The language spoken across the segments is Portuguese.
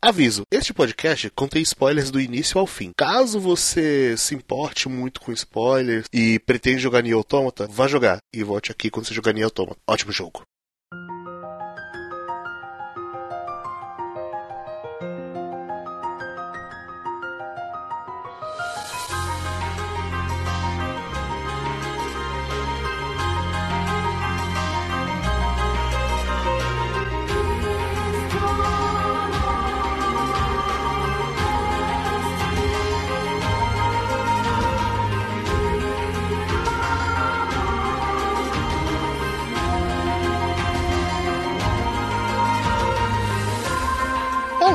Aviso: este podcast contém spoilers do início ao fim. Caso você se importe muito com spoilers e pretende jogar Nier Automata, vá jogar e volte aqui quando você jogar Nier Automata. Ótimo jogo.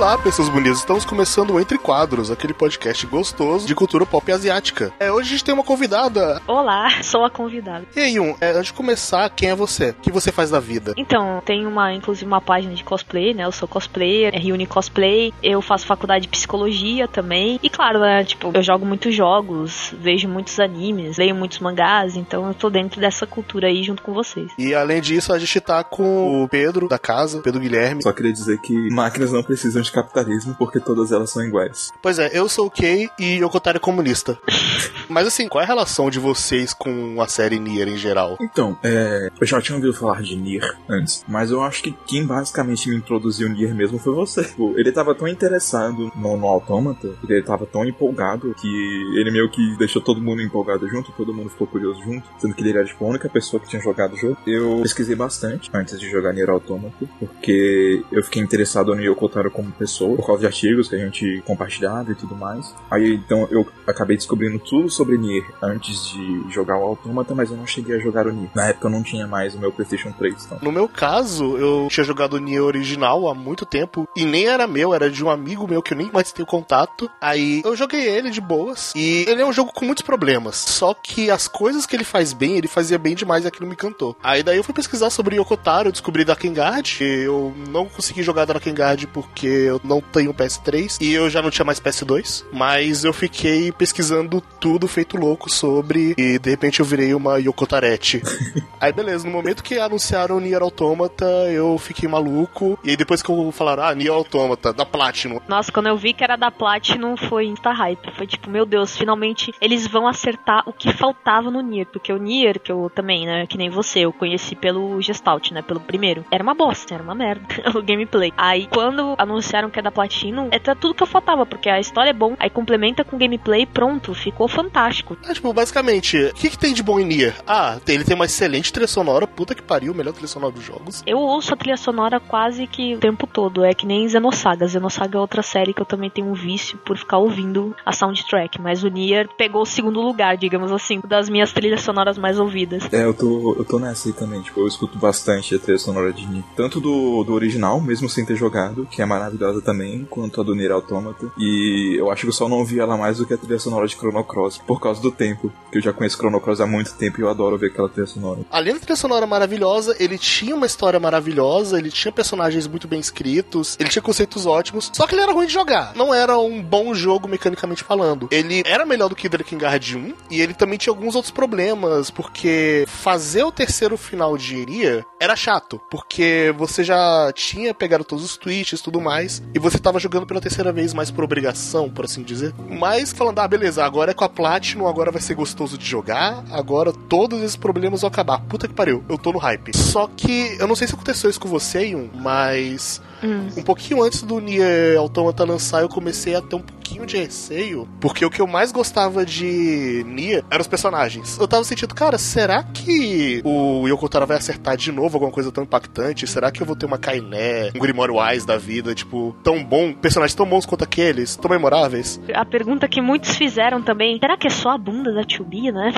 Olá, pessoas bonitas. Estamos começando o Entre Quadros, aquele podcast gostoso de cultura pop asiática. É, hoje a gente tem uma convidada. Olá, sou a convidada. E aí, um, é, antes de começar, quem é você? O que você faz da vida? Então, tem uma, inclusive, uma página de cosplay, né? Eu sou cosplayer, é Reúne Cosplay. Eu faço faculdade de psicologia também. E claro, né? Tipo, eu jogo muitos jogos, vejo muitos animes, leio muitos mangás, então eu tô dentro dessa cultura aí junto com vocês. E além disso, a gente tá com o Pedro da casa, Pedro Guilherme. Só queria dizer que máquinas não precisam de capitalismo porque todas elas são iguais. Pois é, eu sou o Kei e Yokotaro é comunista. Mas assim, qual é a relação de vocês com a série Nier em geral? Então, é, eu já tinha ouvido falar de Nier antes, mas eu acho que quem basicamente me introduziu Nier mesmo foi você. Tipo, ele tava tão interessado no, no Automata, ele tava tão empolgado que ele meio que deixou todo mundo empolgado junto, todo mundo ficou curioso junto, sendo que ele era tipo, a única pessoa que tinha jogado o jogo. Eu pesquisei bastante antes de jogar Nier Automata, porque eu fiquei interessado no Yokotaro como pessoa, por causa de artigos que a gente compartilhava e tudo mais. Aí então eu acabei descobrindo tudo sobre Nier antes de jogar o Automata, mas eu não cheguei a jogar o Nier. Na época eu não tinha mais o meu PlayStation 3, então. No meu caso, eu tinha jogado o Nier original há muito tempo e nem era meu, era de um amigo meu que eu nem mais tenho contato. Aí eu joguei ele de boas e ele é um jogo com muitos problemas. Só que as coisas que ele faz bem, ele fazia bem demais e aquilo me encantou. Aí daí eu fui pesquisar sobre Yokotaro, descobri Drakengard. Eu não consegui jogar Drakengard porque eu não tenho PS3 e eu já não tinha mais PS2. Mas eu fiquei pesquisando tudo feito louco sobre e de repente eu virei uma Yokotarete. aí beleza, no momento que anunciaram Nier Automata, eu fiquei maluco. E aí depois que eu falaram, ah, Nier Automata, da Platinum. Nossa, quando eu vi que era da Platinum, foi insta hype. Foi tipo, meu Deus, finalmente eles vão acertar o que faltava no Nier. Porque o Nier, que eu também, né, que nem você, eu conheci pelo Gestalt, né, pelo primeiro. Era uma bosta, era uma merda o gameplay. Aí quando anunciaram que é da Platinum, é tudo que eu faltava, porque a história é bom, aí complementa com gameplay, pronto, ficou fantástico. É, tipo, basicamente, o que, que tem de bom em Nier? Ah, ele tem uma excelente trilha sonora, puta que pariu, melhor trilha sonora dos jogos. Eu ouço a trilha sonora quase que o tempo todo, é que nem Xenosaga. Xenosaga é outra série que eu também tenho um vício por ficar ouvindo a soundtrack, mas o Nier pegou o segundo lugar, digamos assim, das minhas trilhas sonoras mais ouvidas. É, eu tô, eu tô nessa aí também, tipo, eu escuto bastante a trilha sonora de Nier. Tanto do, do original, mesmo sem ter jogado, que é também, quanto a do Nier Automata. E eu acho que eu só não ouvi ela mais do que a trilha sonora de Chrono Cross, por causa do tempo. Que eu já conheço Chrono Cross há muito tempo e eu adoro ver aquela trilha sonora. Além da trilha sonora maravilhosa, ele tinha uma história maravilhosa, ele tinha personagens muito bem escritos, ele tinha conceitos ótimos, só que ele era ruim de jogar. Não era um bom jogo mecanicamente falando. Ele era melhor do que Drakengard 1 e ele também tinha alguns outros problemas, porque fazer o terceiro final de Iria era chato, porque você já tinha pegado todos os tweets e tudo mais, e você tava jogando pela terceira vez mais por obrigação, por assim dizer. Mas falando, ah, beleza, agora é com a Platinum, agora vai ser gostoso de jogar, agora todos esses problemas vão acabar. Puta que pariu, eu tô no hype. Só que eu não sei se aconteceu isso com você, Yun, mas Hum. um pouquinho antes do Nier Automata lançar, eu comecei a ter um pouquinho de receio, porque o que eu mais gostava de Nier eram os personagens. Eu tava sentindo, cara, será que o Yoko Taro vai acertar de novo alguma coisa tão impactante? Será que eu vou ter uma Kainé, um Grimório Wise da vida, tipo, tão bom, personagens tão bons quanto aqueles, tão memoráveis? A pergunta que muitos fizeram também, será que é só a bunda da Tio né?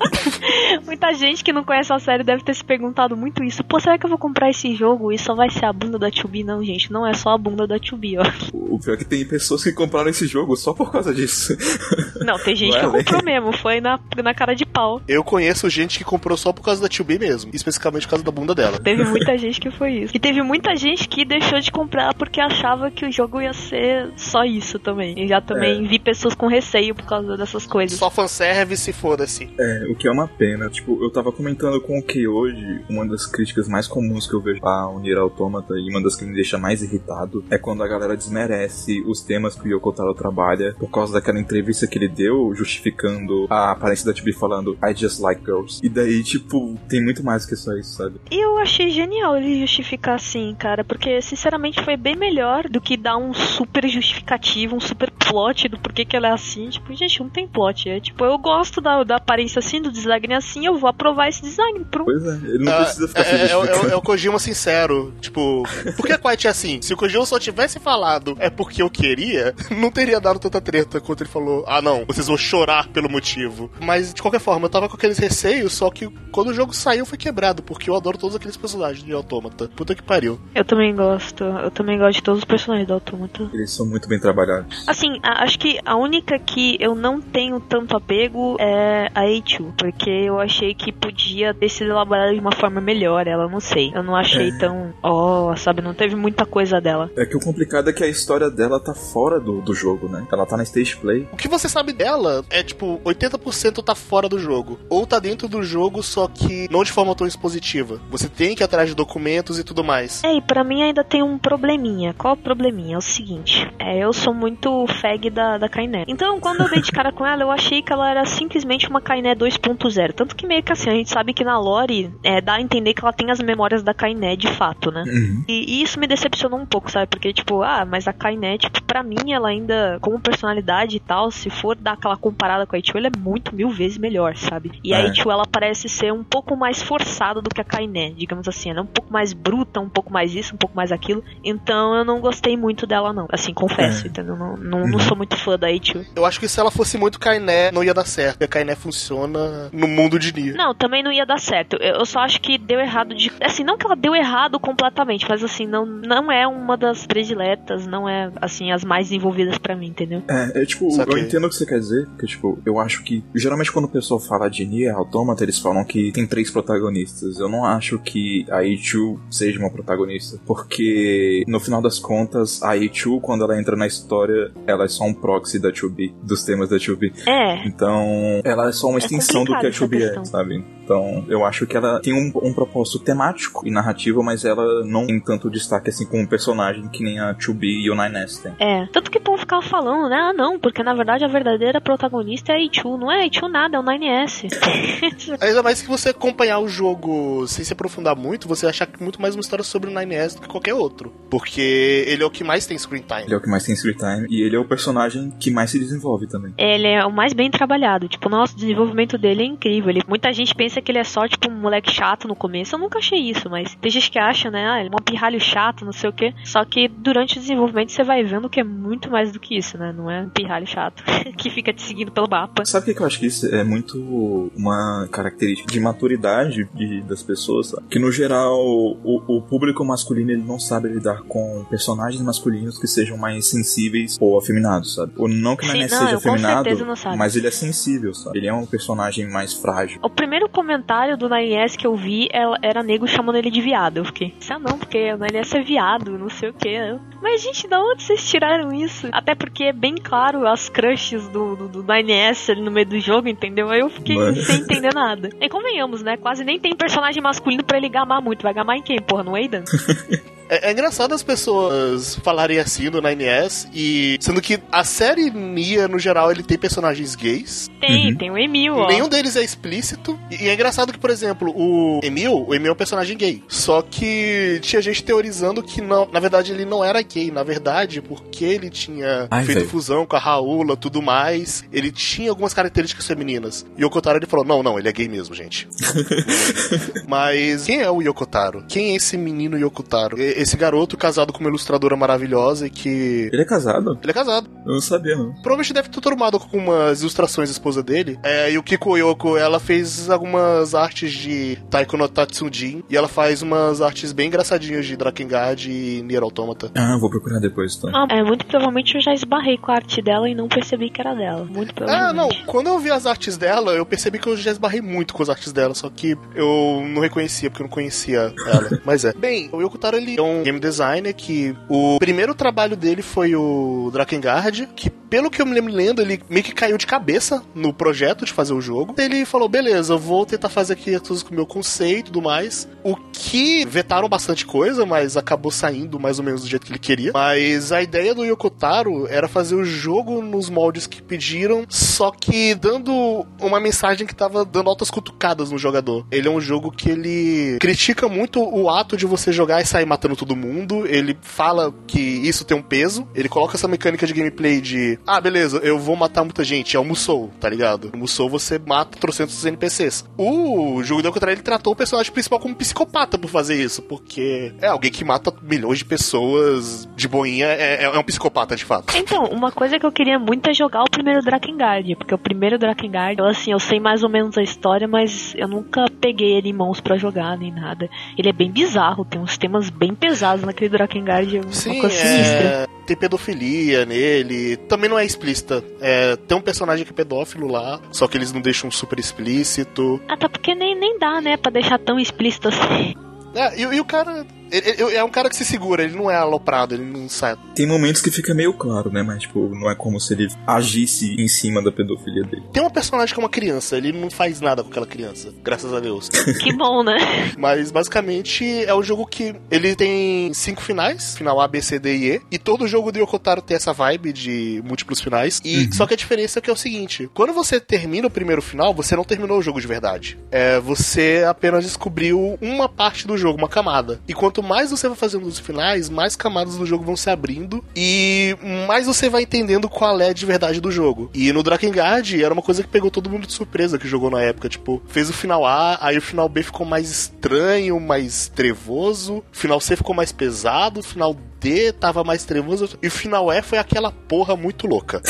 Muita gente que não conhece a série deve ter se perguntado muito isso. Pô, será que eu vou comprar esse jogo e só vai ser a bunda da Tio Não, gente, não é só a bunda da Tio ó. O pior é que tem pessoas que compram compraram esse jogo só por causa disso. Não, tem gente Não é que comprou mesmo, foi na, na cara de pau. Eu conheço gente que comprou só por causa da 2B mesmo, especificamente por causa da bunda dela. Teve muita gente que foi isso. E teve muita gente que deixou de comprar porque achava que o jogo ia ser só isso também. E já também vi pessoas com receio por causa dessas coisas. Só fanservice, foda-se. É, o que é uma pena. Tipo, eu tava comentando com o que hoje, uma das críticas mais comuns que eu vejo a Unir Automata e uma das que me deixa mais irritado é quando a galera desmerece os temas que o Yoko Taro trabalha por causa daquela entrevista que ele deu justificando a aparência da Tibi falando I just like girls. E daí, tipo, tem muito mais que só isso, sabe? E eu achei genial ele justificar assim, cara, porque sinceramente foi bem melhor do que dar um super justificativo, um super plot do porquê que ela é assim. Tipo, gente, não tem plot. É tipo, eu gosto da, da aparência assim, do design assim, eu vou aprovar esse design. Pronto. Pois é, ele não Ah, precisa ficar é, é, é, é o Kojima sincero. Tipo, por que a Quiet é assim? Se o Kojima só tivesse falado é porque eu queria, não teria dado tanta treta quanto ele falou, ah não, vocês vão chorar pelo motivo. Mas, de qualquer forma, eu tava com aqueles receios, só que quando o jogo saiu foi quebrado, porque eu adoro todos aqueles personagens de Automata. Puta que pariu. Eu também gosto. Eu também gosto de todos os personagens do Automata. Eles são muito bem trabalhados. Assim, a- acho que a única que eu não tenho tanto apego é a A2, porque eu achei que podia ter sido elaborada de uma forma melhor, ela não sei. Eu não achei tão, ó, sabe, não teve muita coisa dela. É que o complicado é que a história dela tá fora do, do jogo, né? Ela tá na stage play. O que você sabe dela é tipo, 80% tá fora do jogo. Ou tá dentro do jogo, só que não de forma tão expositiva. Você tem que ir atrás de documentos e tudo mais. É, e pra mim ainda tem um probleminha. Qual o probleminha? É o seguinte, é, eu sou muito fag da, da Kainé. Então, quando eu dei de cara com ela, eu achei que ela era simplesmente uma Kainé 2.0. Tanto que meio que assim, a gente sabe que na lore é, dá a entender que ela tem as memórias da Kainé de fato, né? Uhum. E, e isso me decepcionou um pouco, sabe? Porque, tipo, ah, mas a Kainé, tipo, pra mim, ela ainda, como personalidade e tal, se for dar aquela comparada com a Ichigo, ela é muito mil vezes melhor, sabe? E a É. Ichigo, ela parece ser um pouco mais forçada do que a Kainé, digamos assim. Ela é um pouco mais bruta, um pouco mais isso, um pouco mais aquilo. Então eu não gostei muito dela, não. Assim, confesso, É. entendeu? Não, não, não sou muito fã da Ichigo. Eu acho que se ela fosse muito Kainé, não ia dar certo. A Kainé funciona no mundo de Nier. Não, também não ia dar certo. Eu eu só acho que deu errado de. Assim, não que ela deu errado completamente, mas assim, não, não é uma das prediletas, não é, assim, as mais envolvidas pra mim, entendeu? É, é tipo, Saquei. eu entendo o que você quer dizer, porque, tipo, eu acho que. Geralmente quando o pessoal fala de Nier Automata, eles falam que tem três protagonistas. Eu não acho que a Ichu seja uma protagonista. Porque, no final das contas, a Ichu, quando ela entra na história, ela é só um proxy da 2B, dos temas da 2B. É, Então, ela é só uma É extensão do que a complicado essa 2B é, sabe? Então, eu acho que ela tem um, um propósito temático e narrativo, mas ela não tem tanto destaque assim como um personagem que nem a 2B e o 9S tem. é. Tanto que o povo ficava falando, né? Ah, não, porque na verdade a verdadeira protagonista é a Ichu. Não é a Ichu nada, é o 9S. Ainda mais que você acompanhar o jogo sem se aprofundar muito, você achar que é muito mais uma história sobre o 9S do que qualquer outro. Porque ele é o que mais tem screen time. Ele é o que mais tem screen time e ele é o personagem que mais se desenvolve também. ele é o mais bem trabalhado. Tipo, nossa, o desenvolvimento dele é incrível. Ele, muita gente pensa que ele é só, tipo, um moleque chato no começo. Eu nunca achei isso, mas tem gente que acha, né? Ah, ele é um pirralho chato, não sei o quê. Só que durante o desenvolvimento você vai vendo que é muito mais do que isso, né? Não é um pirralho chato que fica te seguindo pelo mapa. Sabe o que eu acho que isso é muito uma característica de maturidade de- das pessoas? sabe? Que no geral o, o público masculino ele não sabe lidar com personagens masculinos que sejam mais sensíveis ou afeminados, sabe? Ou não que Sim, não, seja afeminado, mas ele é sensível, sabe? Ele é um personagem mais frágil. O primeiro comentário do 9S que eu vi ela- era nego chamando ele de viado. Eu fiquei, ah não, porque o 9S é viado, não sei o que. Mas, gente, da onde vocês tiraram isso? Até porque é bem claro as crushes do, do, do 9S ali no meio do jogo, entendeu? Aí eu fiquei Mano. sem entender nada. E convenhamos, né? Quase nem tem personagem masculino pra ele gamar muito. Vai gamar em quem, porra? No Aidan? É, é engraçado as pessoas falarem assim do 9S, e sendo que a série Nia, no geral, ele tem personagens gays. Tem, Uhum. tem o Emil, ó. Nenhum deles é explícito. E é engraçado que, por exemplo, o Emil, o Emil é um personagem gay. Só que tinha gente teorizando que não, na verdade ele não era gay. Na verdade, porque ele tinha Ai, feito velho. fusão com a Raula, tudo mais, ele tinha algumas características femininas. E o Yokotaro ele falou: "Não, não, ele é gay mesmo, gente". Mas quem é o Yokotaro? Quem é esse menino Yokotaro? Esse garoto casado com uma ilustradora maravilhosa e que. Ele é casado? Ele é casado. Eu não sabia, não. Provavelmente deve ter tomado com umas ilustrações da esposa dele. É, e o Kiko Yoko, ela fez algumas artes de Taiko no Tatsujin. E ela faz umas artes bem engraçadinhas de Drakengard e Nier Automata. Ah, vou procurar depois, então. Ah, é, muito provavelmente eu já esbarrei com a arte dela e não percebi que era dela. Muito Ah, não. provavelmente. Quando eu vi as artes dela, eu percebi que eu já esbarrei muito com as artes dela, só que eu não reconhecia, porque eu não conhecia ela. Mas é. Bem, o Yoko Taro, ele é um game designer que o primeiro trabalho dele foi o Drakengard, que pelo que eu me lembro lendo, ele meio que caiu de cabeça no projeto de fazer o jogo. Ele falou, beleza, eu vou tentar fazer aqui coisas com o meu conceito e tudo mais. O que vetaram bastante coisa, mas acabou saindo mais ou menos do jeito que ele queria. Mas a ideia do Yoko Taro era fazer o jogo nos moldes que pediram, só que dando uma mensagem que tava dando altas cutucadas no jogador. Ele é um jogo que ele critica muito o ato de você jogar e sair matando todo mundo. Ele fala que isso tem um peso. Ele coloca essa mecânica de gameplay de ah, beleza, eu vou matar muita gente. É o Musou, tá ligado? No Musou você mata trocentos NPCs. O jogo Yoko Taro, ele tratou o personagem principal como um psicopata por fazer isso, porque é alguém que mata milhões de pessoas de boinha, é, é- é um psicopata de fato. Então, uma coisa que eu queria muito é jogar o primeiro Drakengard, porque o primeiro Drakengard, eu, assim, eu sei mais ou menos a história, mas eu nunca peguei ele em mãos pra jogar nem nada. Ele é bem bizarro, tem uns temas bem pesados naquele Drakengard, é Sim, coisa é, tem pedofilia nele. Também não é explícita. É, tem um personagem que é pedófilo lá, só que eles não deixam super explícito. Até porque nem, nem dá, né, pra deixar tão explícito assim. É, e, e o cara. Ele- ele- é um cara que se segura, ele não é aloprado, ele não sai. Tem momentos que fica meio claro, né? Mas, tipo, não é como se ele agisse em cima da pedofilia dele. Tem uma personagem que é uma criança, ele não faz nada com aquela criança, graças a Deus. Que bom, né? Mas basicamente é um jogo que ele tem cinco finais, final A, B, C, D e E, e todo jogo do Yokotaro tem essa vibe de múltiplos finais. E só que a diferença é que é o seguinte: quando você termina o primeiro final, você não terminou o jogo de verdade. É, você apenas descobriu uma parte do jogo, uma camada. E quanto mais você vai fazendo os finais, mais camadas do jogo vão se abrindo e mais você vai entendendo qual é de verdade do jogo. E no Drakengard era uma coisa que pegou todo mundo de surpresa que jogou na época, tipo, fez o final A, aí o final B ficou mais estranho, mais trevoso, o final C ficou mais pesado, final D tava mais trevoso e o final E foi aquela porra muito louca.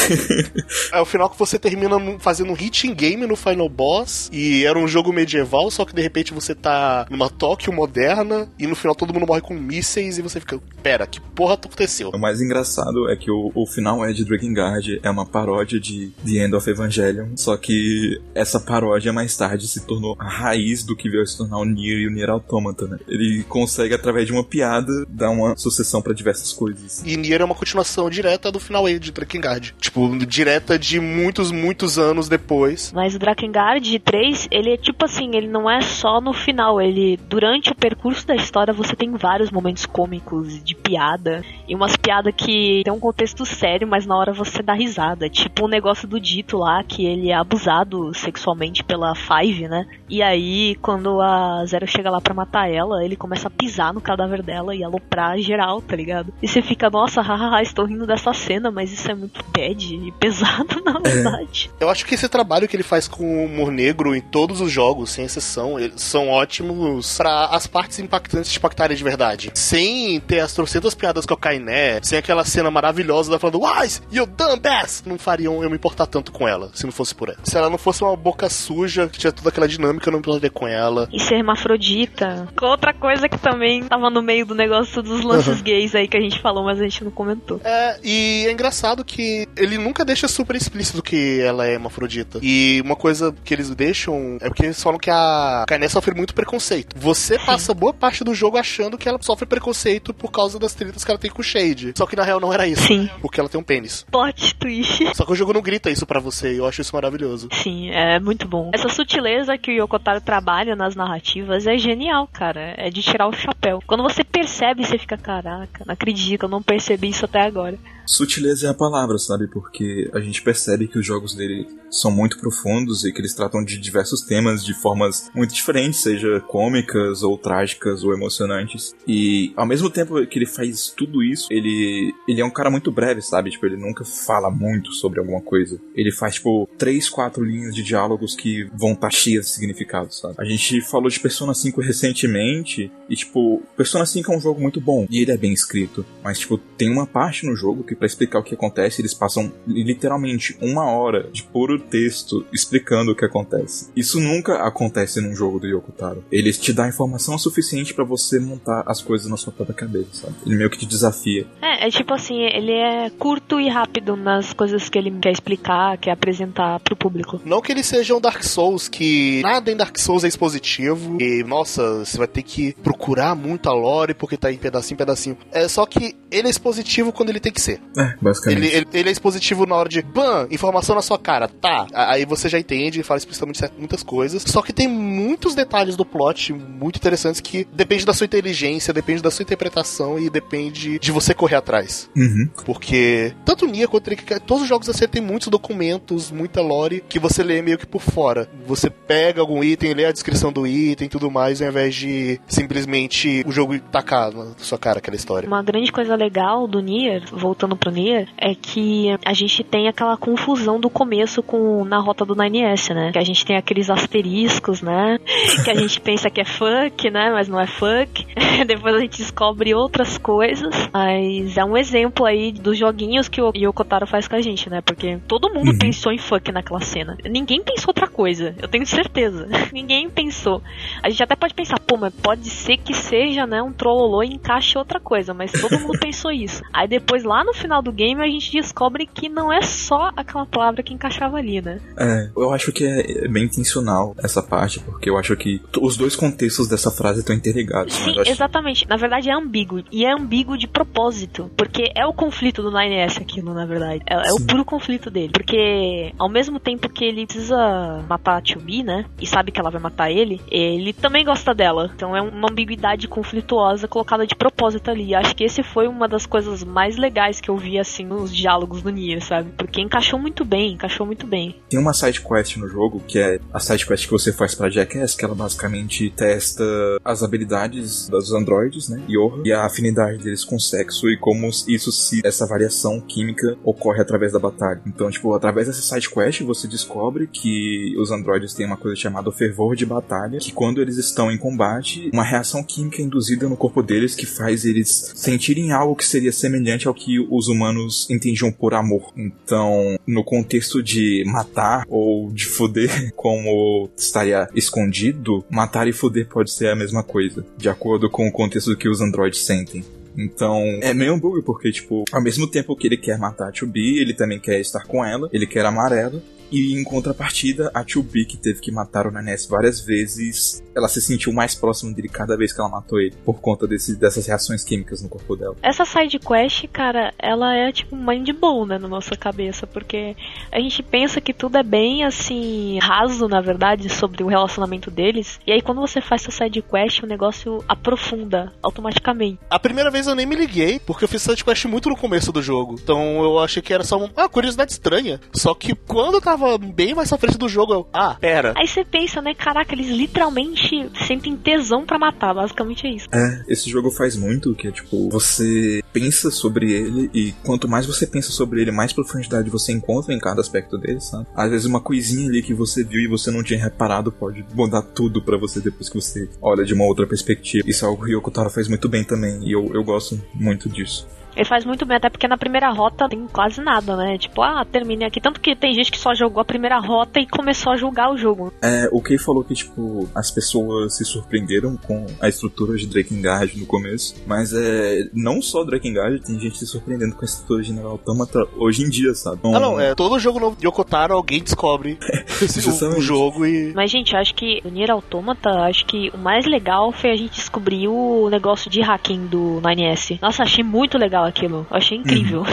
é o final que você termina fazendo um hit game no final boss e era um jogo medieval, só que de repente você tá numa Tóquio moderna e no final todo mundo morre com mísseis e você fica, pera, que porra aconteceu? O mais engraçado é que o, o final é de Drakengard é uma paródia de The End of Evangelion, só que essa paródia mais tarde se tornou a raiz do que veio a se tornar o Nier e o Nier Automata, né? Ele consegue, através de uma piada, dar uma sucessão pra diversas coisas. E Nier é uma continuação direta do final E de Drakengard. Tipo, direta de muitos, muitos anos depois. Mas o Drakengard 3, ele é tipo assim, ele não é só no final, ele durante o percurso da história você tem vários momentos cômicos de piada e umas piadas que tem um contexto sério, mas na hora você dá risada, tipo o negócio do dito lá que ele é abusado sexualmente pela Five, né? E aí quando a Zero chega lá pra matar ela, ele começa a pisar no cadáver dela e aloprar geral, tá ligado? E você fica, nossa, hahaha, estou rindo dessa cena, mas isso é muito bad e pesado na verdade. Eu acho que esse trabalho que ele faz com o humor negro em todos os jogos, sem exceção, eles são ótimos pra as partes impactantes te impactarem de verdade. Sem ter as trocentas piadas com a Kainé, sem aquela cena maravilhosa da falando Wise, you dumb ass! Não fariam eu me importar tanto com ela, se não fosse por ela. Se ela não fosse uma boca suja, que tinha toda aquela dinâmica, eu não me importaria com ela. E ser hermafrodita. Outra coisa que também tava no meio do negócio dos lances gays aí que a gente falou, mas a gente não comentou. É, e é engraçado que ele nunca deixa super explícito que ela é hermafrodita. E uma coisa que eles deixam é porque eles falam que a Kainé sofre muito preconceito. Você passa boa parte do jogo achando que ela sofre preconceito por causa das tretas que ela tem com o Shade. Só que na real não era isso. Sim. Porque ela tem um pênis. Plot twist. Só que o jogo não grita isso pra você e eu acho isso maravilhoso. Sim, é muito bom. Essa sutileza que o Yokotaro trabalha nas narrativas é genial, cara. É de tirar o chapéu. Quando você percebe, você fica, caraca. Não acredito, eu não percebi isso até agora. Sutileza é a palavra, sabe? Porque a gente percebe que os jogos dele são muito profundos e que eles tratam de diversos temas de formas muito diferentes, seja cômicas ou trágicas ou emocionantes. E ao mesmo tempo que ele faz tudo isso, ele, ele é um cara muito breve, sabe? Tipo, ele nunca fala muito sobre alguma coisa. Ele faz, tipo, três, quatro linhas de diálogos que vão estar cheias de significado, sabe? A gente falou de Persona 5 recentemente e, tipo, Persona 5 é um jogo muito bom e ele é bem escrito. Mas, tipo, tem uma parte no jogo que para explicar o que acontece, eles passam literalmente uma hora de puro texto explicando o que acontece. Isso nunca acontece num jogo do Yokotaro. Ele te dá informação suficiente para você montar as coisas na sua própria cabeça, sabe? Ele meio que te desafia. É, é tipo assim, ele é curto e rápido nas coisas que ele quer explicar, quer apresentar pro público. Não que ele seja um Dark Souls, que nada em Dark Souls é expositivo, e nossa, você vai ter que procurar muito a lore porque tá em pedacinho, pedacinho. É só que ele é expositivo quando ele tem que ser. É, basicamente. Ele, ele, ele, é expositivo na hora de, bam, informação na sua cara, tá. Aí você já entende e fala explicitamente muitas coisas. Só que tem muitos detalhes do plot muito interessantes que depende da sua inteligência, depende da sua interpretação e depende de você correr atrás. Uhum. Porque tanto Nia quanto Trick, todos os jogos assim tem muitos documentos, muita lore que você lê meio que por fora. Você pega algum item, lê a descrição do item e tudo mais, ao invés de simplesmente o jogo tacar na sua cara aquela história. Uma grande coisa legal do Nier, voltando pro Nier, é que a gente tem aquela confusão do começo com na rota do 9S, né? Que a gente tem aqueles asteriscos, né? Que a gente pensa que é funk, né? Mas não é funk. Depois a gente descobre outras coisas. Mas é um exemplo aí dos joguinhos que o Yokotaro faz com a gente, né? Porque todo mundo uhum. pensou em funk naquela cena. Ninguém pensou outra coisa. Eu tenho certeza. Ninguém pensou. A gente até pode pensar, pô, mas pode ser que seja, né? Um trollolô e encaixe outra coisa. Mas todo mundo pensou isso. Aí depois, lá no final do game, a gente descobre que não é só aquela palavra que encaixava ali, né? É, eu acho que é bem intencional essa parte, porque eu acho que os dois contextos dessa frase estão interligados. Sim, exatamente. Na verdade é ambíguo. E é ambíguo de propósito. Porque é o conflito do 9S aquilo, na verdade. É, é o puro conflito dele. Porque ao mesmo tempo que ele precisa matar a Chubi, né? E sabe que ela vai matar ele, ele também gosta dela. Então é uma ambiguidade conflituosa colocada de propósito ali. Acho que esse foi uma das coisas mais legais que eu vi assim nos diálogos do Nier, sabe? Porque encaixou muito bem, encaixou muito bem. Tem uma side quest no jogo que é a side quest que você faz para Jackass, que ela basicamente testa as habilidades dos androides, né? Yor, e a afinidade deles com sexo e como isso se essa variação química ocorre através da batalha. Então, tipo, através dessa side quest você descobre que os androides têm uma coisa chamada fervor de batalha, que quando eles estão em combate, uma reação química é induzida no corpo deles que faz eles sentirem algo que seria semelhante ao que os humanos entendiam por amor. Então, no contexto de matar ou de foder, como estaria escondido, matar e foder pode ser a mesma coisa, de acordo com o contexto que os androides sentem. Então, é meio um bug, porque, tipo, ao mesmo tempo que ele quer matar a 2B, ele também quer estar com ela, ele quer amarelo, e em contrapartida, a 2B, que teve que matar o Naness várias vezes, ela se sentiu mais próxima dele cada vez que ela matou ele, por conta desse, dessas reações químicas no corpo dela. Essa side quest, cara, ela é tipo mind blow, né, na nossa cabeça, porque a gente pensa que tudo é bem assim, raso, na verdade, sobre o relacionamento deles, e aí quando você faz essa side quest, o negócio aprofunda automaticamente. A primeira vez eu nem me liguei, porque eu fiz side quest muito no começo do jogo, então eu achei que era só uma ah, curiosidade estranha. Só que quando eu tava tava bem mais à frente do jogo. Eu, ah, pera. Aí você pensa, né? Caraca, eles literalmente sentem tesão para matar. Basicamente é isso. É, esse jogo faz muito que é tipo, você pensa sobre ele e quanto mais você pensa sobre ele, mais profundidade você encontra em cada aspecto dele, sabe? Às vezes uma coisinha ali que você viu e você não tinha reparado pode mudar tudo para você depois que você olha de uma outra perspectiva. Isso é algo que o Yoko Taro faz muito bem também e eu, eu gosto muito disso. Ele faz muito bem, até porque na primeira rota tem quase nada, né? Tipo, ah, termine aqui. Tanto que tem gente que só jogou a primeira rota e começou a julgar o jogo. É, o Kay falou que, tipo, as pessoas se surpreenderam com a estrutura de Drakengard no começo, mas é não só Drakengard, tem gente se surpreendendo com a estrutura de Nier Automata hoje em dia, sabe? Então, ah, não, é todo jogo novo de Yokotaro alguém descobre esse, o, o, jogo e... Mas, gente, acho que o Nier Automata, acho que o mais legal foi a gente descobrir o negócio de hacking do 9S. Nossa, achei muito legal aquilo. Achei incrível.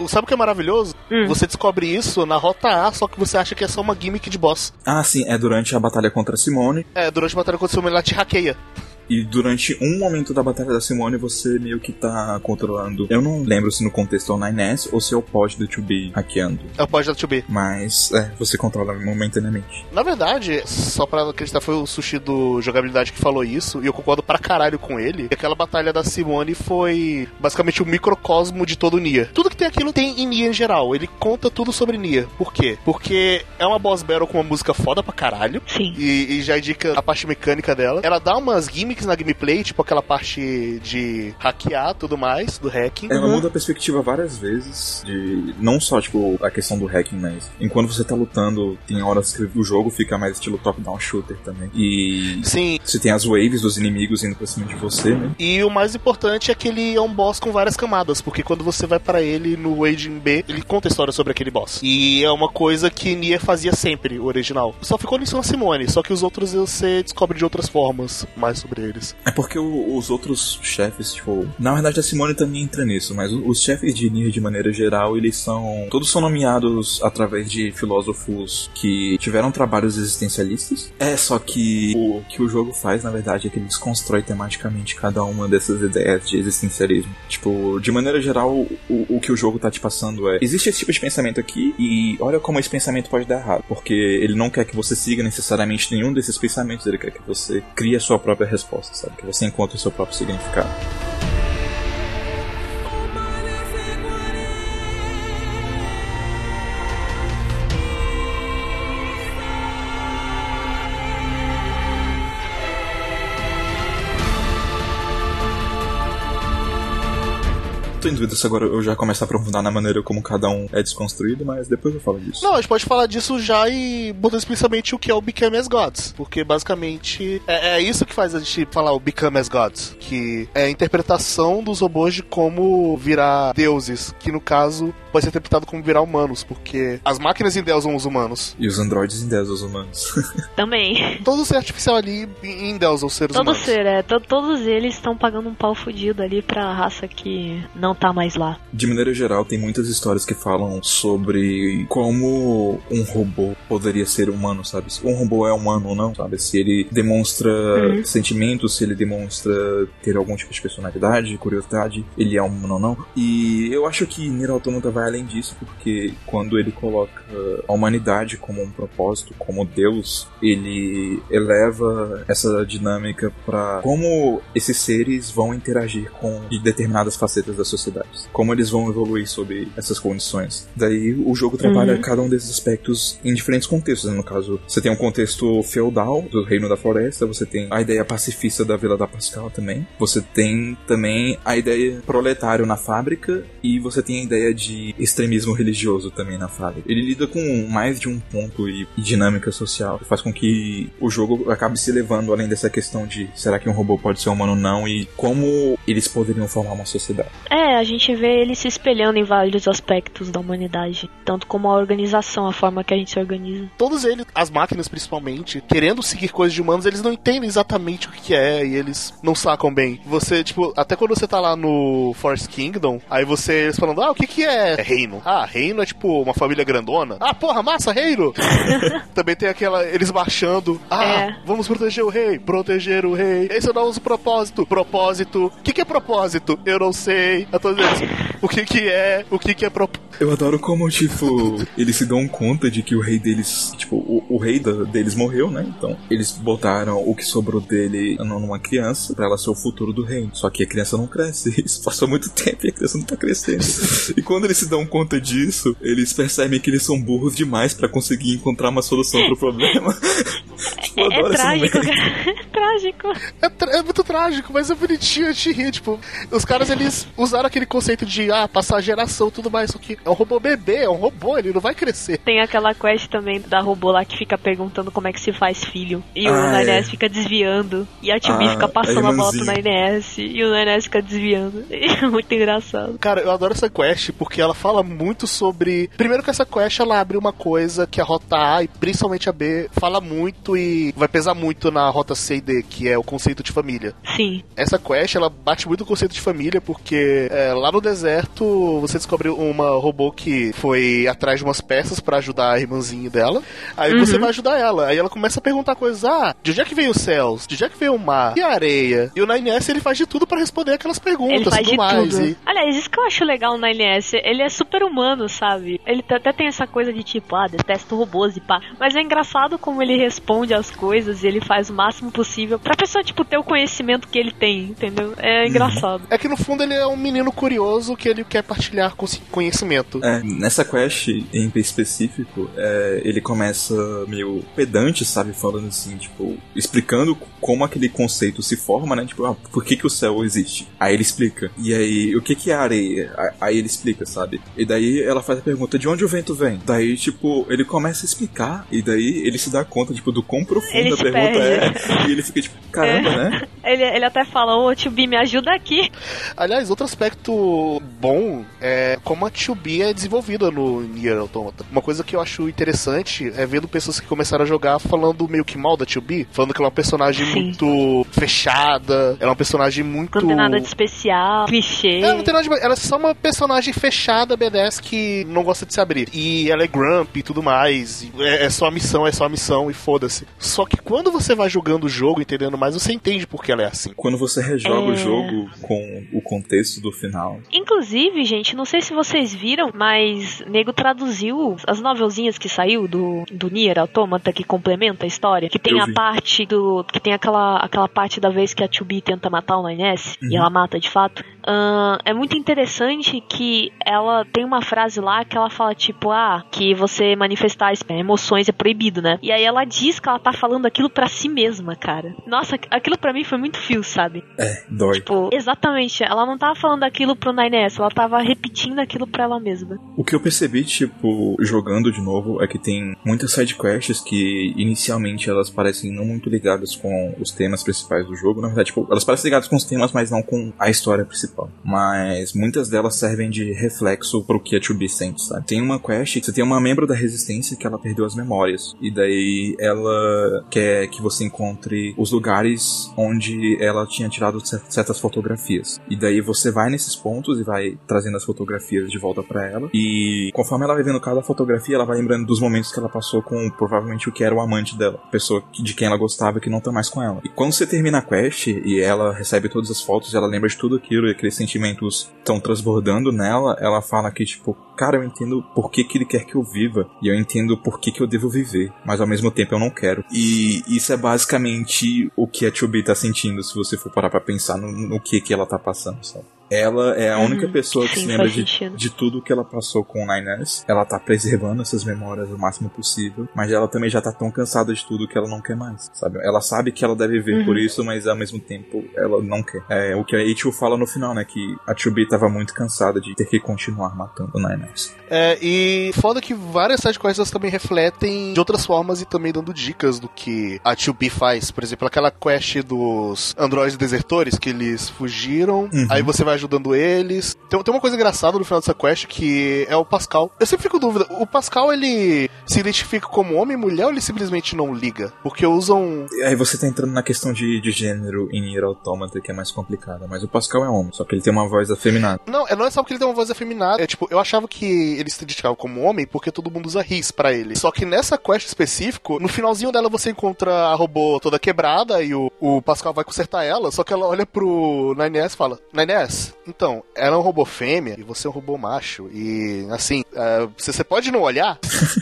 Uhum. Sabe o que é maravilhoso? Hum. Você descobre isso na rota A, só que você acha que é só uma gimmick de boss. Ah, sim, é durante a batalha contra a Simone. É, durante a batalha contra a Simone ela te hackeia. E durante um momento da Batalha da Simone, você meio que tá controlando. Eu não lembro se no contexto é o 9S ou se é o pod do 2B hackeando. É o pod da 2B. Mas, é, você controla momentaneamente. Na verdade, só pra acreditar, foi o sushi do jogabilidade que falou isso, e eu concordo pra caralho com ele. Aquela batalha da Simone foi basicamente o um microcosmo de todo o Nier. Tudo que tem aquilo tem em Nier em geral. Ele conta tudo sobre Nier. Por quê? Porque é uma boss battle com uma música foda pra caralho. Sim. E, e já indica a parte mecânica dela. Ela dá umas gimmicks na gameplay, tipo aquela parte de hackear tudo mais, do hacking. Ela muda a perspectiva várias vezes, de não só, tipo, a questão do hacking, mas enquanto você tá lutando, tem horas que o jogo fica mais estilo top-down shooter também. E Sim. você tem as waves dos inimigos indo pra cima de você, né? E o mais importante é que ele é um boss com várias camadas, porque quando você vai para ele no Aging B, ele conta a história sobre aquele boss. E é uma coisa que Nier fazia sempre, o original. Só ficou nisso na Simone, só que os outros você descobre de outras formas mais sobre eles. É porque o, os outros chefes, tipo. Na verdade, a Simone também entra nisso, mas os chefes de Nier, de maneira geral, eles são. Todos são nomeados através de filósofos que tiveram trabalhos existencialistas. É, só que o que o jogo faz, na verdade, é que ele desconstrói tematicamente cada uma dessas ideias de existencialismo. Tipo, de maneira geral, o, o que o jogo tá te passando é: existe esse tipo de pensamento aqui, e olha como esse pensamento pode dar errado. Porque ele não quer que você siga necessariamente nenhum desses pensamentos, ele quer que você crie a sua própria resposta, sabe? Que você encontre o seu próprio significado. Em dúvida se agora eu já começo a aprofundar na maneira como cada um é desconstruído, mas depois eu falo disso. Não, a gente pode falar disso já e botar explicitamente o que é o Become as Gods. Porque basicamente é, é, isso que faz a gente falar o Become as Gods. Que é a interpretação dos robôs de como virar deuses. Que no caso pode ser interpretado como virar humanos. Porque as máquinas endeusam os humanos. E os androides endeusam os humanos. Também. Todo ser artificial ali endeusa os seres Todo humanos. ser, é. To- todos eles estão pagando um pau fudido ali pra raça que não tá mais lá. De maneira geral, tem muitas histórias que falam sobre como um robô poderia ser humano, sabe? Se um robô é humano ou não, sabe? Se ele demonstra Uhum. sentimentos, se ele demonstra ter algum tipo de personalidade, curiosidade, ele é humano ou não. E eu acho que Nier Automata vai além disso, porque quando ele coloca a humanidade como um propósito, como Deus, ele eleva essa dinâmica para como esses seres vão interagir com determinadas facetas da sociedade, como eles vão evoluir sob essas condições. Daí o jogo trabalha Uhum. cada um desses aspectos em diferentes contextos. né? No caso, você tem um contexto feudal do Reino da Floresta, você tem a ideia pacifista da Vila da Pascal também, você tem também a ideia proletário na fábrica e você tem a ideia de extremismo religioso também na fábrica. Ele lida com mais de um ponto e, e dinâmica social, que faz com que o jogo acabe se levando além dessa questão de será que um robô pode ser humano ou não e como eles poderiam formar uma sociedade. É, a gente vê ele se espelhando em vários aspectos da humanidade. Tanto como a organização, a forma que a gente se organiza. Todos eles, as máquinas principalmente, querendo seguir coisas de humanos, eles não entendem exatamente o que é e eles não sacam bem. Você, tipo, até quando você tá lá no Forest Kingdom, aí você eles falando, ah, o que que é reino? Ah, reino é tipo uma família grandona. Ah, porra, massa, reino! Também tem aquela, eles baixando, ah, É. vamos proteger o rei, proteger o rei. Esse é o nosso propósito. Propósito. O que que é propósito? Eu não sei. A todos eles, o que que é? O que que é propósito? Eu adoro como, tipo, eles se dão conta de que o rei deles, tipo, o, o rei da- deles morreu, né? Então, eles botaram o que sobrou dele numa criança pra ela ser o futuro do reino. Só que a criança não cresce. Isso passou muito tempo e a criança não tá crescendo. E quando eles se dão conta disso, eles percebem que eles são burros demais pra conseguir encontrar uma solução pro problema. Tipo, eu É, adoro esse trágico, cara. É trágico. É, é muito trágico, mas é bonitinho a gente rir. Tipo, os caras eles usaram aquele conceito de ah, passar geração e tudo mais. Só que é um robô bebê, é um robô, ele não vai crescer. Tem aquela quest também da robô lá que fica perguntando como é que se faz filho. E o Ah, é. Fica desviando. E a Tio Ah, fica passando a a bola pro irmãzinha. Inés. E o Inés fica desviando. É muito engraçado. Cara, eu adoro essa quest porque ela fala muito sobre. Primeiro que essa quest ela abre uma coisa que a rota A e principalmente a B fala muito e vai pesar muito na rota C e D, que é o conceito de família. Sim. Essa quest, ela bate muito o conceito de família, porque é, lá no deserto você descobre uma robô que foi atrás de umas peças para ajudar a irmãzinha dela. Aí uhum. você vai ajudar ela. Aí ela começa a perguntar coisas: ah, de onde é que veio os céus? De onde é que veio o mar? E a areia? E o 9S ele faz de tudo para responder aquelas perguntas ele faz tudo de mais. Tudo. E... Aliás, isso que eu acho legal no 9S, ele é super humano, sabe? Ele até tem essa coisa de tipo, ah, detesto robôs e pá. Mas é engraçado como ele responde as coisas e ele faz o máximo possível pra pessoa, tipo, ter o conhecimento que ele tem, entendeu? É uhum. engraçado. É que no fundo ele é um menino curioso que ele quer partilhar conhecimento. É, nessa quest em específico, é, ele começa meio pedante, sabe? Falando assim, tipo, explicando como aquele conceito se forma, né? Tipo, ah, por que, que o céu existe? Aí ele explica. E aí, o que, que é areia? Aí ele explica, sabe? E daí ela faz a pergunta: de onde o vento vem? Daí, tipo, ele começa a explicar. E daí ele se dá conta, tipo, do quão profunda a pergunta perde. é. E ele fica tipo, caramba, é. né? Ele, ele até fala: Ô, tio B, me ajuda aqui. Aliás, outro aspecto bom é como a 2B é desenvolvida no Nier Automata. Uma coisa que eu acho interessante é vendo pessoas que começaram a jogar falando meio que mal da 2B, falando que ela é uma personagem Sim. muito fechada, ela é uma personagem muito. Não tem nada de especial, clichê. Não tem nada de... Ela é só uma personagem fechada, B10, que não gosta de se abrir. E ela é grump e tudo mais. É, é só a missão, é só a missão e foda-se. Só que quando você vai jogando o jogo, entendendo mais, você entende por que ela é assim. Quando você rejoga é... o jogo com o contexto do final. Inclusive, gente, não sei se vocês viram, mas Nego traduziu as novelzinhas que saiu do, do Nier Automata que complementa a história, que tem Eu a vi. parte do que tem aquela aquela parte da vez que a 2B tenta matar o 9S uhum. e ela mata de fato. Uh, é muito interessante que ela tem uma frase lá que ela fala tipo, ah, que você manifestar emoções é proibido, né? E aí ela diz que ela tá falando aquilo para si mesma, cara. Nossa, aquilo para mim foi muito fio, sabe? É, dói. Tipo, exatamente, ela não tava falando aquilo pro 9S, ela tava repetindo aquilo pra ela mesma. O que eu percebi, tipo, jogando de novo, é que tem muitas sidequests que inicialmente elas parecem não muito ligadas com os temas principais do jogo. Na verdade, tipo, elas parecem ligadas com os temas, mas não com a história principal. Mas muitas delas servem de reflexo pro que a 2B sente, sabe? Tem uma quest que você tem uma membro da resistência que ela perdeu as memórias. E daí ela quer que você encontre os lugares onde ela tinha tirado certas fotografias. E daí você vai nesses pontos e vai trazendo as fotografias de volta para ela. E conforme ela vai vendo cada fotografia, ela vai lembrando dos momentos que ela passou com provavelmente o que era o amante dela, pessoa de quem ela gostava que não tá mais com ela. E quando você termina a quest e ela recebe todas as fotos, ela lembra de tudo aquilo e aqueles sentimentos estão transbordando nela, ela fala que tipo, cara, eu entendo por que, que ele quer que eu viva e eu entendo por que, que eu devo viver, mas ao mesmo tempo eu não quero. E isso é basicamente o que a 2B tá sentindo, se você for parar pra pensar no, no que que ela tá passando, sabe? Ela é a única uhum. pessoa que Sim, se lembra de, de, tudo que ela passou com o Nines. Ela tá preservando essas memórias o máximo possível, mas ela também já tá tão cansada de tudo que ela não quer mais, sabe? Ela sabe que ela deve ver uhum. por isso, mas ao mesmo tempo ela não quer. É o que a Ichigo fala no final, né? Que a 2B tava muito cansada de ter que continuar matando o Nines. É, e foda que várias sidequests também refletem de outras formas e também dando dicas do que a 2B faz. Por exemplo, aquela quest dos androides desertores que eles fugiram, uhum. aí você vai ajudando eles. Tem, tem uma coisa engraçada no final dessa quest que é o Pascal. Eu sempre fico com dúvida, o Pascal ele se identifica como homem e mulher ou ele simplesmente não liga? Porque usam. Aí você tá entrando na questão de, de gênero em Nier Automata que é mais complicada, mas o Pascal é homem, só que ele tem uma voz afeminada. Não, é, não é só porque ele tem uma voz afeminada, é tipo, eu achava que ele se identificava como homem porque todo mundo usa ris para ele. Só que nessa quest específico, no finalzinho dela você encontra a robô toda quebrada e o, o Pascal vai consertar ela, só que ela olha pro 9S e fala: 9S, então, ela é um robô fêmea e você é um robô macho. E, assim, uh, você, você pode não olhar.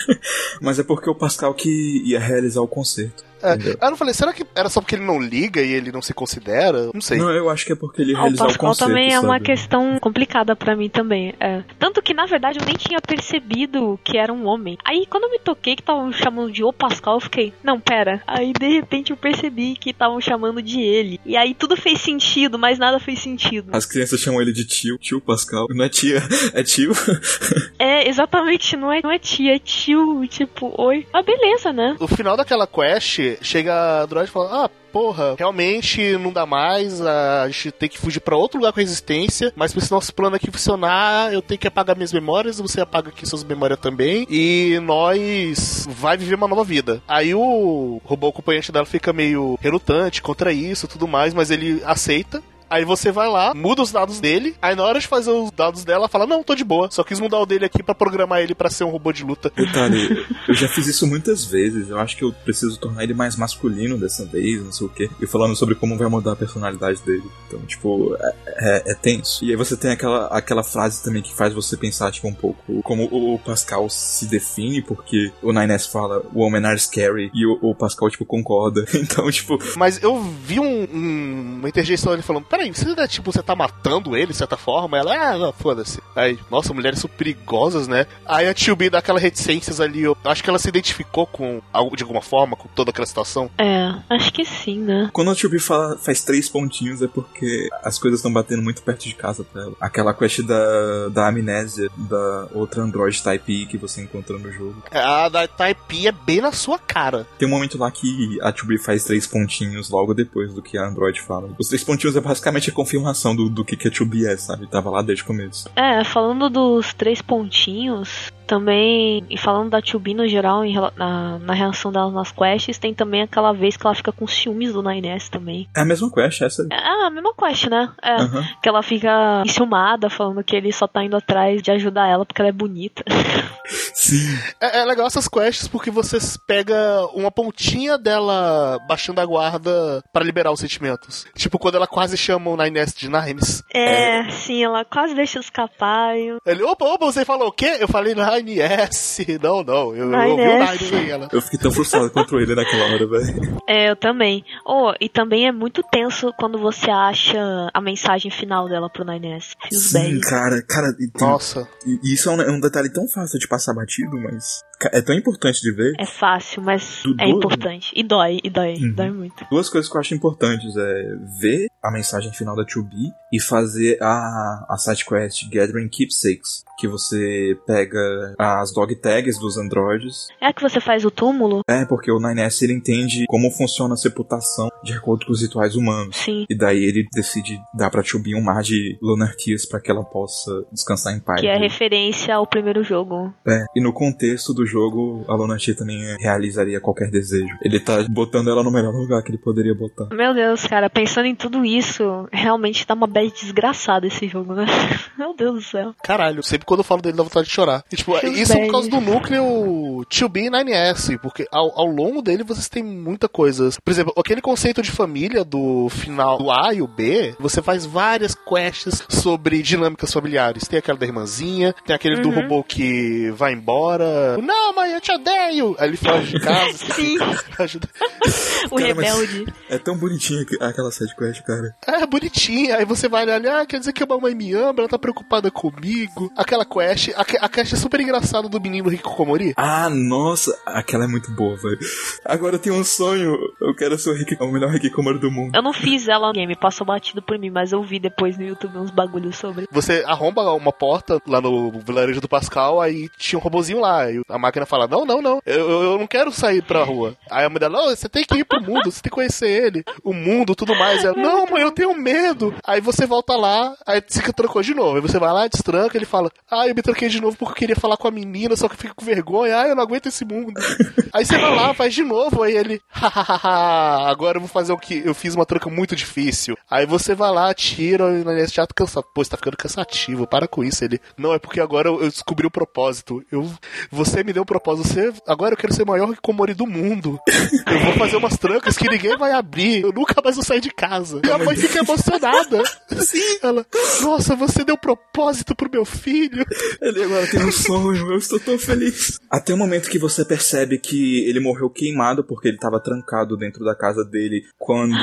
Mas é porque o Pascal que ia realizar o concerto. É. Aí eu não falei, será que era só porque ele não liga e ele não se considera? Não sei. Não, eu acho que é porque ele realizou o, Pascal o conceito, também é uma questão complicada para mim também. É. Tanto que, na verdade, eu nem tinha percebido que era um homem. Aí, quando eu me toquei que estavam chamando de O Pascal, eu fiquei, não, pera. Aí, de repente, eu percebi que estavam chamando de ele. E aí, tudo fez sentido, mas nada fez sentido. As crianças chamam ele de tio, tio Pascal. Não é tia, é tio. É, exatamente, não é, não é tia, é tio, tipo, oi. Ah, beleza, né? No final daquela quest, chega a Android e fala: Ah, porra, realmente não dá mais, a gente tem que fugir para outro lugar com resistência, mas pra esse nosso plano aqui funcionar, eu tenho que apagar minhas memórias, você apaga aqui suas memórias também, e nós vai viver uma nova vida. Aí o robô acompanhante dela fica meio relutante contra isso tudo mais, mas ele aceita. Aí você vai lá, muda os dados dele, aí na hora de fazer os dados dela, fala: Não, tô de boa, só quis mudar o dele aqui para programar ele para ser um robô de luta. Detalhe, eu já fiz isso muitas vezes, eu acho que eu preciso tornar ele mais masculino dessa vez, não sei o quê. E falando sobre como vai mudar a personalidade dele. Então, tipo, é, é, é tenso. E aí você tem aquela, aquela frase também que faz você pensar, tipo, um pouco como o Pascal se define, porque o Nines fala Women are scary, e o, o Pascal, tipo, concorda. Então, tipo. Mas eu vi um, um, uma interjeição ele falando: peraí, você, tá, tipo, você tá matando ele de certa forma? Ela, ah, não, foda-se. Aí, nossa, mulheres são perigosas, né? Aí a Tio B dá aquelas reticências ali, eu acho que ela se identificou com, de alguma forma, com toda aquela situação. É, acho que sim, né? Quando a Tio B fala, faz três pontinhos é porque as coisas estão batendo muito perto de casa pra ela. Aquela quest da, da amnésia da outra Android Type que você encontrou no jogo. A da Type é bem na sua cara. Tem um momento lá que a Tio B faz três pontinhos logo depois do que a Android fala. Os três pontinhos é basicamente basicamente a confirmação do, do que, que a 2B é, sabe? Tava lá desde o começo. É, falando dos três pontinhos, também, e falando da 2B no geral, em, na, na reação dela nas quests, tem também aquela vez que ela fica com ciúmes do 9S também. É a mesma quest, essa? É a mesma quest, né? É. Uhum. Que ela fica enciumada, falando que ele só tá indo atrás de ajudar ela porque ela é bonita. Sim. É, é legal essas quests porque você pega uma pontinha dela baixando a guarda para liberar os sentimentos. Tipo, quando ela quase chama o 9S de Nines. É, é, sim, ela quase deixa escapar. Eu... Ele, opa, opa, você falou o quê? Eu falei Nine S. Não, não. Eu, eu ouvi o Nine aí, ela. Eu fiquei tão frustrado contra ele naquela hora, velho. É, eu também. Oh, e também é muito tenso quando você acha a mensagem final dela pro 9S. Sim, cara, cara. E, Nossa. E, isso é um, é um, detalhe tão fácil de passar batido, mas. É tão importante de ver. É fácil, mas Do, é duas... importante. E dói, e dói, uhum. dói muito. Duas coisas que eu acho importantes é ver a mensagem final da 2B e fazer a, a sidequest Gathering Keepsakes, que você pega as dog tags dos androides. É que você faz o túmulo? É, porque o 9S ele entende como funciona a sepultação de acordo com os rituais humanos. Sim. E daí ele decide dar pra Chubin um mar de Lunar Tears pra que ela possa descansar em paz. Que é referência ao primeiro jogo. É, e no contexto do jogo, a Lunar Tears também realizaria qualquer desejo. Ele tá botando ela no melhor lugar que ele poderia botar. Meu Deus, cara, pensando em tudo isso, realmente dá uma bad desgraçada esse jogo, né? Meu Deus do céu. Caralho, sempre quando eu falo dele dá vontade de chorar. E, tipo, isso é por causa do núcleo 2B e 9S, porque ao, ao longo dele vocês têm muita coisa. Por exemplo, aquele conceito de família do final do A e o B, você faz várias quests sobre dinâmicas familiares. Tem aquela da irmãzinha, tem aquele uhum. do robô que vai embora. Não, mãe, eu te odeio! Aí ele foge de casa. Sim. Ajuda. o cara, rebelde. É tão bonitinha aquela side quest, cara. É, bonitinha. Aí você vai olhar, ah, quer dizer que a mamãe me ama, ela tá preocupada comigo. Aquela quest, a, a quest é super engraçada do menino Rico Komori. Ah, nossa, aquela é muito boa, velho. Agora eu tenho um sonho, eu quero ser o, Rick, o melhor Rick Komori do mundo. Eu não fiz ela no game, passou batido por mim, mas eu vi depois no YouTube uns bagulhos sobre. Você arromba uma porta lá no vilarejo do Pascal, aí tinha um robozinho lá, e a máquina fala, não, não, não, eu, eu não quero sair pra rua. Aí a mãe dela, não, você tem que ir pro mundo, você tem que conhecer ele, o mundo, tudo mais. Ela, não, mãe, eu tenho medo. Aí você volta lá, aí se trancou de novo. Aí você vai lá, destranca, ele fala, ah, eu me tranquei de novo porque eu queria falar com a menina, só que eu fico com vergonha, ah, eu não aguento esse mundo. aí você vai lá, faz de novo, aí ele, hahaha, agora eu vou fazer o que? Eu fiz uma tranca muito difícil. Aí você vai lá, tira, e nesse teatro cansado. Pô, você tá ficando cansativo, para com isso. Ele, não, é porque agora eu, descobri o propósito. Eu, você me deu um propósito, você, agora eu quero ser maior que Komori do mundo. Eu vou fazer umas trancas que ninguém vai abrir. Eu nunca mais vou sair de casa. E a mãe fica emocionada. Sim. Ela, nossa, você deu propósito pro meu filho. Ele agora tem um sonho, eu estou tão feliz. Até o momento que você percebe que ele morreu queimado porque ele estava trancado dentro da casa dele quando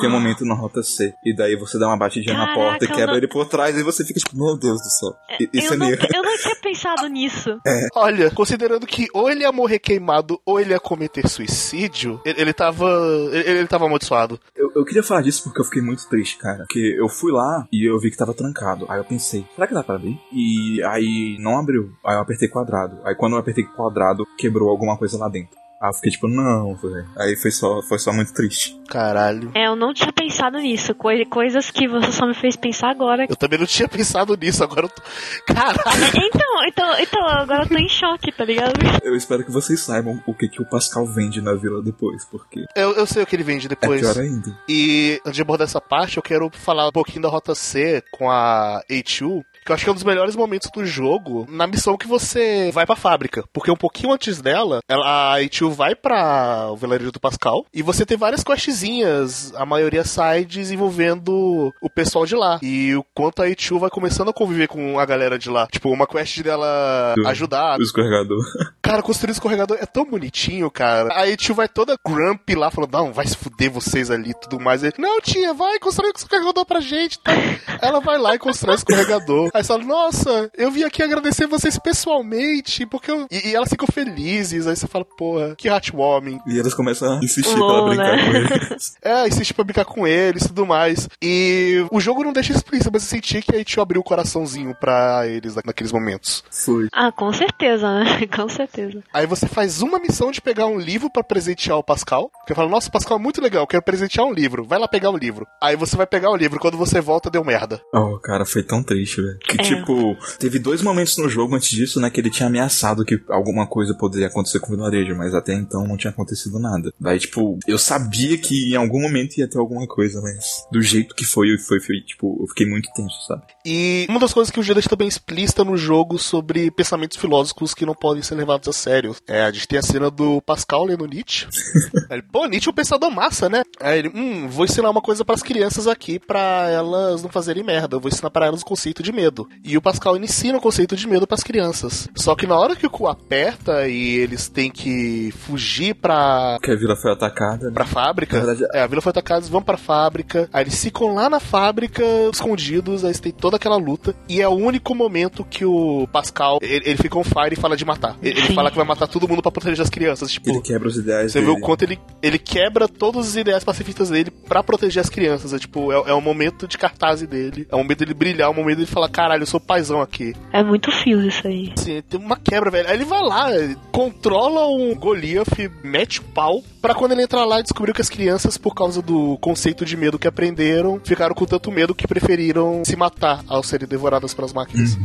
tem um momento na rota C. E daí você dá uma batidinha Caraca, na porta, quebra não... ele por trás e você fica tipo, meu Deus do céu. Isso eu, é não, eu não tinha pensado nisso. É. Olha, considerando que ou ele ia morrer queimado ou ele ia cometer suicídio, ele, ele tava. Ele, ele tava amaldiçoado. Eu, eu queria falar disso porque eu fiquei muito triste, cara. Porque eu fui lá e eu vi que tava trancado. Aí eu pensei, será que dá pra? E E aí não abriu. Aí eu apertei quadrado. Aí quando eu apertei quadrado, quebrou alguma coisa lá dentro. Aí eu fiquei tipo, não, velho. Aí foi só, foi só muito triste. Caralho. É, eu não tinha pensado nisso. Coi- coisas que você só me fez pensar agora. Eu também não tinha pensado nisso, agora eu tô. Caralho! Então, então, então, agora eu tô em choque, tá ligado? Eu espero que vocês saibam o que, que o Pascal vende na vila depois, porque Eu, eu sei o que ele vende é depois. pior ainda. E antes de abordar essa parte, eu quero falar um pouquinho da Rota C com a H2. Que eu acho que é um dos melhores momentos do jogo na missão que você vai pra fábrica. Porque um pouquinho antes dela, ela, a H2 vai pra o vilarejo do Pascal. E você tem várias questzinhas, a maioria sides, envolvendo o pessoal de lá. E o quanto a H2 vai começando a conviver com a galera de lá. Tipo, uma quest dela Do- ajudar. O escorregador. Cara, construir o escorregador é tão bonitinho, cara. Aí tio vai toda grumpy lá, falando, não, vai se fuder vocês ali e tudo mais. Ele, não, tia, vai construir o escorregador pra gente. Tá? Ela vai lá e constrói o escorregador. Aí você fala, nossa, eu vim aqui agradecer vocês pessoalmente, porque eu... E, e elas ficam felizes. Aí você fala, porra, que heartwarming. E eles começam a insistir Lol, pra brincar né? com eles. É, insiste pra brincar com eles e tudo mais. E o jogo não deixa explícito, mas eu senti que a tio abriu o coraçãozinho pra eles na- naqueles momentos. Foi. Ah, com certeza, né? Com certeza. Aí você faz uma missão de pegar um livro pra presentear o Pascal. Que fala, nossa, o Pascal é muito legal, eu quero presentear um livro. Vai lá pegar o livro. Aí você vai pegar o livro, quando você volta, deu merda. Oh, cara, foi tão triste, velho. Que, É. tipo, teve dois momentos no jogo antes disso, né, que ele tinha ameaçado que alguma coisa poderia acontecer com o vilarejo, mas até então não tinha acontecido nada. Daí, tipo, eu sabia que em algum momento ia ter alguma coisa, mas do jeito que foi, foi, foi, tipo, eu fiquei muito tenso, sabe? E uma das coisas que o jogo deixa também explícita no jogo sobre pensamentos filosóficos que não podem ser levados a sério. É, a gente tem a cena do Pascal lendo Nietzsche. Ele, pô, Nietzsche é um pensador massa, né? Aí ele, hum, vou ensinar uma coisa pras crianças aqui pra elas não fazerem merda. Eu vou ensinar pra elas o conceito de medo. E o Pascal ensina o conceito de medo pras crianças. Só que na hora que o cu aperta e eles têm que fugir pra Porque a vila foi atacada, né? pra fábrica. Na verdade, É, a vila foi atacada, eles vão pra fábrica. Aí eles ficam lá na fábrica, escondidos, aí tem toda aquela luta. E é o único momento que o Pascal, ele, ele fica on fire e fala de matar. Ele, ele fala que vai matar todo mundo pra proteger as crianças. Tipo, Ele quebra os ideais você vê dele. o quanto ele, ele quebra todos os ideais pacifistas dele pra proteger as crianças. É tipo, é, é um momento de cartaz dele. É um momento dele brilhar, é um momento dele falar, caralho, eu sou paizão aqui. É muito fio isso aí. Assim, tem uma quebra, velho. Aí ele vai lá, controla um Goliath, mete o pau, pra quando ele entrar lá e descobriu que as crianças, por causa do conceito de medo que aprenderam, ficaram com tanto medo que preferiram se matar ao serem devoradas pelas máquinas.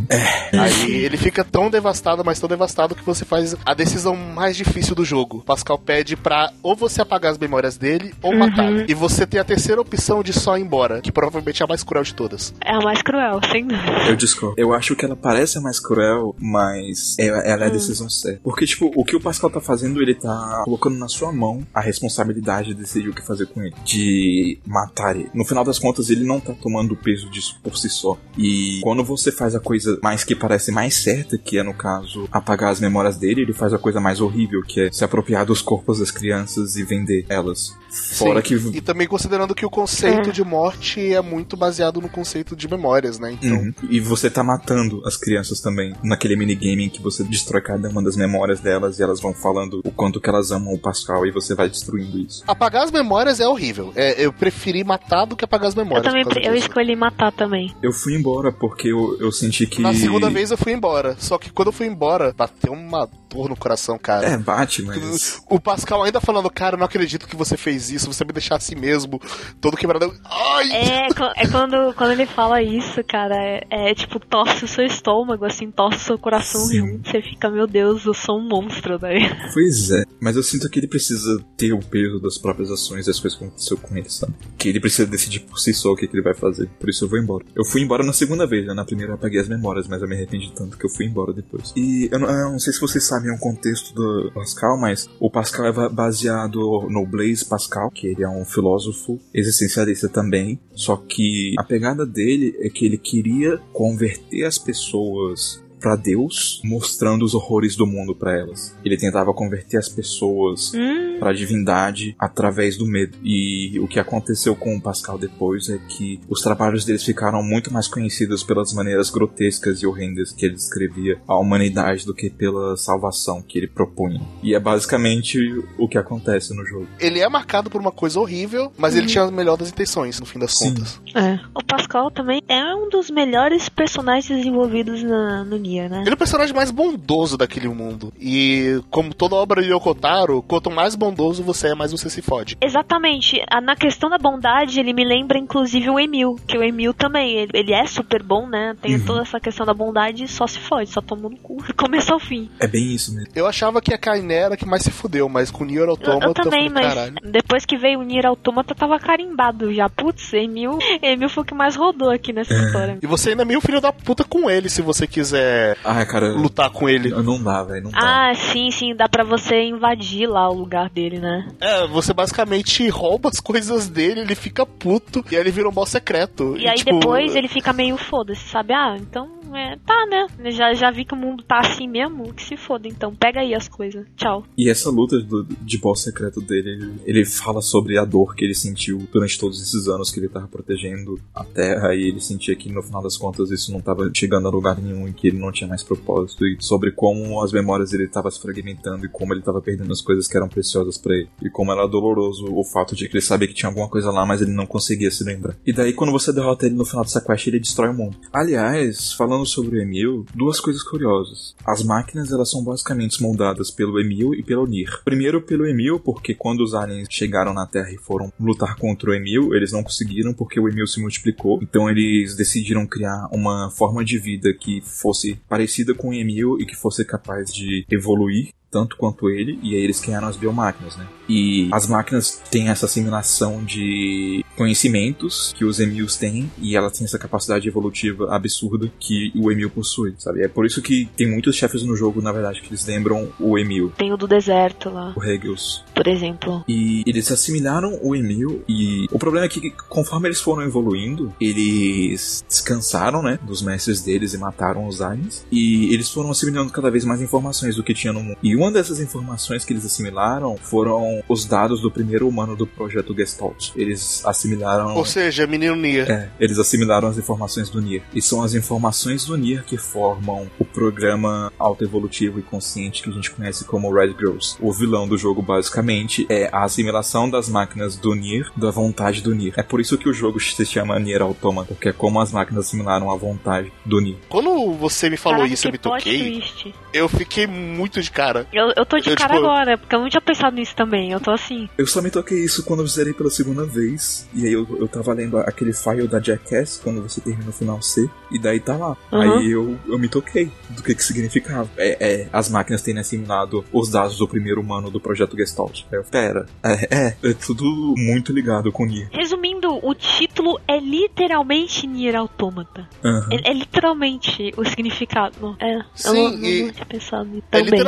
Aí ele fica tão devastado, mas tão devastado que você faz a decisão mais difícil do jogo. Pascal pede pra ou você apagar as memórias dele ou matar. E você tem a terceira opção de só ir embora, que provavelmente é a mais cruel de todas. É a mais cruel, sem dúvida. Eu discordo. Eu acho que ela parece mais cruel, mas ela, ela é a decisão certa. Porque, tipo, o que o Pascal tá fazendo, ele tá colocando na sua mão a responsabilidade de decidir o que fazer com ele. De matar ele. No final das contas, ele não tá tomando o peso disso por si só. E quando você faz a coisa mais que parece mais certa, que é, no caso, apagar as memórias dele, ele faz a coisa mais horrível, que é se apropriar dos corpos das crianças e vender elas. Fora Sim. que... E também considerando que o conceito É. de morte é muito baseado no conceito de memórias, né? Então, Uhum. E você tá matando as crianças também. Naquele minigame em que você destrói cada uma das memórias delas e elas vão falando o quanto que elas amam o Pascal e você vai destruindo isso. apagar as memórias é horrível. É, eu preferi matar do que apagar as Eu memórias. também por causa eu escolhi matar também. Eu fui embora porque eu, eu senti que. Na segunda vez eu fui embora. Só que quando eu fui embora, bateu uma dor no coração, cara. É, bate, mas. O Pascal ainda falando, cara, eu não acredito que você fez isso, você me deixar assim mesmo, todo quebrado. Ai! É, é quando, quando ele fala isso, cara, é, é tipo, torce o seu estômago, assim, torce o seu coração Sim. junto. Você fica, meu Deus, eu sou um monstro, daí. Pois é. Mas eu sinto que ele precisa ter o peso das próprias ações e das coisas que aconteceu com ele, sabe? Que ele precisa decidir por si só o que, que ele vai fazer. Por isso eu vou embora. Eu fui embora na segunda vez, né? Na primeira eu apaguei as memórias, mas eu me arrependi tanto que eu fui embora depois. E eu não, eu não sei se vocês sabem o contexto do Pascal, mas o Pascal é ba- baseado no Blaise Pascal, que ele é um filósofo existencialista também. Só que a pegada dele é que ele queria converter as pessoas pra Deus, mostrando os horrores do mundo pra elas. Ele tentava converter as pessoas Hum, para a divindade através do medo. E o que aconteceu com o Pascal depois é que os trabalhos deles ficaram muito mais conhecidos pelas maneiras grotescas e horrendas que ele descrevia a humanidade do que pela salvação que ele propunha. E é basicamente o que acontece no jogo. Ele é marcado por uma coisa horrível, mas ele tinha a melhor das intenções, no fim das Sim. contas. É. O Pascal também é um dos melhores personagens desenvolvidos na, no Né? Ele é o personagem mais bondoso daquele mundo. E como toda obra de Yokotaro, quanto mais bondoso você é, mais você se fode. Exatamente. A- Na questão da bondade, ele me lembra inclusive o Emil, que o Emil também, ele, ele é super bom, né? Tem Uhum. toda essa questão da bondade e só se fode, só toma no cu, começo ao fim. É bem isso mesmo. Eu achava que a Kainé era a que mais se fudeu, mas com o Nier Eu, Automata eu também, falei, mas depois que veio o Nier Automata, tava carimbado já. Putz, Emil, Emil foi o que mais rodou aqui nessa É. história. E você ainda é meio filho da puta com ele, se você quiser Ah, cara, lutar com ele. não dá, velho, não dá. Ah, sim, sim, dá pra você invadir lá o lugar dele, né? É, você basicamente rouba as coisas dele, ele fica puto, e aí ele vira um boss secreto. E aí tipo, depois ele fica meio foda-se, sabe? Ah, então, é, tá, né? Já, já vi que o mundo tá assim mesmo, que se foda, então pega aí as coisas. Tchau. E essa luta do- de boss secreto dele, ele, ele fala sobre a dor que ele sentiu durante todos esses anos que ele tava protegendo a Terra e ele sentia que no final das contas isso não tava chegando a lugar nenhum e que ele não tinha mais propósito e sobre como as memórias dele estavam se fragmentando e como ele tava perdendo as coisas que eram preciosas pra ele e como era doloroso o fato de que ele sabia que tinha alguma coisa lá, mas ele não conseguia se lembrar. E daí quando você derrota ele no final dessa quest, ele destrói o mundo. Aliás, falando sobre o Emil, duas coisas curiosas. As máquinas elas são basicamente moldadas pelo Emil e pelo Nir. Primeiro pelo Emil, porque quando os aliens chegaram na Terra e foram lutar contra o Emil, eles não conseguiram porque o Emil se multiplicou. Então eles decidiram criar uma forma de vida que fosse parecida com o Emil e que fosse capaz de evoluir tanto quanto ele, e aí eles criaram as biomáquinas, né? E as máquinas têm essa assimilação de conhecimentos que os Emils têm, e elas têm essa capacidade evolutiva absurda que o Emil possui, sabe? É por isso que tem muitos chefes no jogo, na verdade, que eles lembram o Emil, Tem o do deserto lá, o Regius. por exemplo. E eles assimilaram o Emil e o problema é que conforme eles foram evoluindo, eles descansaram, né, dos mestres deles e mataram os aliens. E eles foram assimilando cada vez mais informações do que tinha no mundo. E uma dessas informações que eles assimilaram foram os dados do primeiro humano do projeto Gestalt. Eles assimilaram Ou seja, menino Nier. é, eles assimilaram as informações do Nier. E são as informações do Nier que formam o programa autoevolutivo e consciente que a gente conhece como Red Girls. O vilão do jogo, basicamente, é a assimilação das máquinas do Nier da vontade do Nier. É por isso que o jogo se chama Nier Automata, que é como as máquinas assimilaram a vontade do Nier. Quando você me falou Caraca, isso, eu me toquei, twist. eu fiquei muito de cara. Eu, eu tô de Eu, cara tipo- agora, porque eu não tinha pensado nisso também. Eu tô assim. Eu só me toquei isso quando eu zerei pela segunda vez. E aí eu, eu tava lendo aquele file da Jackass quando você termina o final C. E daí tá lá. Uhum. Aí eu, eu me toquei do que que significava. É, é, as máquinas terem assimilado os dados do primeiro humano do projeto Gestalt. Eu, pera, é, é, é tudo muito ligado com o Nier. Resumindo, o título é literalmente Nier Automata. Aham. É, é literalmente o significado. É, eu Sim, não, não, e- não tinha pensado nisso É também.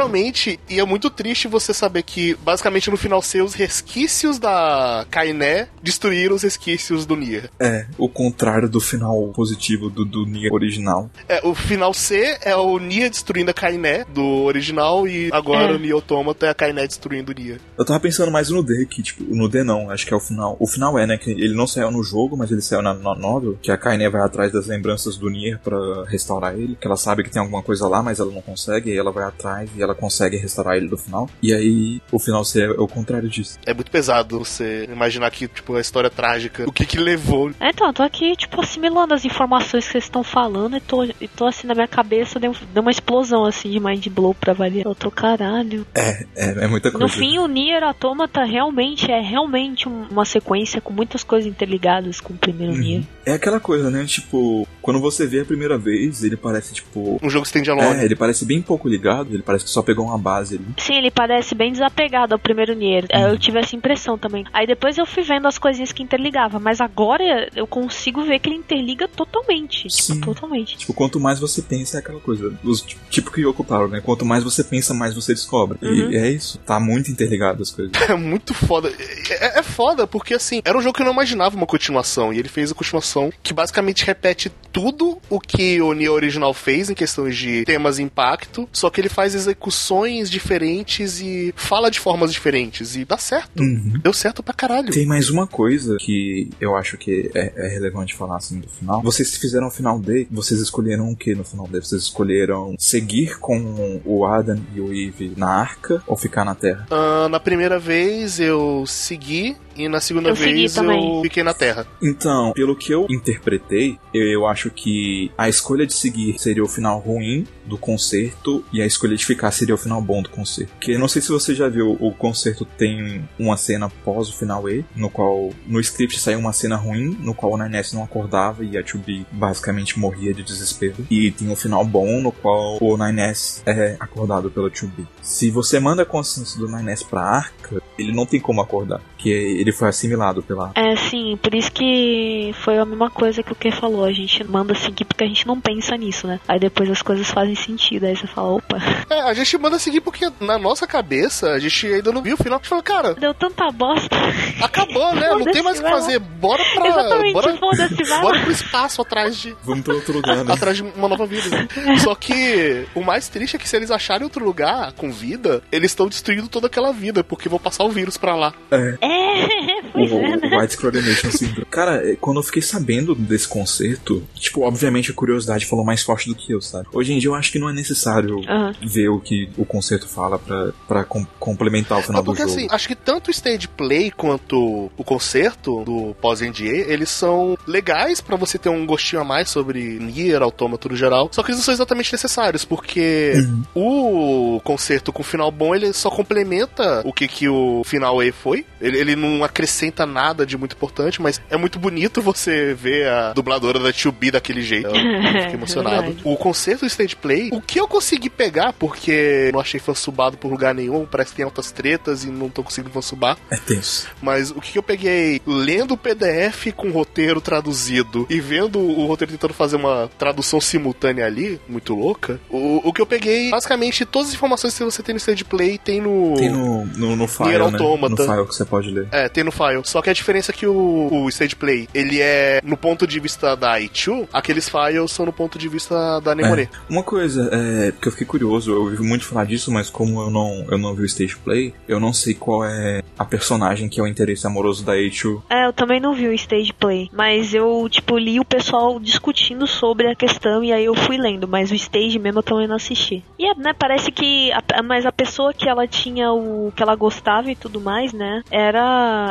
Literalmente, e é muito triste você saber que, basicamente, no final C, os resquícios da Kainé destruíram os resquícios do Nier. É, o contrário do final positivo do, do Nier original. É, o final C é o Nier destruindo a Kainé do original, e agora É. o Nier Automata é a Kainé destruindo o Nier. Eu tava pensando mais no D, que, tipo, no D não, acho que é o final. O final é, né, que ele não saiu no jogo, mas ele saiu na, na novel, que a Kaine vai atrás das lembranças do Nier pra restaurar ele, que ela sabe que tem alguma coisa lá, mas ela não consegue, e ela vai atrás e ela consegue restaurar ele do final. E aí, o final é o contrário disso. É muito pesado você imaginar que, tipo, a história trágica, o que que levou. É, então, eu tô aqui, tipo, assimilando as informações que vocês estão falando e tô, e tô assim na minha cabeça, deu, deu uma explosão assim de mind blow pra variar. Eu tô caralho. É, é, é muita coisa. No fim, o Nier Automata realmente é realmente um- uma sequência com muitas coisas interligadas com o primeiro Uhum. Nier. É aquela coisa, né? Tipo, quando você vê a primeira vez, ele parece, tipo. Um jogo standalone. É, ele parece bem pouco ligado, ele parece que só pegou uma base ali. Sim, ele parece bem desapegado ao primeiro Nier. É, Uhum. Eu tive essa impressão também. Aí depois eu fui vendo as coisinhas que interligavam, mas agora eu consigo ver que ele interliga totalmente. Sim. Tipo, totalmente. Tipo, quanto mais você pensa, é aquela coisa. Os, tipo que Yoko Taro, né? Quanto mais você pensa, mais você descobre. Uhum. E é isso. Tá muito interligado as coisas. É muito foda. É, é foda, porque assim, era um jogo que eu não imaginava uma continuação. E ele fez a continuação que basicamente repete tudo o que o Nier original fez em questões de temas e impacto, só que ele faz execuções diferentes e fala de formas diferentes. E dá certo. Uhum. Deu certo pra caralho. Tem mais uma coisa que eu acho que é, é relevante falar assim do final. Vocês fizeram o final D, vocês escolheram o que no final D? Vocês escolheram seguir com o Adam e o Eve na arca ou ficar na Terra? Ah, na primeira vez eu segui e na segunda Eu vez eu fiquei na Terra. Então, pelo que eu interpretei, eu, eu acho que a escolha de seguir seria o final ruim do concerto e a escolha de ficar seria o final bom do concerto. Porque não sei se você já viu, o concerto tem uma cena pós o final E, no qual no script saiu uma cena ruim, no qual o Nines não acordava e a 2B basicamente morria de desespero. E tem um final bom, no qual o Nines é acordado pela 2B. Se você manda a consciência do Nines pra arca, ele não tem como acordar, porque ele foi assimilado pela. É, sim, por isso que foi a mesma coisa que o que falou. A gente manda seguir porque a gente não pensa nisso, né? Aí depois as coisas fazem sentido. Aí você fala, opa, É, a gente manda seguir porque na nossa cabeça a gente ainda não viu o final. A gente falou, cara, deu tanta bosta. acabou, né? Não tem mais o que fazer. Bora pra. Exatamente, bora, bora pro espaço atrás de. Vamos pra outro lugar, né? Atrás de uma nova vida. né? Só que o mais triste é que se eles acharem outro lugar com vida, eles estão destruindo toda aquela vida, porque vão passar o vírus pra lá. É. É, pois é, né? o White Coordination Syndrome. Cara, é, quando eu fiquei sabendo desse concerto, tipo, obviamente a curiosidade falou mais forte do que eu, sabe? Hoje em dia eu acho que não é necessário ver o que o concerto fala pra, pra com- complementar o final É porque do jogo. assim, acho que tanto o stage play quanto o concerto do pós-NDA, eles são legais pra você ter um gostinho a mais sobre Nier, Autômato no geral, só que eles não são exatamente necessários, porque o concerto com final bom, ele só complementa o que, que o final E foi, ele, ele não acrescenta nada de muito importante, mas é muito bonito você ver a dubladora da 2B daquele jeito. Eu fiquei emocionado. O concerto do stage play, o que eu consegui pegar, porque não achei fansubado por lugar nenhum, parece que tem altas tretas e não tô conseguindo fansubar, É tenso. mas o que eu peguei lendo o PDF com o roteiro traduzido e vendo o roteiro tentando fazer uma tradução simultânea ali, muito louca, o, o que eu peguei, basicamente, todas as informações que você tem no stage play tem no. Tem no, no, no file, né? Automata. No file que você pode ler. É, tem no file. Só que a diferença é que o, o stage play, ele é no ponto de vista da Ichu, aqueles files são no ponto de vista da Nemore. Uma coisa, é, que eu fiquei curioso, eu ouvi muito falar disso, mas como eu não, eu não vi o stage play, eu não sei qual é a personagem que é o interesse amoroso da Eichu. É, eu também não vi o stage play, mas eu, tipo, li o pessoal discutindo sobre a questão e aí eu fui lendo, mas o stage mesmo eu também não assisti. E, é, né, parece que, a, mas a pessoa que ela tinha o, que ela gostava e tudo mais, né, era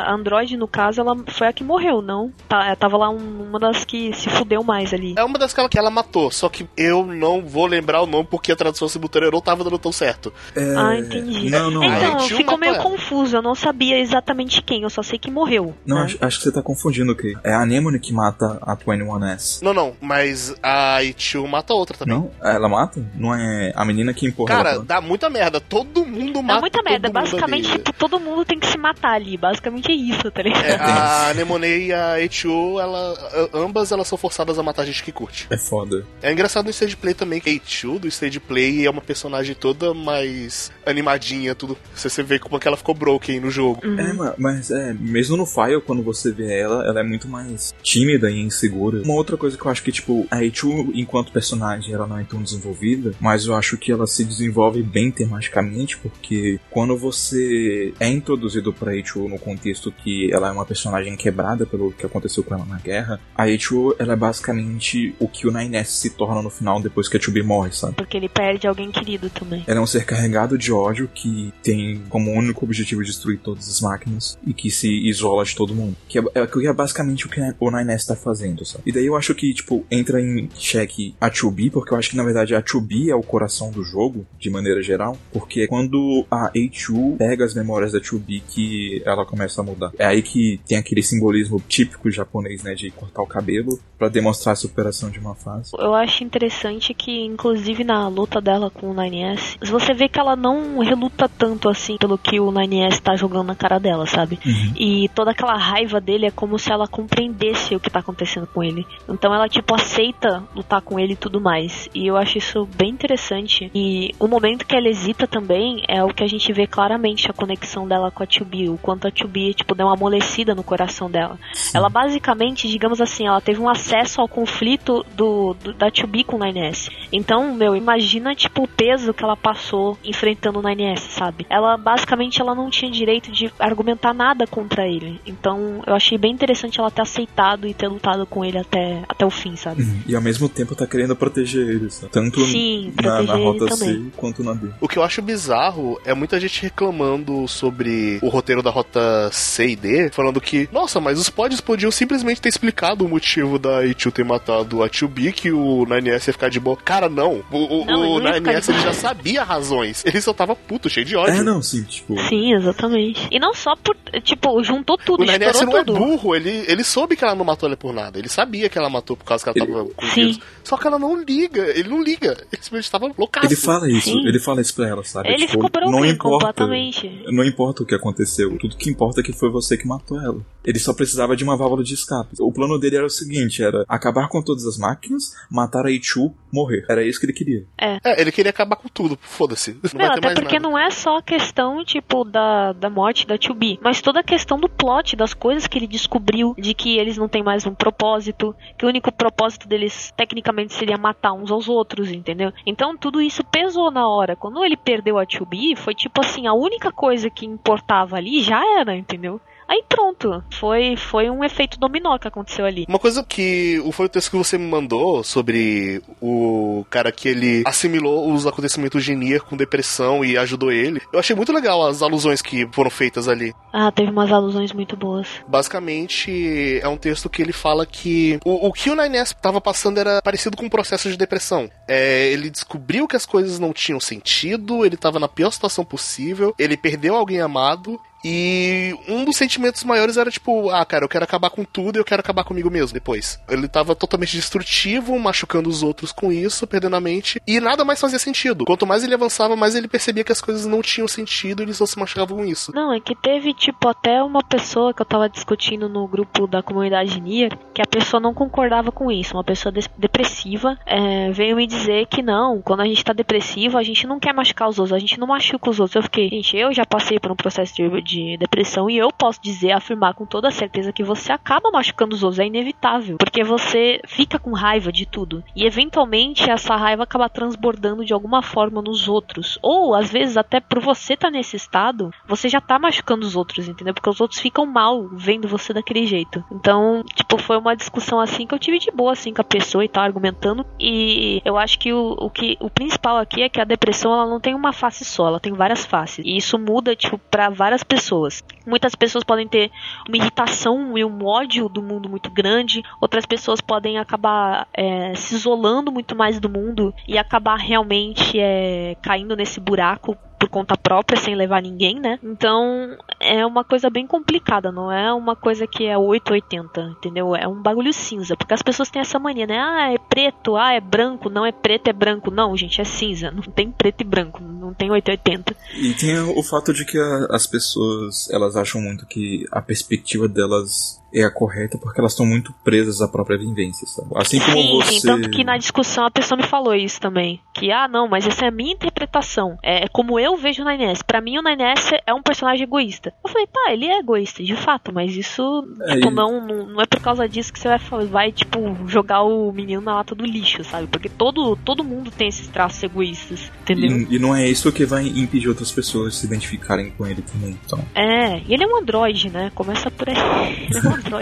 a Android, no caso, ela foi a que morreu, não? Tá, ela tava lá um- uma das que se fudeu mais ali. É uma das que ela, que ela matou, só que eu não vou lembrar o nome porque a tradução simultânea não tava dando tão certo. É... Ah, entendi. Não, não, então, Jill ficou meio ela. confuso, eu não sabia exatamente quem, eu só sei que morreu. Não, né? acho, acho que você tá confundindo, Kay. É a Anemone que mata a 21S. Não, não, mas a Ichiu mata outra também. Não? Ela mata? Não é a menina que empurra ela Cara, pra- dá muita merda. Todo mundo mata Dá muita merda, basicamente, tipo, todo mundo tem que se matar ali, basicamente é isso, tá ligado? É, a Nemone e a Ichiu, ela, ambas elas são forçadas a matar gente que curte. É foda. É engraçado no stage play também que a Ichiu do stage play é uma personagem toda mais animadinha, tudo. Você, você vê como é que ela ficou broken no jogo. É, ma- mas é, mesmo no file, quando você vê ela, ela é muito mais tímida e insegura. Uma outra coisa que eu acho que, tipo, a Eichu, enquanto personagem, ela não é tão desenvolvida, mas eu acho que ela se desenvolve bem tematicamente, porque quando você é introduzido pra Eichu no contexto que ela é uma personagem quebrada pelo que aconteceu com ela na guerra, a Eichu, ela é basicamente o que o Nines se torna no final depois que a Chubi morre, sabe? Porque ele perde alguém querido também. Ela é um ser carregado de ódio que tem como único objetivo destruir todas as máquinas e que se isola de todo mundo. Que é, é, que é basicamente o que o Nines tá fazendo, sabe? E daí eu acho que, tipo, entra em xeque a 2B, porque eu acho que na verdade a 2B é o coração do jogo, de maneira geral, porque quando a A2 pega as memórias da 2B que ela começa a mudar. É aí que tem aquele simbolismo típico japonês, né, de cortar o cabelo pra demonstrar a superação de uma fase. Eu acho interessante que, inclusive na luta dela com o 9S, você vê que ela não reluta tanto assim pelo que o 9S tá jogando na cara dela, sabe? E toda aquela raiva dele é como se ela compreendesse o que tá acontecendo com ele. Então ela, tipo, aceita lutar com ele e tudo mais. E eu acho isso bem interessante. E o momento que ela hesita também é o que a gente vê claramente a conexão dela com a 2B. O quanto a 2B, tipo, deu uma amolecida no coração dela. Sim. Ela basicamente, digamos assim, ela teve um acesso ao conflito do, do da 2B com o 9S. Então, meu, imagina tipo o peso que ela passou enfrentando o 9S, sabe? Ela basicamente ela não tinha direito de argumentar nada contra ele. Então, eu achei bem interessante ela ter aceitado e ter lutado com ele até, até o fim, sabe? Uhum. E ao mesmo tempo tá querendo proteger ele, sabe? Tanto Sim, na, na rota C quanto na B. O que eu acho bizarro é muita gente reclamando sobre o roteiro da rota C e D, falando que, nossa, mas os pods podiam simplesmente ter explicado o motivo da Ichiu ter matado a 2B, que o 9S ia ficar de boa. Cara, não. O, não, o 9S ele já sabia razões. Ele só tava puto, cheio de ódio. É, não, sim, tipo. Sim, exatamente. E não só por. Tipo, juntou tudo. O 9S não é tudo. é burro, ele, ele soube que ela não matou ela por nada. Ele sabia que ela matou por causa que ela ele... tava com Sim. vírus. Só que ela não liga. Ele não liga. Ele simplesmente tava loucaço. Ele fala isso, Sim. ele fala isso pra ela, sabe? Ele tipo, ficou não importa, completamente. Não importa o que aconteceu. Tudo que importa é que foi você que matou ela. Ele só precisava de uma válvula de escape. O plano dele era o seguinte: era acabar com todas as máquinas, matar a Ichu, morrer. Era isso que ele queria. É. é ele queria acabar com tudo. Foda-se. Não, não até porque nada. não é só a questão, tipo, da, da morte da 2B, mas toda a questão do plot, das coisas que ele descobriu, de que eles não têm mais um propósito, que o único propósito deles, tecnicamente, seria matar uns aos outros, entendeu? Então tudo isso pesou na hora. Quando ele perdeu a 2B, foi tipo assim, a única coisa que importava ali já era, entendeu? Aí pronto, foi, foi um efeito dominó que aconteceu ali. Uma coisa que foi o texto que você me mandou sobre o cara que ele assimilou os acontecimentos de Nier com depressão e ajudou ele. Eu achei muito legal as alusões que foram feitas ali. Ah, teve umas alusões muito boas. Basicamente, é um texto que ele fala que o, o que o Nines estava passando era parecido com um processo de depressão. É, ele descobriu que as coisas não tinham sentido, ele estava na pior situação possível, ele perdeu alguém amado e um dos sentimentos maiores era tipo, ah, cara, eu quero acabar com tudo e eu quero acabar comigo mesmo depois. Ele tava totalmente destrutivo, machucando os outros com isso, perdendo a mente, e nada mais fazia sentido. Quanto mais ele avançava, mais ele percebia que as coisas não tinham sentido e ele só se machucava com isso. Não, é que teve, tipo, até uma pessoa que eu tava discutindo no grupo da comunidade Nier, que a pessoa não concordava com isso. Uma pessoa depressiva é, veio me dizer que não, quando a gente tá depressivo, a gente não quer machucar os outros, a gente não machuca os outros. Eu fiquei, gente, eu já passei por um processo de de depressão e eu posso dizer, afirmar com toda certeza que você acaba machucando os outros, é inevitável, porque você fica com raiva de tudo e eventualmente essa raiva acaba transbordando de alguma forma nos outros, ou às vezes até por você estar tá nesse estado, você já tá machucando os outros, entendeu? Porque os outros ficam mal vendo você daquele jeito. Então, tipo, foi uma discussão assim que eu tive de boa assim com a pessoa e tal, argumentando e eu acho que o, o que o principal aqui é que a depressão ela não tem uma face só, ela tem várias faces. E isso muda tipo para várias pessoas pessoas. Muitas pessoas podem ter uma irritação e um ódio do mundo muito grande, outras pessoas podem acabar é, se isolando muito mais do mundo e acabar realmente é, caindo nesse buraco por conta própria, sem levar ninguém, né? Então é uma coisa bem complicada, não é uma coisa que é 880, entendeu? É um bagulho cinza, porque as pessoas têm essa mania, né? Ah, é preto, ah, é branco, não é preto, é branco. Não, gente, é cinza, não tem preto e branco, não tem 880. E tem o fato de que a, as pessoas, elas acham muito que a perspectiva delas é a correta porque elas estão muito presas à própria vivência, sabe? Assim como sim, você. Sim, tanto que na discussão a pessoa me falou isso também. Que, ah, não, mas essa é a minha interpretação. É, é como eu vejo o Nines. Pra mim, o Nines é um personagem egoísta. Eu falei, tá, ele é egoísta, de fato, mas isso, é, tipo, não, não, não, é por causa disso que você vai, vai, tipo, jogar o menino na lata do lixo, sabe? Porque todo, todo mundo tem esses traços egoístas, entendeu? E, e não é isso que vai impedir outras pessoas de se identificarem com ele também, então. É, e ele é um androide, né? Começa por aí. Então.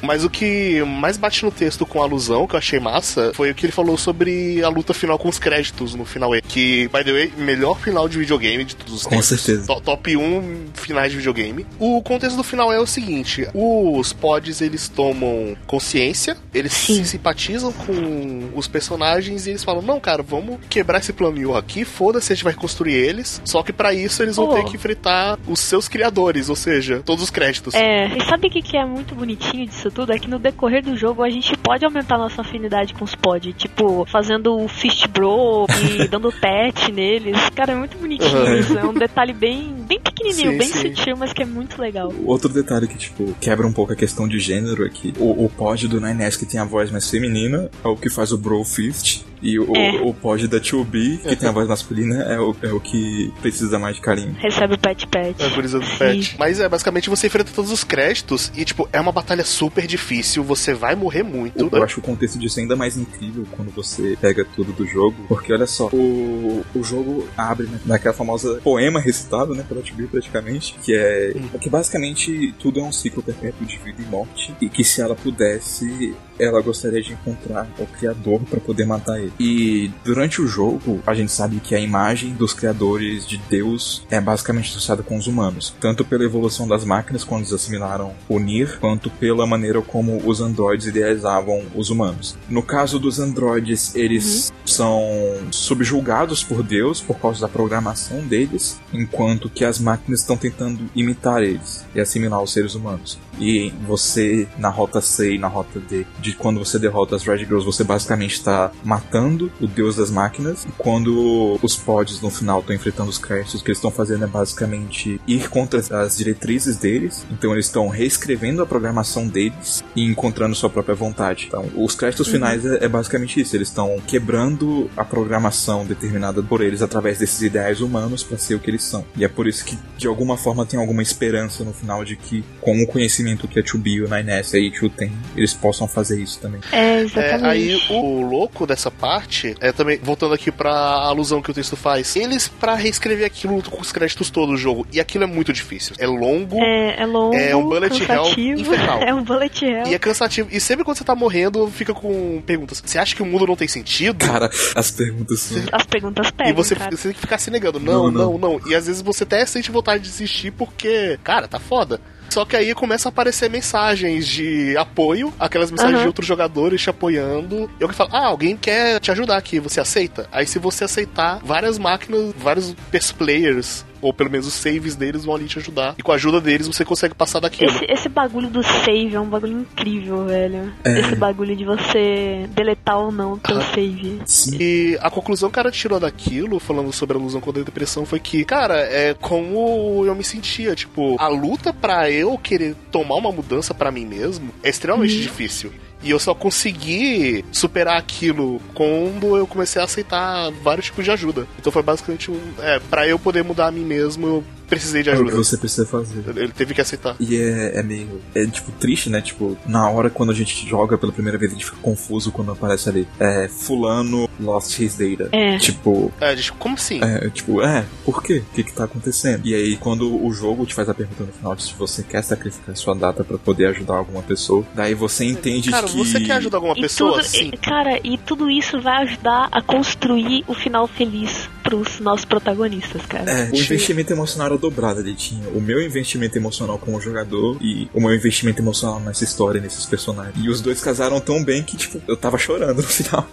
Mas o que mais bate no texto com alusão, que eu achei massa, foi o que ele falou sobre a luta final com os créditos no final E. Que, by the way, melhor final de videogame de todos os com tempos. Com certeza. top 1 finais de videogame. O contexto do final é o seguinte: os pods eles tomam consciência, eles Sim. se simpatizam com os personagens e eles falam: não, cara, vamos quebrar esse plano Yu aqui, foda-se, a gente vai construir eles. Só que para isso eles vão oh. ter que enfrentar os seus criadores, ou seja, todos os créditos. É, e sabe o que, que é muito muito bonitinho disso tudo é que no decorrer do jogo a gente pode aumentar nossa afinidade com os pod. Tipo, fazendo o fist bro e dando pet neles. Cara, é muito bonitinho Uhum. isso. É um detalhe bem, bem pequenininho, Sim, bem sim. sutil, mas que é muito legal. Outro detalhe que, tipo, quebra um pouco a questão de gênero é que o, o pod do 9S que tem a voz mais feminina é o que faz o Bro Fist. E o, É. o pod da 2B, que tem a voz masculina, é o, é o que precisa mais de carinho. Recebe o pet pet. É a brisa do pet. Mas é, basicamente você enfrenta todos os créditos e, tipo, é uma batalha super difícil, você vai morrer muito. Eu acho o contexto disso ainda mais incrível quando você pega tudo do jogo, porque olha só, o, o jogo abre né, naquela famosa poema recitado, né, pela 2B praticamente, que é que basicamente tudo é um ciclo perpétuo de vida e morte, e que se ela pudesse, ela gostaria de encontrar o criador para poder matar ele. E durante o jogo, a gente sabe que a imagem dos criadores de Deus é basicamente associada com os humanos, tanto pela evolução das máquinas quando eles assimilaram o Nir, quanto pela maneira como os androides idealizavam os humanos. No caso dos androides, eles são subjugados por Deus por causa da programação deles, enquanto que as máquinas estão tentando imitar eles e assimilar os seres humanos. E você, na rota C e na rota D, de quando você derrota as Red Girls, você basicamente está matando o deus das máquinas. E quando os pods no final estão enfrentando os créditos, o que eles estão fazendo é basicamente ir contra as diretrizes deles. Então eles estão reescrevendo a programação deles e encontrando sua própria vontade. Então, os créditos finais é, é basicamente isso. Eles estão quebrando a programação determinada por eles através desses ideais humanos para ser o que eles são. E é por isso que, de alguma forma, tem alguma esperança no final de que, com o conhecimento que a 2B e o 9S e a 2 tem, eles possam fazer isso também. É, É, exatamente. aí o louco dessa parte é também, voltando aqui pra alusão que o texto faz, eles, pra reescrever aquilo com os créditos todo o jogo, e aquilo é muito difícil. É longo É, é longo, É um bullet hell cansativo. infernal. É um bullet hell. e é cansativo. E sempre quando você tá morrendo, fica com perguntas. Você acha que o mundo não tem sentido? Cara, as perguntas. As perguntas pegam, E você, cara. você tem que ficar se negando. Não, Não, não, não, E às vezes você até sente vontade de desistir porque, cara, tá foda. Só que aí começa a aparecer mensagens de apoio, aquelas mensagens Aham. de outros jogadores te apoiando. E alguém fala, ah, alguém quer te ajudar aqui, você aceita? Aí se você aceitar, várias máquinas, vários best players, ou pelo menos os saves deles vão ali te ajudar. E com a ajuda deles você consegue passar daquilo. Esse, esse bagulho do save é um bagulho incrível, velho. É. Esse bagulho de você deletar ou não o teu Ah. save. Sim. E a conclusão que o cara tirou daquilo, falando sobre a ilusão contra a depressão, foi que, cara, é como eu me sentia. Tipo, a luta pra eu querer tomar uma mudança pra mim mesmo é extremamente difícil. E eu só consegui superar aquilo quando eu comecei a aceitar vários tipos de ajuda. Então foi basicamente um. É, pra eu poder mudar a mim mesmo, eu precisei de É o que ajuda. você precisa fazer. Ele teve que aceitar. E é, é meio. É tipo triste, né? Tipo, na hora quando a gente joga pela primeira vez, a gente fica confuso quando aparece ali. É, Fulano lost his data. É. Tipo. É, gente, como assim? É, tipo, é, por quê? O que que tá acontecendo? E aí, quando o jogo te faz a pergunta no final de se você quer sacrificar sua data pra poder ajudar alguma pessoa, daí você entende Cara, que... você quer ajudar alguma E pessoa? tudo, Sim. cara, e tudo isso vai ajudar a construir o final feliz pros nossos protagonistas, cara. É, o investimento emocional era dobrado ali. Tinha o meu investimento emocional como jogador e o meu investimento emocional nessa história, nesses personagens. E os dois casaram tão bem que, tipo, eu tava chorando no final.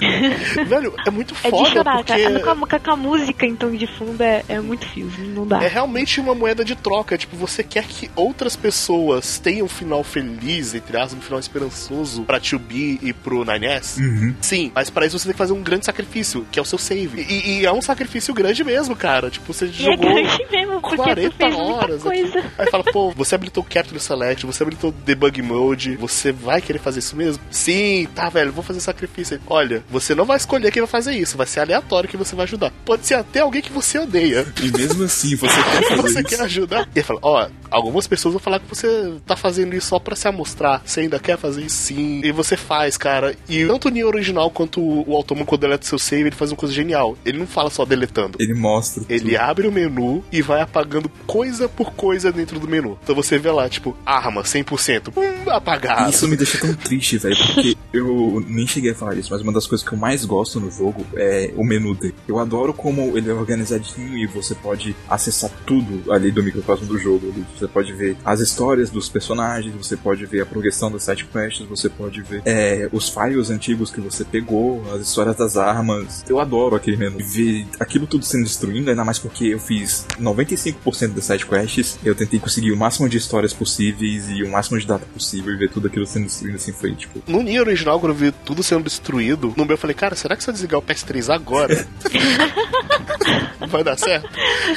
Velho, é muito É foda de chorar, porque. cara. Com a, com a música então de fundo é, é muito fio, não dá. É realmente uma moeda de troca. Tipo, você quer que outras pessoas tenham um final feliz, entre aspas, um final esperançoso pra 2B e pro 9S? Uhum. Sim, mas pra isso você tem que fazer um grande sacrifício, que é o seu save. E, e é um sacrifício grande mesmo, cara. Tipo, você E é jogou. grande mesmo, porque tu 40 fez muita horas coisa. Aí fala, pô, você habilitou o Capture Select, você habilitou o Debug Mode, você vai querer fazer isso mesmo? Sim, tá, velho, vou fazer sacrifício. Olha, você não vai escolher quem vai fazer isso, vai ser aleatório que você vai ajudar. Pode ser até alguém que você odeia. E mesmo assim, você quer fazer Você isso. quer ajudar? E ele fala, ó, algumas pessoas vão falar que você tá fazendo isso só pra se amostrar. Você ainda quer fazer isso sim. E você faz, cara. E tanto o Neo original quanto o Automa, quando deleta seu save, ele faz uma coisa genial. Ele não fala só deletando. Ele mostra. Ele tudo. abre o menu e vai apagando coisa por coisa dentro do menu. Então você vê lá, tipo, arma 100%, hum, apagado. Isso me deixa tão triste, velho, porque eu nem cheguei a falar isso, mas uma das coisas que eu mais gosto no jogo é o menu dele. Eu adoro como ele é organizadinho e você pode acessar tudo ali do microcosmo do jogo. Você pode ver as histórias dos personagens, você pode ver a progressão das side quests, você pode ver é, os files antigos que você pegou, as histórias das armas. Eu adoro aquele menu. Ver aquilo tudo sendo destruindo, ainda mais porque eu fiz 95% das side quests, eu tentei conseguir o máximo de histórias possíveis e o máximo de data possível e ver tudo aquilo sendo destruído assim foi tipo. No Nier original, quando eu vi tudo sendo destruído, no meu eu falei, cara, será que se eu desligar o PS3 agora? vai dar certo?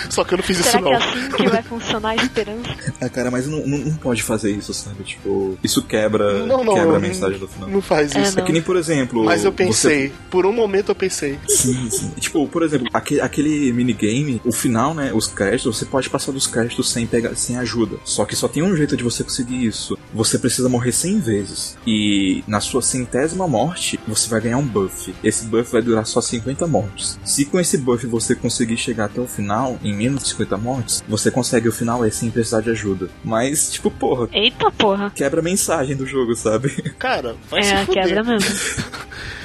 Só que eu não fiz Será isso não. que é assim que vai funcionar a esperança? Ah, cara, mas não, não, não pode fazer isso, sabe? Tipo, isso quebra, Não, não, quebra a não, mensagem do final. Não faz É, isso. É que nem, por exemplo. Mas eu você- pensei, por um momento eu pensei. Sim, sim. Tipo, por exemplo, aquele, aquele minigame, o final, né? Os créditos, você pode passar dos créditos sem, pegar, sem ajuda. Só que só tem um jeito de você conseguir isso. Você precisa morrer 100 vezes. E na sua centésima morte, você vai ganhar um buff. Esse buff vai durar só 50 mortes. Se com esse buff você conseguir chegar até o final, em menos de 50 mortes, você consegue o final aí sem precisar de ajuda. Mas, tipo, porra, Eita porra. quebra a mensagem do jogo, sabe? Cara, vai se É, fuder. quebra mesmo.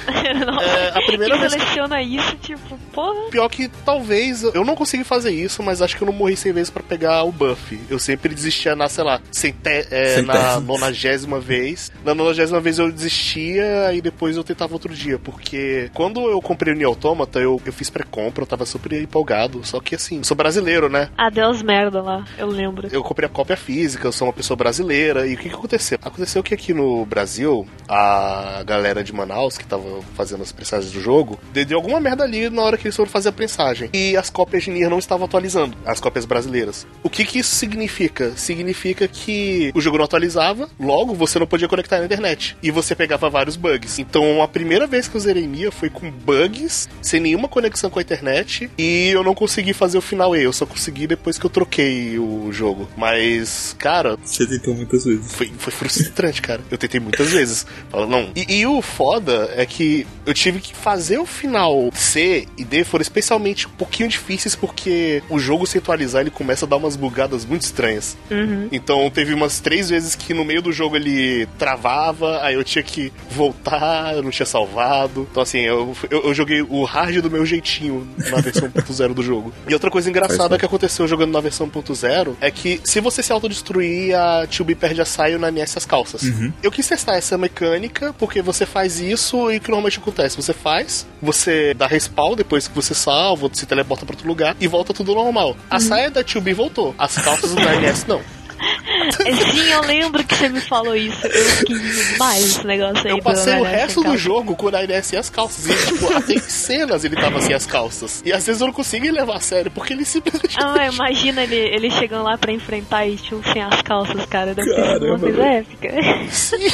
É, a primeira que vez que seleciona isso, tipo, porra. Pior que talvez eu não consegui fazer isso, mas acho que eu não morri 100 vezes pra pegar o buff. Eu sempre desistia na, sei lá, cente, é, na nonagésima vez. Na nonagésima vez eu desistia e depois eu tentava outro dia, porque quando eu comprei o Nier Automata, eu, eu fiz pré-compra, eu tava super empolgado. Só que assim, eu sou brasileiro, né? Adeus merda lá, eu lembro. Eu comprei a cópia física, eu sou uma pessoa brasileira. E o que, que aconteceu? Aconteceu que aqui no Brasil, a galera de Manaus, que tava fazendo as prensagens do jogo, de- deu alguma merda ali na hora que eles foram fazer a prensagem. E as cópias de Nier não estavam atualizando, as cópias brasileiras. O que, que isso significa? Significa que o jogo não atualizava, logo você não podia conectar na internet. E você pegava vários bugs. Então a primeira vez que eu zerei Nier foi com bugs, sem nenhuma conexão com a internet. E eu não consegui fazer o final E, eu só consegui depois que eu troquei o jogo. Mas, cara, Você tentou muitas vezes. foi, foi frustrante, cara. Eu tentei muitas vezes. Fala, não. E, e o foda é que eu tive que fazer o final C e D foram especialmente um pouquinho difíceis porque o jogo se atualizar ele começa a dar umas bugadas muito estranhas. Uhum. Então teve umas três vezes que no meio do jogo ele travava, aí eu tinha que voltar, eu não tinha salvado. Então assim, eu, eu, eu joguei o hard do meu jeitinho na versão 1.0 do jogo. E outra coisa engraçada que aconteceu jogando na versão 1.0 é que se você se autodestruir, a 2B perde a saio na NS as calças. Eu quis testar essa mecânica porque você faz isso e que normalmente acontece? Você faz, você dá respawn depois que você salva, se teleporta pra outro lugar e volta tudo normal. A saia da 2B voltou, as calças da NS não. Sim, eu lembro que você me falou isso. Eu fiquei demais esse negócio aí. Eu passei o resto do jogo com o Nairé sem as calças. E, tipo, até em cenas ele tava sem as calças. E às vezes eu não conseguia levar a sério, porque ele simplesmente. Ah, imagina ele, ele chegando lá pra enfrentar e tipo, sem as calças, cara. Deve Caramba, uma coisa épica. Sim.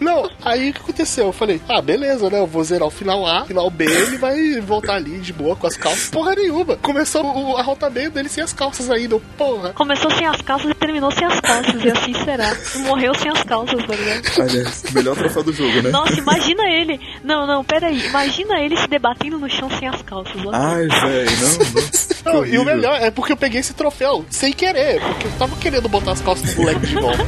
Não, aí o que aconteceu? Eu falei, ah, beleza, né? Eu vou zerar o final A, final B, ele vai voltar ali de boa com as calças. Porra nenhuma. Começou o, a rota B dele sem as calças ainda. Porra. Começou sem as calças e terminou sem as calças. E assim será. E morreu sem as calças, tá ligado? Aliás, melhor troféu do jogo, né? Nossa, imagina ele. Não, não, peraí. Imagina ele se debatendo no chão sem as calças. ó. Ai, velho, não, não. Não, e o melhor é porque eu peguei esse troféu sem querer, porque eu tava querendo botar as calças do moleque de volta.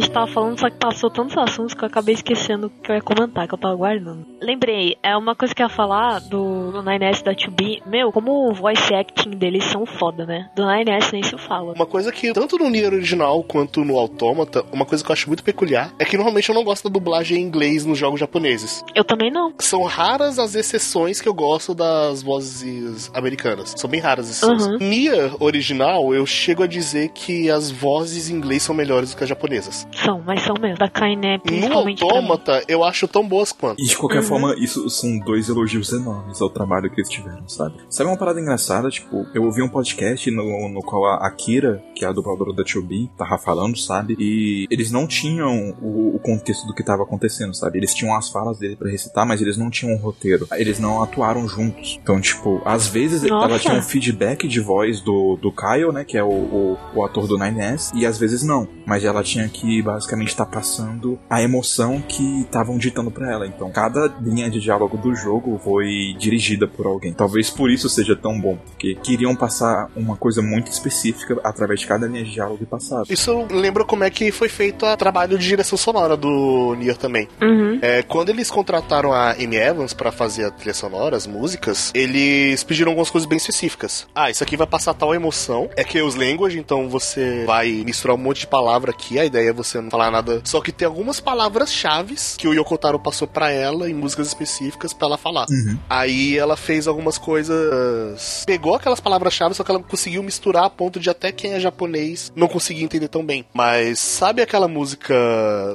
Gente tava falando, só que passou tantos assuntos que eu acabei esquecendo o que eu ia comentar, que eu tava guardando. Lembrei, é uma coisa que eu ia falar do, do 9S da 2B. Meu, como o voice acting deles são foda, né? Do 9S nem se fala. Uma coisa que, tanto no Nier original quanto no Automata, uma coisa que eu acho muito peculiar é que normalmente eu não gosto da dublagem em inglês nos jogos japoneses. Eu também não. São raras as exceções que eu gosto das vozes americanas. São bem raras as exceções. Uhum. Nier original, eu chego a dizer que as vozes em inglês são melhores do que as japonesas. São, mas são mesmo. Da Kainé, No principalmente mim. Autômata, eu acho tão boas quanto. E de qualquer Uhum. forma, isso são dois elogios enormes ao trabalho que eles tiveram, sabe? Sabe uma parada engraçada? Tipo, eu ouvi um podcast no, no qual a Akira, que é a dubladora da Chobi, tava falando, sabe? E eles não tinham o, o contexto do que tava acontecendo, sabe? Eles tinham as falas dele pra recitar, mas eles não tinham um roteiro. Eles não atuaram juntos. Então, tipo, às vezes Nossa. ela tinha um feedback de voz do, do Kyle, né? Que é o, o, o ator do 9S, e às vezes não. Mas ela tinha que basicamente estar passando a emoção que estavam ditando pra ela. Então, cada linha de diálogo do jogo foi dirigida por alguém. Talvez por isso seja tão bom, porque queriam passar uma coisa muito específica através de cada linha de diálogo e passaram. Isso lembra como é que foi feito o trabalho de direção sonora do Nier também. Uhum. É, quando eles contrataram a Amy Evans pra fazer a trilha sonora, as músicas, eles pediram algumas coisas bem específicas. Ah, isso aqui vai passar tal emoção. É que os language, então você vai misturar um monte de palavra aqui. A ideia é você não falar nada. Só que tem algumas palavras-chave que o Yokotaro passou pra ela em músicas específicas pra ela falar. Uhum. Aí ela fez algumas coisas. Pegou aquelas palavras-chave, só que ela conseguiu misturar a ponto de até quem é japonês não conseguir entender tão bem. Mas sabe aquela música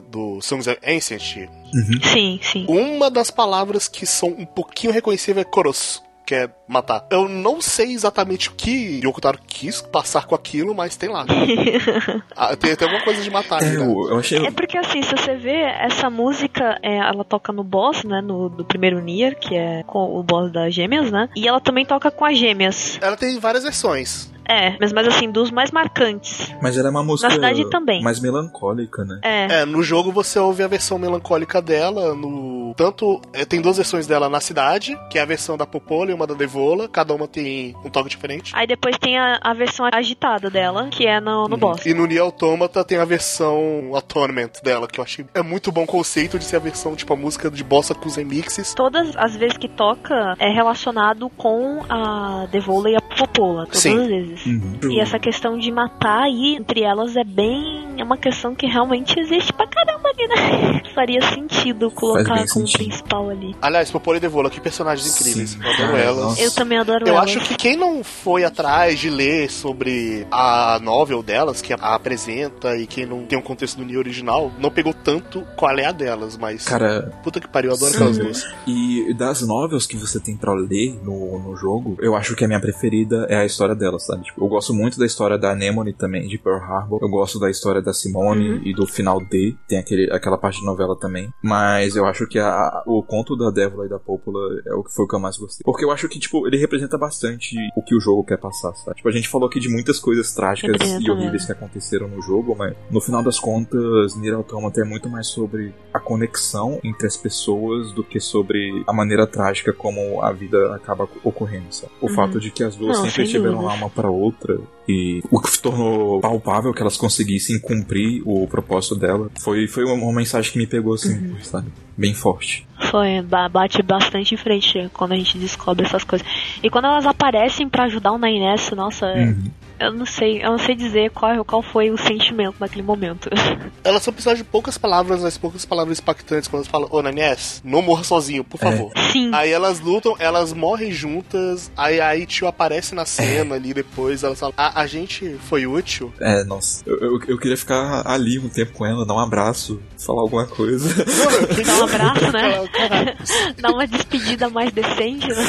do Songs of Ancient? Sim, sim. Uma das palavras que são um pouquinho reconhecíveis é Koros. Que é matar. Eu não sei exatamente o que Yokotaro quis passar com aquilo, mas tem lá. Ah, tem até alguma coisa de matar É, ali, né? eu, eu achei. É porque assim, se você vê, essa música, é, ela toca no boss, né? No, do primeiro Nier, que é com o boss das gêmeas, né? E ela também toca com as gêmeas. Ela tem várias versões. É, mas, mas assim, dos mais marcantes. Mas ela é uma música Na cidade também. mais melancólica, né? É. É, no jogo você ouve a versão melancólica dela, no. Tanto. é, tem duas versões dela na cidade, que é a versão da Popola e uma da Devola. Cada uma tem um toque diferente. Aí depois tem a, a versão agitada dela, que é no, no boss. E no Nier Automata tem a versão Atonement dela, que eu achei é muito bom conceito de ser a versão, tipo, a música de bossa com os remixes. Todas as vezes que toca é relacionado com a Devola e a Popola. Todas Sim. as vezes. Uhum. E essa questão de matar aí entre elas é bem. É uma questão que realmente existe pra caramba ali, né? Faria sentido colocar como sentido. principal ali. Aliás, Popola e Devola, que personagens incríveis. Sim, eu adoro cara, elas. nossa. Eu também adoro Eu elas. acho que quem não foi atrás de ler sobre a novel delas, que a apresenta, e quem não tem um contexto do Nier original, não pegou tanto qual é a delas, mas. Cara, puta que pariu, eu adoro Sim. aquelas duas. E das novels que você tem pra ler no, no jogo, eu acho que a minha preferida é a história dela, sabe? Tipo, eu gosto muito da história da Anemone também, de Pearl Harbor. Eu gosto da história da Simone Uhum. e do final D. Tem aquele, aquela parte de novela também. Mas eu acho que a- o conto da Dévola e da Pópula é o que foi o que eu mais gostei. Porque eu acho que, tipo, ele representa bastante o que o jogo quer passar, sabe? Tipo, a gente falou aqui de muitas coisas trágicas Representa e horríveis mesmo. que aconteceram no jogo, mas no final das contas, Nier Automata é muito mais sobre a conexão entre as pessoas do que sobre a maneira trágica como a vida acaba ocorrendo, sabe? O Uhum. fato de que as duas Não, sempre sem tiveram dúvidas. lá uma pra outra e o que tornou palpável que elas conseguissem cumprir o propósito dela foi, foi uma, mensagem que me pegou assim, Uhum. sabe? Bem forte. Foi, ba- bate bastante em frente quando a gente descobre essas coisas. E quando elas aparecem pra ajudar o Nainess, nossa, Uhum. Eu não sei, eu não sei dizer qual, qual foi o sentimento naquele momento. Elas só precisam de poucas palavras, mas poucas palavras impactantes quando elas falam, ô Nanies, não morra sozinho, por É. favor. Sim. Aí elas lutam, elas morrem juntas, aí aí tio aparece na cena ali depois, elas falam, a, a gente foi útil. É, nossa. Eu, eu, eu queria ficar ali um tempo com ela, dar um abraço, falar alguma coisa. Dá um abraço, né? Dá uma despedida mais decente, né?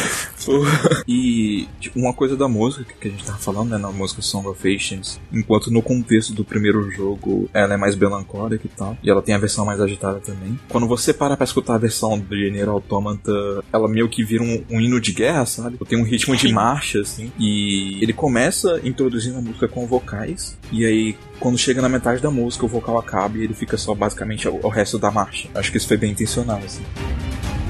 e tipo, uma coisa da música que a gente tava falando, né, na música Song of Ancients, enquanto no contexto do primeiro jogo ela é mais melancólica e tal, e ela tem a versão mais agitada também. Quando você para pra escutar a versão de Nier Automata, ela meio que vira um, um hino de guerra, sabe? Tem um ritmo de marcha, assim, e ele começa introduzindo a música com vocais, e aí quando chega na metade da música, o vocal acaba e ele fica só basicamente o, o resto da marcha. Acho que isso foi bem intencional, assim.「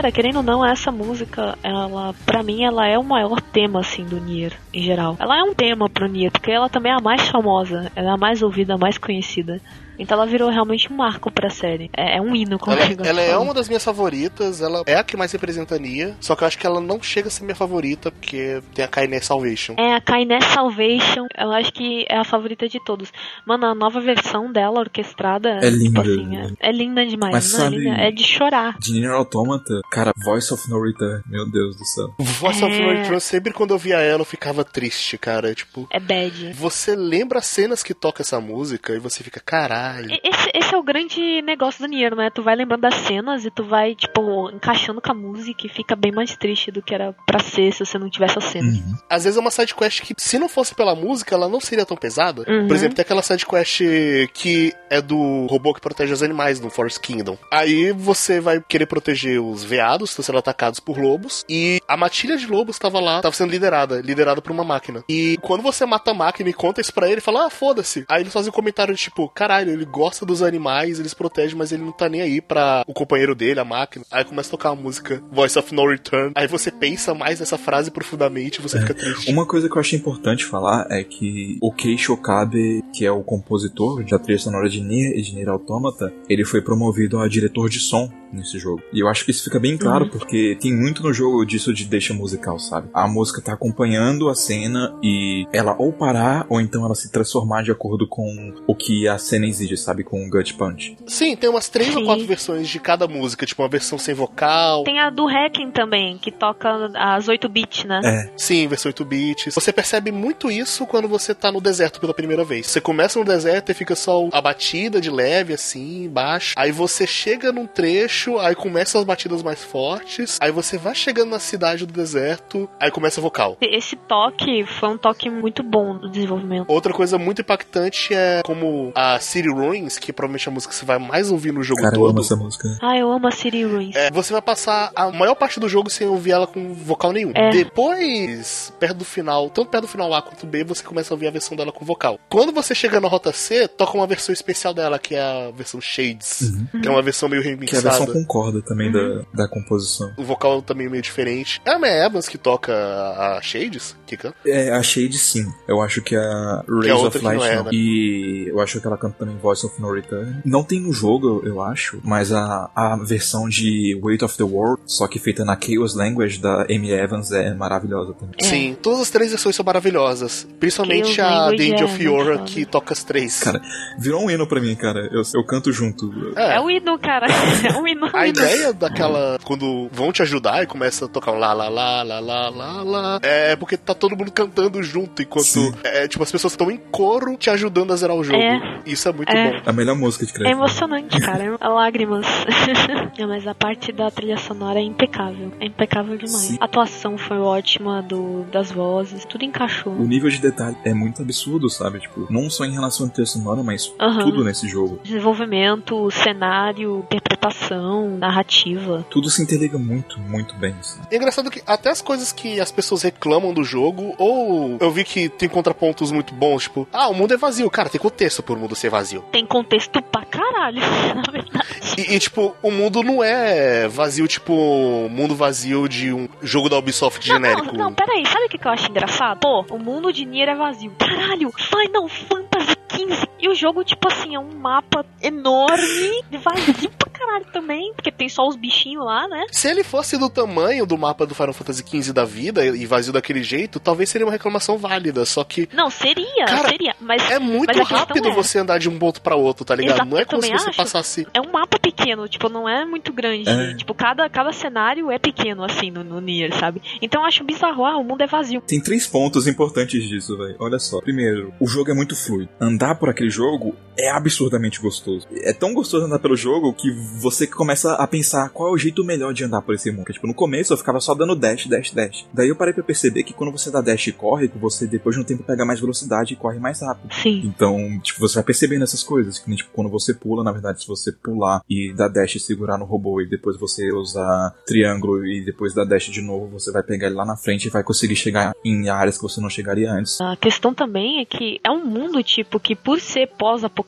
cara, querendo ou não, essa música, ela, pra mim, ela é o maior tema, assim, do Nier, em geral. Ela é um tema pro Nier, porque ela também é a mais famosa, ela é a mais ouvida, a mais conhecida. Então ela virou realmente um marco pra série. É, é um hino, como Ela, eu ela é falo. uma das minhas favoritas, ela é a que mais representa a Nia, só que eu acho que ela não chega a ser minha favorita, porque tem a Kainé Salvation. É, a Kainé Salvation, eu acho que é a favorita de todos. Mano, a nova versão dela, orquestrada, É linda, tipo assim, né? é, é linda demais. Mas não, é, sabe- linda, é de chorar. De Nier Automata, cara, Voice of No Return, meu Deus do céu. Voice of É. No Return, sempre quando eu via ela, eu ficava triste, cara. Tipo, É bad. você lembra as cenas que toca essa música e você fica, caralho. Esse, esse é o grande negócio do Nier, né? Tu vai lembrando das cenas e tu vai, tipo, encaixando com a música e fica bem mais triste do que era pra ser se você não tivesse as cenas. Uhum. Às vezes é uma sidequest que, se não fosse pela música, ela não seria tão pesada. Uhum. Por exemplo, tem aquela sidequest que é do robô que protege os animais no Forest Kingdom. Aí você vai querer proteger os veados, que estão sendo atacados por lobos. E a matilha de lobos estava lá, estava sendo liderada, liderada por uma máquina. E quando você mata a máquina e conta isso pra ele, ele fala, ah, foda-se. Aí ele faz um comentário de tipo, caralho, ele gosta dos animais, eles protegem, mas ele não tá nem aí pra o companheiro dele, a máquina. Aí começa a tocar a música Voice of No Return. Aí você pensa mais nessa frase profundamente e você fica triste. Uma coisa que eu achei importante falar é que o Kei Shokabe, que é o compositor da trilha sonora de Nier e de Nier Automata, ele foi promovido a diretor de som nesse jogo. E eu acho que isso fica bem claro, porque tem muito no jogo disso de deixa musical, sabe? A música tá acompanhando a cena e ela ou parar ou então ela se transformar de acordo com o que a cena exige, sabe? Com o Gut Punch. Sim, tem umas três ou Sim. quatro versões de cada música, tipo uma versão sem vocal. Tem a do Hacking também, que toca as 8 bits, né? É, Sim, versão 8 bits. Você percebe muito isso quando você tá no deserto pela primeira vez. Você começa no deserto e fica só a batida de leve, assim, baixo. Aí você chega num trecho, aí começa as batidas mais fortes. Aí você vai chegando na cidade do deserto, aí começa a vocal. Esse toque foi um toque muito bom do desenvolvimento. Outra coisa muito impactante é como a City Ruins, que provavelmente é a música que você vai mais ouvir no jogo cara, eu todo. amo essa música. Ah, eu amo a City Ruins. É, você vai passar a maior parte do jogo sem ouvir ela com vocal nenhum. É. Depois, perto do final, tanto perto do final A quanto B, você começa a ouvir a versão dela com vocal. Quando você chega na rota C, toca uma versão especial dela, que é a versão Shades, que é uma versão meio Que é a remixada. versão com corda também da, da composição. O vocal também é meio diferente. É a Mae Evans que toca a Shades, que canta. É, a Shade sim. Eu acho que a Que Rays of que não Light é, não. né? E eu acho que ela canta também Voice of No Return. Não tem no jogo, eu acho, mas a, a versão de Weight of the World, só que feita na Chaos Language da Amy Evans, é maravilhosa também. É. Sim, todas as três versões são maravilhosas. Principalmente Chaos a The Angel é Fiora, muito que toca as três. Cara, virou um hino pra mim, cara. Eu, eu canto junto. É. É o hino, cara. É o hino. A ideia daquela. Quando vão te ajudar e começa a tocar um lá, lá, lá, lá, lá, lá, lá. É porque tá todo mundo cantando junto, enquanto. Sim. É, tipo, as pessoas estão em coro te ajudando a zerar o jogo. É. Isso é muito É. bom. A melhor música de É crédito. emocionante, cara. É lágrimas. É, mas a parte da trilha sonora é impecável. É impecável demais. Sim. A atuação foi ótima do, das vozes. Tudo encaixou. O nível de detalhe é muito absurdo, sabe? Tipo, não só em relação à trilha sonora, mas tudo nesse jogo. Desenvolvimento, cenário, interpretação, narrativa. Tudo se interliga muito, muito bem. Assim. É engraçado que até as coisas que as pessoas reclamam do jogo, ou eu vi que tem contrapontos muito bons, tipo, ah, o mundo é vazio. Cara, tem contexto por o mundo ser vazio. Tem contexto pra caralho, na verdade. E, e, tipo, o mundo não é vazio, tipo, mundo vazio de um jogo da Ubisoft genérico. Não, não, peraí, sabe o que que eu acho engraçado? Pô, o mundo de Nier é vazio. Caralho, Final Fantasy XV. E o jogo, tipo assim, é um mapa enorme, vazio pra caralho também, porque tem só os bichinhos lá, né? Se ele fosse do tamanho do mapa do Final Fantasy XV da vida e vazio daquele jeito, talvez seria uma reclamação válida. Só que Não, seria, Cara, seria, mas é muito Mas rápido é- você andar de um ponto pra outro, tá ligado? Exato, não é como se você acho. passasse. é um mapa pequeno, tipo, não é muito grande. É. Tipo, cada, cada cenário é pequeno, assim, no, no Nier, sabe? Então eu acho bizarro, ah, o mundo é vazio. Tem três pontos importantes disso, velho. Olha só. Primeiro, o jogo é muito fluido. Andar por aquele jogo é absurdamente gostoso. É tão gostoso andar pelo jogo que você começa a pensar qual é o jeito melhor de andar por esse mundo. Porque, tipo, no começo eu ficava só dando dash, dash, dash. Daí eu parei pra perceber que quando você dá dash e corre, que você depois de um tempo pega mais velocidade e corre mais rápido. Sim. Então, tipo, você vai percebendo essas coisas. Que tipo, quando você pula, na verdade, se você pular e dar dash e segurar no robô e depois você usar triângulo e depois dar dash de novo, você vai pegar ele lá na frente e vai conseguir chegar em áreas que você não chegaria antes. A questão também é que é um mundo, tipo, que por ser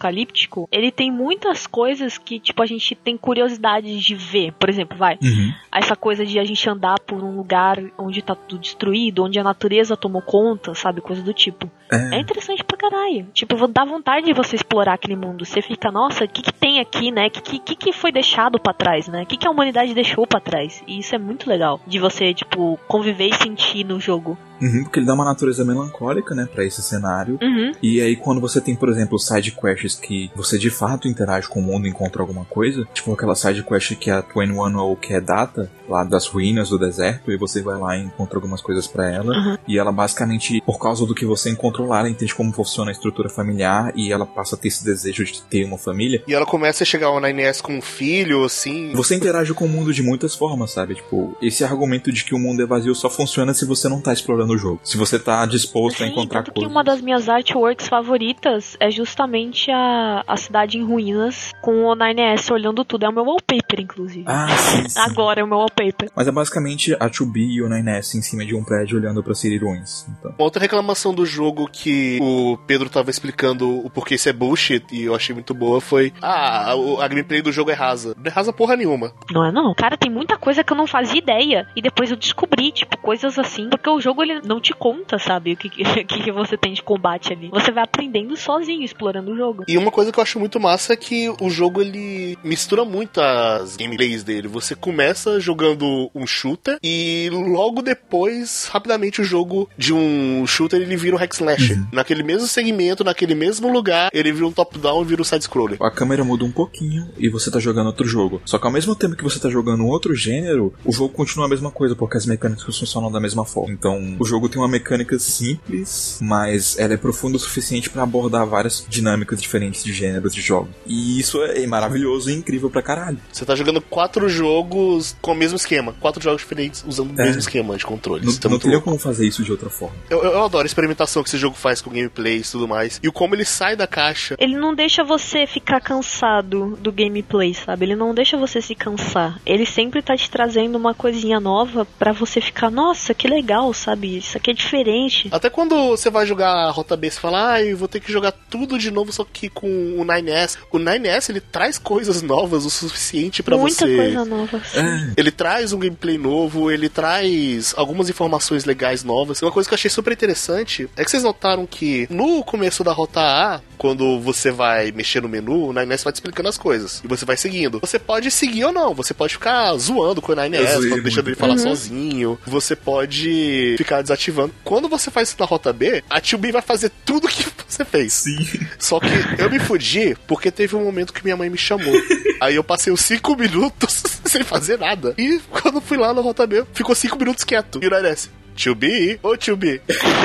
pós-apocalíptico, ele tem muitas coisas que, tipo, a gente tem curiosidade de ver. Por exemplo, vai, Uhum. essa coisa de a gente andar por um lugar onde tá tudo destruído, onde a natureza tomou conta, sabe? Coisa do tipo. É É. interessante pra caralho. Tipo, dá vontade de você explorar aquele mundo. Você fica, nossa, o que, que tem aqui, né? O que, que, que foi deixado pra trás, né? O que, que a humanidade deixou pra trás? E isso é muito legal. De você, tipo, conviver e sentir no jogo. Uhum, porque ele dá uma natureza melancólica, né, pra esse cenário. Uhum. E aí, quando você tem, por exemplo, side quests que você de fato interage com o mundo e encontra alguma coisa, tipo aquela side quest que é a 21 ou que é data, lá das ruínas do deserto, e você vai lá e encontra algumas coisas pra ela. Uhum. E ela basicamente, por causa do que você encontrou lá, ela entende como funciona a estrutura familiar e ela passa a ter esse desejo de ter uma família. E ela começa a chegar ao 9S com um filho, assim. Você interage com o mundo de muitas formas, sabe? Tipo, esse argumento de que o mundo é vazio só funciona se você não tá explorando o jogo. Se você tá disposto a Sim, encontrar tanto que coisas. uma das minhas artworks favoritas é justamente a, a cidade em ruínas com o 9S olhando tudo. É o meu wallpaper, inclusive. Ah, sim, sim. Agora é o meu wallpaper. Mas é basicamente a 2B e o 9S em cima de um prédio olhando pra City Ruins. Então. Outra reclamação do jogo que o Pedro tava explicando o porquê isso é bullshit e eu achei muito boa foi: Ah, o- a gameplay do jogo é rasa. Não é rasa porra nenhuma. Não é não. Cara, tem muita coisa que eu não fazia ideia. E depois eu descobri, tipo, coisas assim. Porque o jogo, ele não te conta, sabe? O que, que, que você tem de combate ali. Você vai aprendendo sozinho, explorando o jogo. E uma coisa que eu acho muito massa é que o jogo ele mistura muito as gameplays dele. Você começa jogando um shooter e logo depois, rapidamente, o jogo de um shooter ele vira um hack slash. Naquele mesmo segmento, naquele mesmo lugar, ele vira um top-down e vira um side-scroller. A câmera muda um pouquinho e você tá jogando outro jogo. Só que ao mesmo tempo que você tá jogando um outro gênero, o jogo continua a mesma coisa, porque as mecânicas funcionam da mesma forma. Então, o jogo tem uma mecânica simples, mas ela é profunda o suficiente pra abordar várias dinâmicas diferentes de gêneros de jogos. E isso é maravilhoso e incrível pra caralho. Você tá jogando quatro jogos com o mesmo esquema. Quatro jogos diferentes usando o É. mesmo esquema de controle. Não, tá não teria louco. como fazer isso de outra forma. Eu, eu adoro a experimentação que esse jogo faz com gameplays e tudo mais. E o como ele sai da caixa. Ele não deixa você ficar cansado do gameplay, sabe? Ele não deixa você se cansar. Ele sempre tá te trazendo uma coisinha nova pra você ficar, nossa, que legal, sabe? Isso aqui é diferente. Até quando você vai jogar a Rota B, você fala, ah, eu vou ter que jogar tudo de novo, só que com o 9S. O 9S, ele traz coisas novas o suficiente pra Muita você... coisa nova. sim. É, Ele traz um gameplay novo, ele traz algumas informações legais novas. Uma coisa que eu achei super interessante é que vocês notaram que no começo da rota A, quando você vai mexer no menu, o 9S vai te explicando as coisas. E você vai seguindo. Você pode seguir ou não, você pode ficar zoando com o Eu 9S, zoei quando deixando ele falar Uhum. sozinho. Você pode ficar desativando. Quando você faz isso na rota B, a 2B vai fazer tudo que você fez. sim. Só que eu me fudi porque teve um momento que minha mãe me chamou. Aí eu passei uns 5 minutos sem fazer nada. E quando fui lá na Rota B, ficou 5 minutos quieto. E o Nairese, Tio B, ô tio B,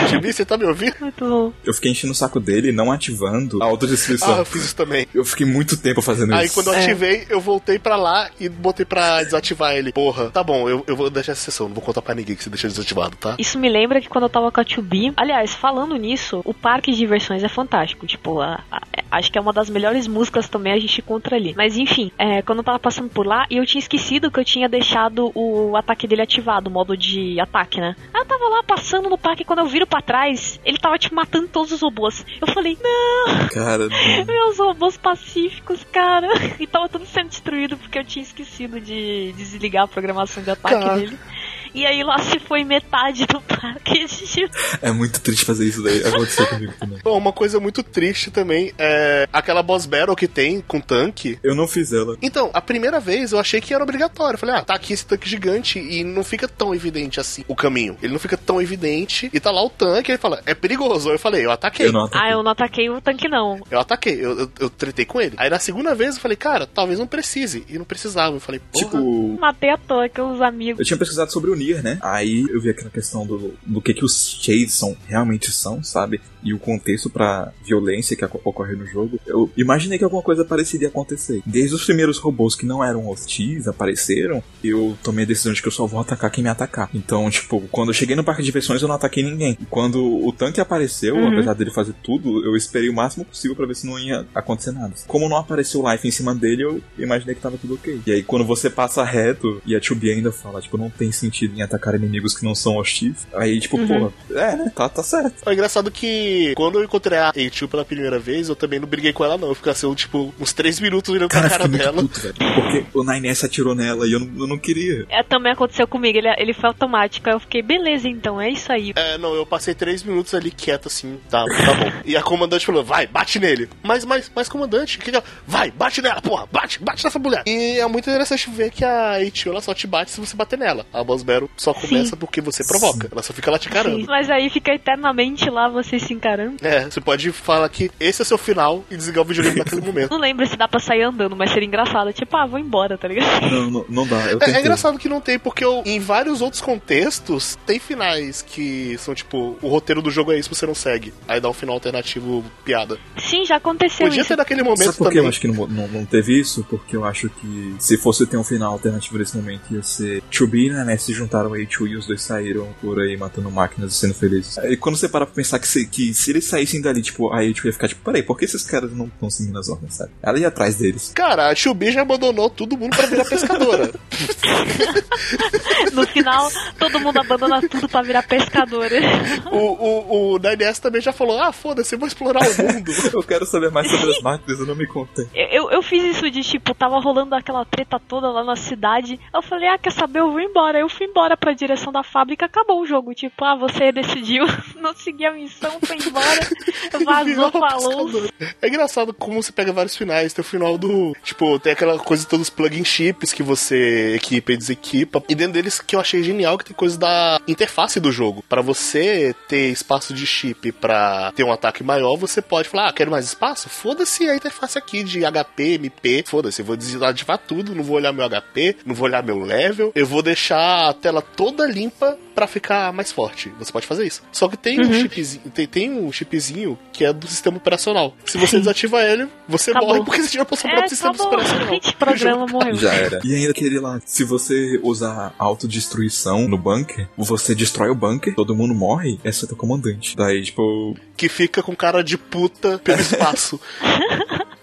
tio B, você tá me ouvindo? Muito bom. Eu fiquei enchendo o saco dele, não ativando a autodestruição. Ah, eu fiz isso também. Eu fiquei muito tempo fazendo Aí isso. quando eu É. ativei, eu voltei pra lá e botei pra desativar ele. Porra, tá bom, eu, eu vou deixar essa sessão, não vou contar pra ninguém que você deixou desativado, tá? Isso me lembra que quando eu tava com a 2B. Aliás, falando nisso, o parque de diversões é fantástico. Tipo, a- a- acho que é uma das melhores músicas também a gente encontra ali. Mas enfim, é, quando eu tava passando por lá, e eu tinha esquecido que eu tinha deixado o ataque dele ativado, o modo de ataque, né? Aí eu tava lá passando no parque e quando eu viro pra trás, ele tava, tipo, matando todos os robôs. Eu falei, não, Cara, não. meus robôs pacíficos, cara. E tava tudo sendo destruído porque eu tinha esquecido de desligar a programação de ataque Cara. dele. E aí lá se foi metade do parque de é muito triste fazer isso daí. Aconteceu comigo também. Bom, uma coisa muito triste também é aquela boss battle que tem com tanque. Eu não fiz ela. Então, a primeira vez eu achei que era obrigatório. Eu falei, ah, tá aqui esse tanque gigante e não fica tão evidente assim o caminho. Ele não fica tão evidente e tá lá o tanque. Ele fala, é perigoso. Eu falei, eu ataquei. Eu não ataquei. Ah, eu não ataquei o tanque, não. Eu ataquei, eu, eu, eu tretei com ele. Aí na segunda vez eu falei, cara, talvez não precise. E não precisava. Eu falei, porra. Tipo, Matei à toa com os amigos. eu tinha pesquisado sobre o Nier, né? Aí eu vi aquela questão do, do que, que os Shades são, realmente são, sabe? E o contexto pra violência que ocorre no jogo. Eu imaginei que alguma coisa parecida ia acontecer. Desde os primeiros robôs que não eram hostis apareceram, eu tomei a decisão de que eu só vou atacar quem me atacar. Então, tipo, quando eu cheguei no parque de diversões eu não ataquei ninguém. E quando o tanque apareceu, Uhum. apesar dele fazer tudo, eu esperei o máximo possível pra ver se não ia acontecer nada. Como não apareceu life em cima dele, eu imaginei que tava tudo ok. E aí quando você passa reto e a 2B ainda fala, tipo, não tem sentido em atacar inimigos que não são hostis. Aí, tipo, Uhum. porra, é, né? Tá, tá certo. É engraçado que quando eu encontrei a Eichu pela primeira vez, eu também não briguei com ela, não. Eu fiquei assim, tipo, uns três minutos olhando Cara, pra cara dela. puto, velho. Porque o 9S atirou nela e eu não, eu não queria. É, também aconteceu comigo, ele, ele foi automático. Aí eu fiquei, beleza, então, é isso aí. É, não, eu passei três minutos ali quieto assim, tá, tá bom. E a comandante falou, vai, bate nele. Mas, mas, mas, comandante, que que é? vai, bate nela, porra, bate, bate nessa mulher. E é muito interessante ver que a Eichu, ela só te bate se você bater nela. A Boss Battle só começa porque você provoca. Ela só fica lá te carando. Sim, mas aí fica eternamente lá vocês se encarando. É, você pode falar que esse é seu final e desligar o videogame naquele momento. Não lembro se dá pra sair andando, mas seria engraçado. Tipo, ah, vou embora, tá ligado? Não, não, não dá. Eu É, é engraçado que não tem, porque eu- em vários outros contextos tem finais que são tipo, o roteiro do jogo é isso, você não segue. Aí dá um final alternativo piada. Sim, já aconteceu Podia isso. ter naquele momento Sabe por que também. eu acho que não, não, não teve isso? Porque eu acho que se fosse ter um final alternativo nesse momento ia ser Chubi e Nané se juntaram a Eichu e os dois saíram por aí matando máquinas e sendo felizes. E quando você para pra pensar que se, que se eles saíssem dali, tipo, a Eichu ia ficar tipo, peraí, por que esses caras não estão seguindo as ordens, sabe? Ela ia atrás deles. Cara, a Chubi já abandonou todo mundo pra virar pescadora. No final, todo mundo abandona tudo pra virar pescadora. o, o, o 9S também já falou: ah, foda-se, eu vou explorar o mundo. Eu quero saber mais sobre as máquinas, eu não me contei. Eu, eu fiz isso de tipo, tava rolando aquela treta toda lá na cidade. Eu falei, ah, quer saber? Eu vou embora. Eu fui embora pra direção da fábrica, acabou o jogo. Tipo, ah, você decidiu não seguir a missão, foi embora, vazou, falou. É engraçado como você pega vários finais. Tem o final do. Tipo, tem aquela coisa de todos os plugin chips que você equipa e desequipa. E dentro deles que eu achei genial que tem coisa da interface do jogo. Pra você ter espaço de chip pra ter um ataque maior, você pode falar: ah, quero mais espaço? Foda-se a interface aqui de HP, MP. Foda-se, eu vou desativar tudo, não vou olhar meu HP, não vou olhar meu level. Eu vou deixar a tela toda limpa pra ficar mais forte. Você pode fazer isso. Só que tem um chipzinho, tem, tem um chipzinho que é do sistema operacional. Se você desativa ele, você Acabou. morre porque você o seu próprio É, sistema acabou. operacional. Gente, programa morreu. Já era. E ainda aquele lá, se você usar autodestruição no bunker, você destrói o bunker, todo mundo morre, exceto o comandante. Daí, tipo, Que fica com cara de puta pelo espaço.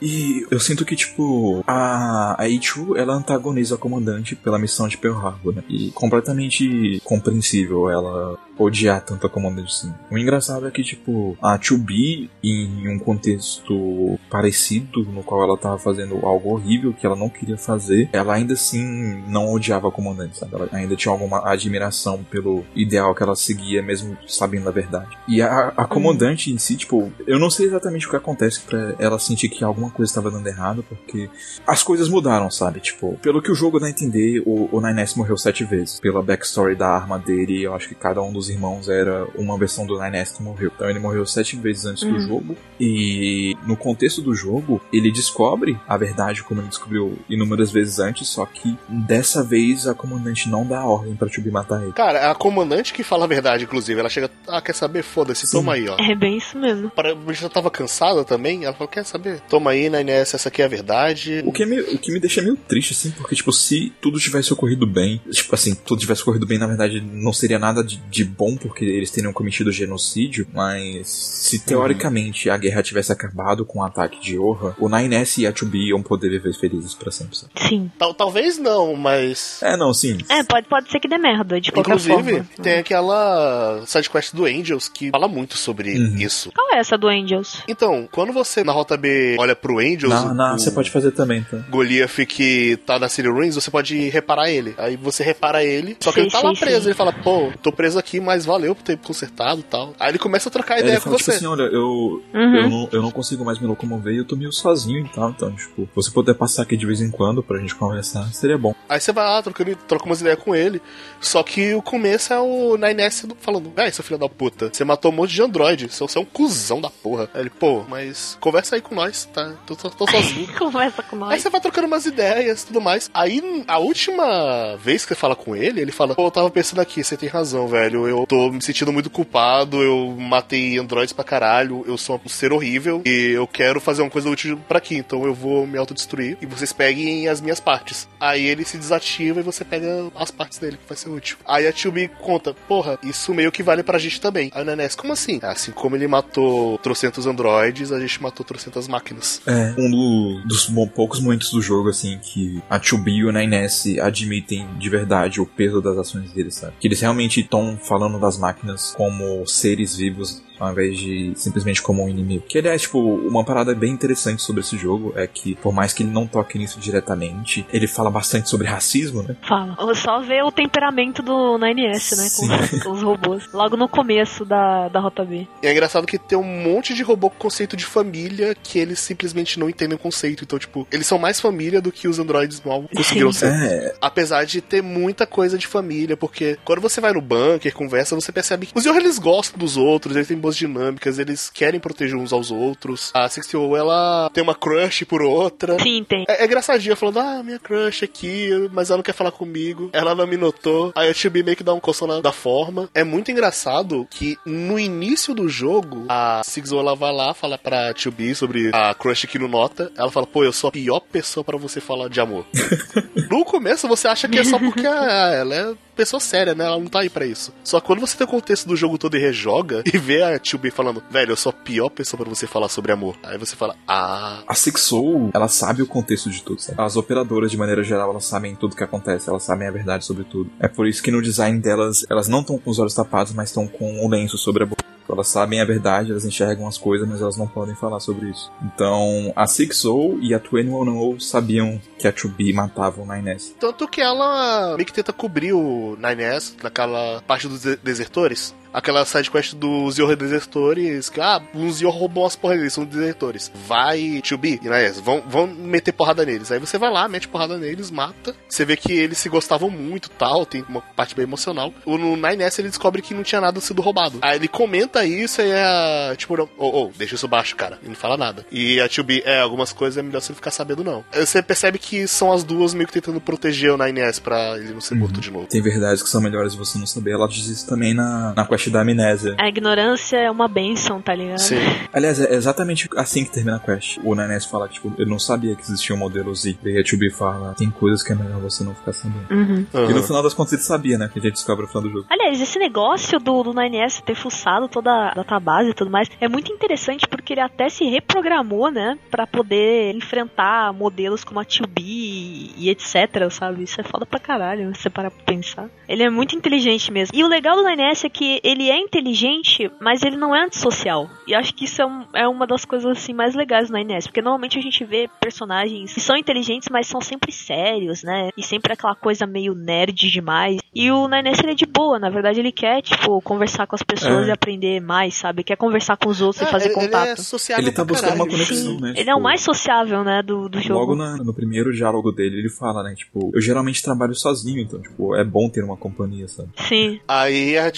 E eu sinto que, tipo, a, a Ichu, ela antagoniza a comandante pela missão de Pearl Harbor, né? E completamente compreensível ela odiar tanto a comandante assim. O engraçado é que, tipo, a 2B, em um contexto parecido, no qual ela tava fazendo algo horrível que ela não queria fazer, ela ainda assim não odiava a comandante, sabe? Ela ainda tinha alguma admiração pelo ideal que ela seguia, mesmo sabendo a verdade. E a, a comandante em si, tipo, eu não sei exatamente o que acontece pra ela sentir que alguma coisa estava dando errado, porque as coisas mudaram, sabe? Tipo, pelo que o jogo dá a entender, o, o 9S morreu sete vezes. Pela backstory da arma dele, eu acho que cada um dos irmãos era uma versão do 9S que morreu. Então ele morreu sete vezes antes do jogo. E no contexto do jogo, ele descobre a verdade como ele descobriu inúmeras vezes antes, só que dessa vez a comandante não dá a ordem pra Chubi matar ele. Cara, é a comandante que fala a verdade, inclusive. Ela chega, ah, quer saber? Foda-se, toma aí, ó. É bem isso mesmo. Para, já tava cansada também. Ela falou, quer saber? Toma aí, na Inés, essa aqui é a verdade. O que, é meio- o que me deixa meio triste, assim, porque, tipo, se tudo tivesse ocorrido bem, tipo assim, tudo tivesse ocorrido bem, na verdade, não seria nada de, de bom, porque eles teriam cometido genocídio, mas se teoricamente a guerra tivesse acabado com o ataque de Orra, o 9S e a 2B iam poder viver felizes pra sempre, sabe? Sim. Tal, talvez não, mas. É, não, sim. É, pode, pode ser que dê merda, de qualquer Inclusive, forma. tem aquela sidequest do Angels que fala muito sobre Uhum. isso. Qual é essa do Angels? Então, quando você na rota B olha pro Angels, Na, na, o você pode fazer também, tá? Goliath que tá na City Ruins, você pode reparar ele. Aí você repara ele, só que Sei, ele tá sei, lá preso. sei. Ele fala, pô, tô preso aqui, mas valeu por ter consertado e tal. Aí ele começa a trocar Aí ideia ele com fala, tipo você. assim, olha, eu, Uhum. eu, não, eu não consigo mais me locomover e eu tô meio sozinho e tal, então, tipo, você puder passar aqui de vez em quando pra gente conversar, seria bom. Aí você vai lá, trocando, troca umas ideias com ele. Só que o começo é o 9S do- falando, véi, seu filho da puta, você matou um monte de android, você é um cuzão da porra. Aí ele, pô, mas conversa aí com nós, tá? Tô, tô, tô sozinho. Conversa com Aí nós. você vai trocando umas ideias e tudo mais. Aí, a última vez que você fala com ele, ele fala: Pô, eu tava pensando aqui, você tem razão, velho. eu tô me sentindo muito culpado, eu matei androides pra caralho, eu sou um ser horrível e eu quero fazer uma coisa útil pra aqui, então eu vou me autodestruir e vocês peguem as minhas partes. Aí ele se desativa e você pega as partes dele, que vai ser útil. Aí a Tio B conta, porra, isso meio que vale pra gente também. Aí o Nenés, como assim? Assim como ele matou trocentos androides, a gente matou trocentas máquinas. É, um do, dos poucos momentos do jogo, assim, que a 2B e o Nines admitem de verdade o peso das ações deles, sabe? Que eles realmente estão falando das máquinas como seres vivos ao invés de simplesmente como um inimigo. Que aliás, tipo, uma parada bem interessante sobre esse jogo é que, por mais que ele não toque nisso diretamente, ele fala bastante sobre racismo, né? Fala. Só ver o temperamento do 9S, né? Com, com, os robôs. Logo no começo da, da Rota B. E é engraçado que tem um monte de robô com conceito de família que eles simplesmente não entendem o conceito. Então, tipo, eles são mais família do que os androides mal conseguiram Sim. ser. É. Apesar de ter muita coisa de família, porque quando você vai no bunker, conversa, você percebe que os Yorra eles gostam dos outros, eles têm boas dinâmicas, eles querem proteger uns aos outros. A 60 ela tem uma crush por outra. Sim, tem. É, é engraçadinha falando, ah, minha crush aqui, mas ela não quer falar comigo. Ela não me notou. Aí a Chibi meio que dá um coço da forma. É muito engraçado que no início do jogo, a Sigzo ela vai lá, fala pra Chibi sobre a crush que não nota. Ela fala, pô, eu sou a pior pessoa para você falar de amor. no começo você acha que é só porque ah, ela é pessoa séria, né? Ela não tá aí pra isso. Só que quando você tem o contexto do jogo todo e rejoga e vê a Tio B falando, velho, eu sou a pior pessoa para você falar sobre amor. Aí você fala, ah. A Six Soul, ela sabe o contexto de tudo. Sabe? As operadoras, de maneira geral, elas sabem tudo que acontece, elas sabem a verdade sobre tudo. É por isso que no design delas, elas não estão com os olhos tapados, mas estão com o lenço sobre a boca. Elas sabem a verdade, elas enxergam as coisas, mas elas não podem falar sobre isso. Então, a Six Soul e a Twain One sabiam que a 2B matava o 9S. Tanto que ela meio que tenta cobrir o 9S naquela parte dos desertores aquela sidequest dos Yorra desertores, que, ah, uns Yorra roubam as porras deles, são desertores. Vai, to be, e é vão, vão meter porrada neles. Aí você vai lá, mete porrada neles, mata. Você vê que eles se gostavam muito tal, tem uma parte bem emocional. O, no 9S ele descobre que não tinha nada sido roubado. Aí ele comenta isso e é tipo, oh, oh, deixa isso baixo, cara. E não fala nada. E a 2B, é, algumas coisas é melhor você não ficar sabendo, não. Aí você percebe que são as duas meio que tentando proteger o 9S pra ele não ser morto uhum. de novo. Tem verdades que são melhores você não saber. Ela diz isso também na, na quest da amnésia. A ignorância é uma benção, tá ligado? Sim. Aliás, é exatamente assim que termina a quest. O Nanés fala, tipo, eu não sabia que existia um modelo Z. E a 2B fala, tem coisas que é melhor você não ficar sabendo. Uhum. Uhum. E no final das contas ele sabia, né? Que a gente descobre o final do jogo. Aliás, esse negócio do, do 9S ter fuçado toda a database e tudo mais é muito interessante porque ele até se reprogramou, né? Pra poder enfrentar modelos como a 2B e, e etc, sabe? Isso é foda pra caralho, você parar pra pensar. Ele é muito inteligente mesmo. E o legal do 9S é que ele é inteligente, mas ele não é antissocial. E acho que isso é, um, é uma das coisas assim mais legais na Inés, porque normalmente a gente vê personagens que são inteligentes, mas são sempre sérios, né? E sempre aquela coisa meio nerd demais. E o Nainés ele é de boa, na verdade ele quer, tipo, conversar com as pessoas é. e aprender mais, sabe? Quer conversar com os outros é, e fazer ele, contato. Ele, é sociável ele tá buscando caralho. uma conexão, Sim. né? Ele tipo, é o tipo, mais sociável, né, do, do jogo. Logo na, no primeiro diálogo dele, ele fala, né, tipo, eu geralmente trabalho sozinho, então, tipo, é bom ter uma companhia, sabe? Sim. Aí a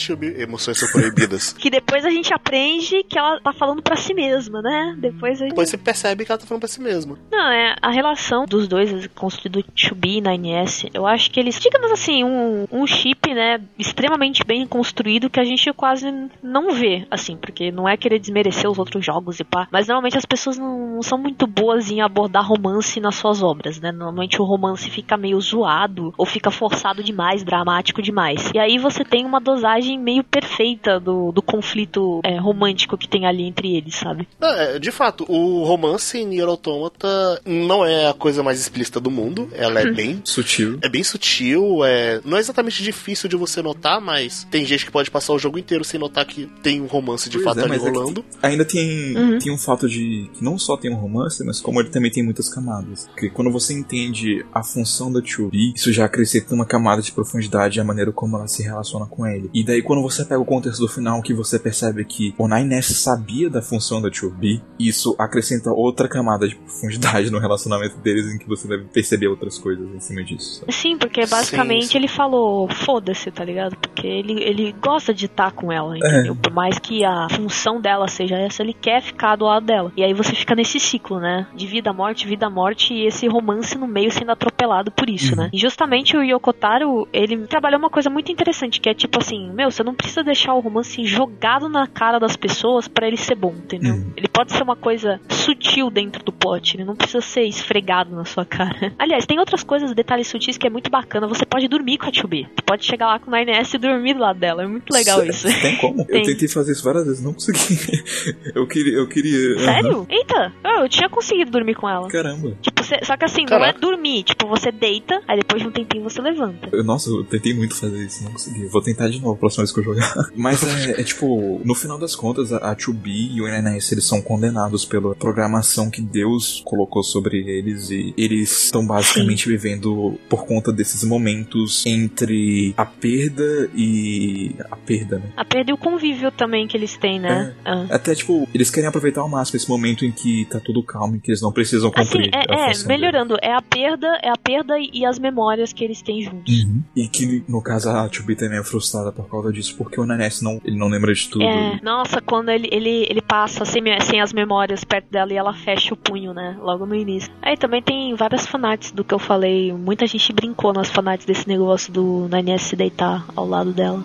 são proibidas. que depois a gente aprende que ela tá falando para si mesma, né? Depois gente... Depois você percebe que ela tá falando pra si mesma. Não, é a relação dos dois, construído 2B e 9S, eu acho que eles, digamos assim, um, um chip, né, extremamente bem construído que a gente quase não vê, assim, porque não é querer desmerecer os outros jogos e pá, mas normalmente as pessoas não, não são muito boas em abordar romance nas suas obras, né? Normalmente o romance fica meio zoado ou fica forçado demais, dramático demais. E aí você tem uma dosagem meio perfeita do, do conflito é, romântico que tem ali entre eles, sabe? É, de fato, o romance em Nier Automata não é a coisa mais explícita do mundo. Ela é bem sutil. É bem sutil, é não é exatamente difícil de você notar, mas tem gente que pode passar o jogo inteiro sem notar que tem um romance de pois fato é, ali é rolando. É ainda tem, uhum. tem um fato de que não só tem um romance, mas como ele também tem muitas camadas. Porque quando você entende a função da 2B, isso já acrescenta uma camada de profundidade e a maneira como ela se relaciona com ele. E daí quando você pega o contexto do final, que você percebe que o 9S sabia da função da 2B, isso acrescenta outra camada de profundidade no relacionamento deles, em que você deve perceber outras coisas em cima disso. Sabe? Sim, porque basicamente Sim. ele falou, foda-se, tá ligado? Porque ele, ele gosta de estar com ela, entendeu? É. Por mais que a função dela seja essa, ele quer ficar do lado dela. E aí você fica nesse ciclo, né? De vida, morte, vida, morte, e esse romance no meio sendo atropelado por isso, Uhum. né? E justamente o Yokotaro, ele trabalhou uma coisa muito interessante, que é tipo assim, meu, você não precisa deixar o romance jogado na cara das pessoas pra ele ser bom, entendeu? Uhum. Ele pode ser uma coisa sutil dentro do plot, ele não precisa ser esfregado na sua cara. Aliás, tem outras coisas, detalhes sutis que é muito bacana. Você pode dormir com a 2B. Você pode chegar lá com o 9S e dormir do lado dela. É muito legal Sé- isso. Tem como? Tem. Eu tentei fazer isso várias vezes, não consegui. eu queria. Eu queria. Sério? Eita, eu, eu tinha conseguido dormir com ela. Caramba. Tipo, cê- só que assim, não Caraca. é dormir. Tipo, você deita, aí depois de um tempinho você levanta. Eu- Nossa, eu tentei muito fazer isso, não consegui. Vou tentar de novo a próxima vez que eu jogar. Mas é, é tipo, no final das contas, a, a 2B e o NNS eles são condenados pela programação que Deus colocou sobre eles e eles estão basicamente vivendo por conta desses momentos entre a perda e. a perda, né? A perda e o convívio também que eles têm, né? Ah. Até tipo, eles querem aproveitar ao máximo esse momento em que tá tudo calmo e que eles não precisam Assim, cumprir. a é, é, melhorando. É a perda, é a perda e as memórias que eles têm juntos. Uhum. E que, no caso, a 2B também é frustrada por causa disso, porque o NNS não, ele não lembra de tudo. É, nossa, quando ele, ele, ele passa sem, sem as memórias perto dela e ela fecha o punho, né? Logo no início. Aí também tem várias fanarts do que eu falei. Muita gente brincou nas fanarts desse negócio do Nines se deitar ao lado dela.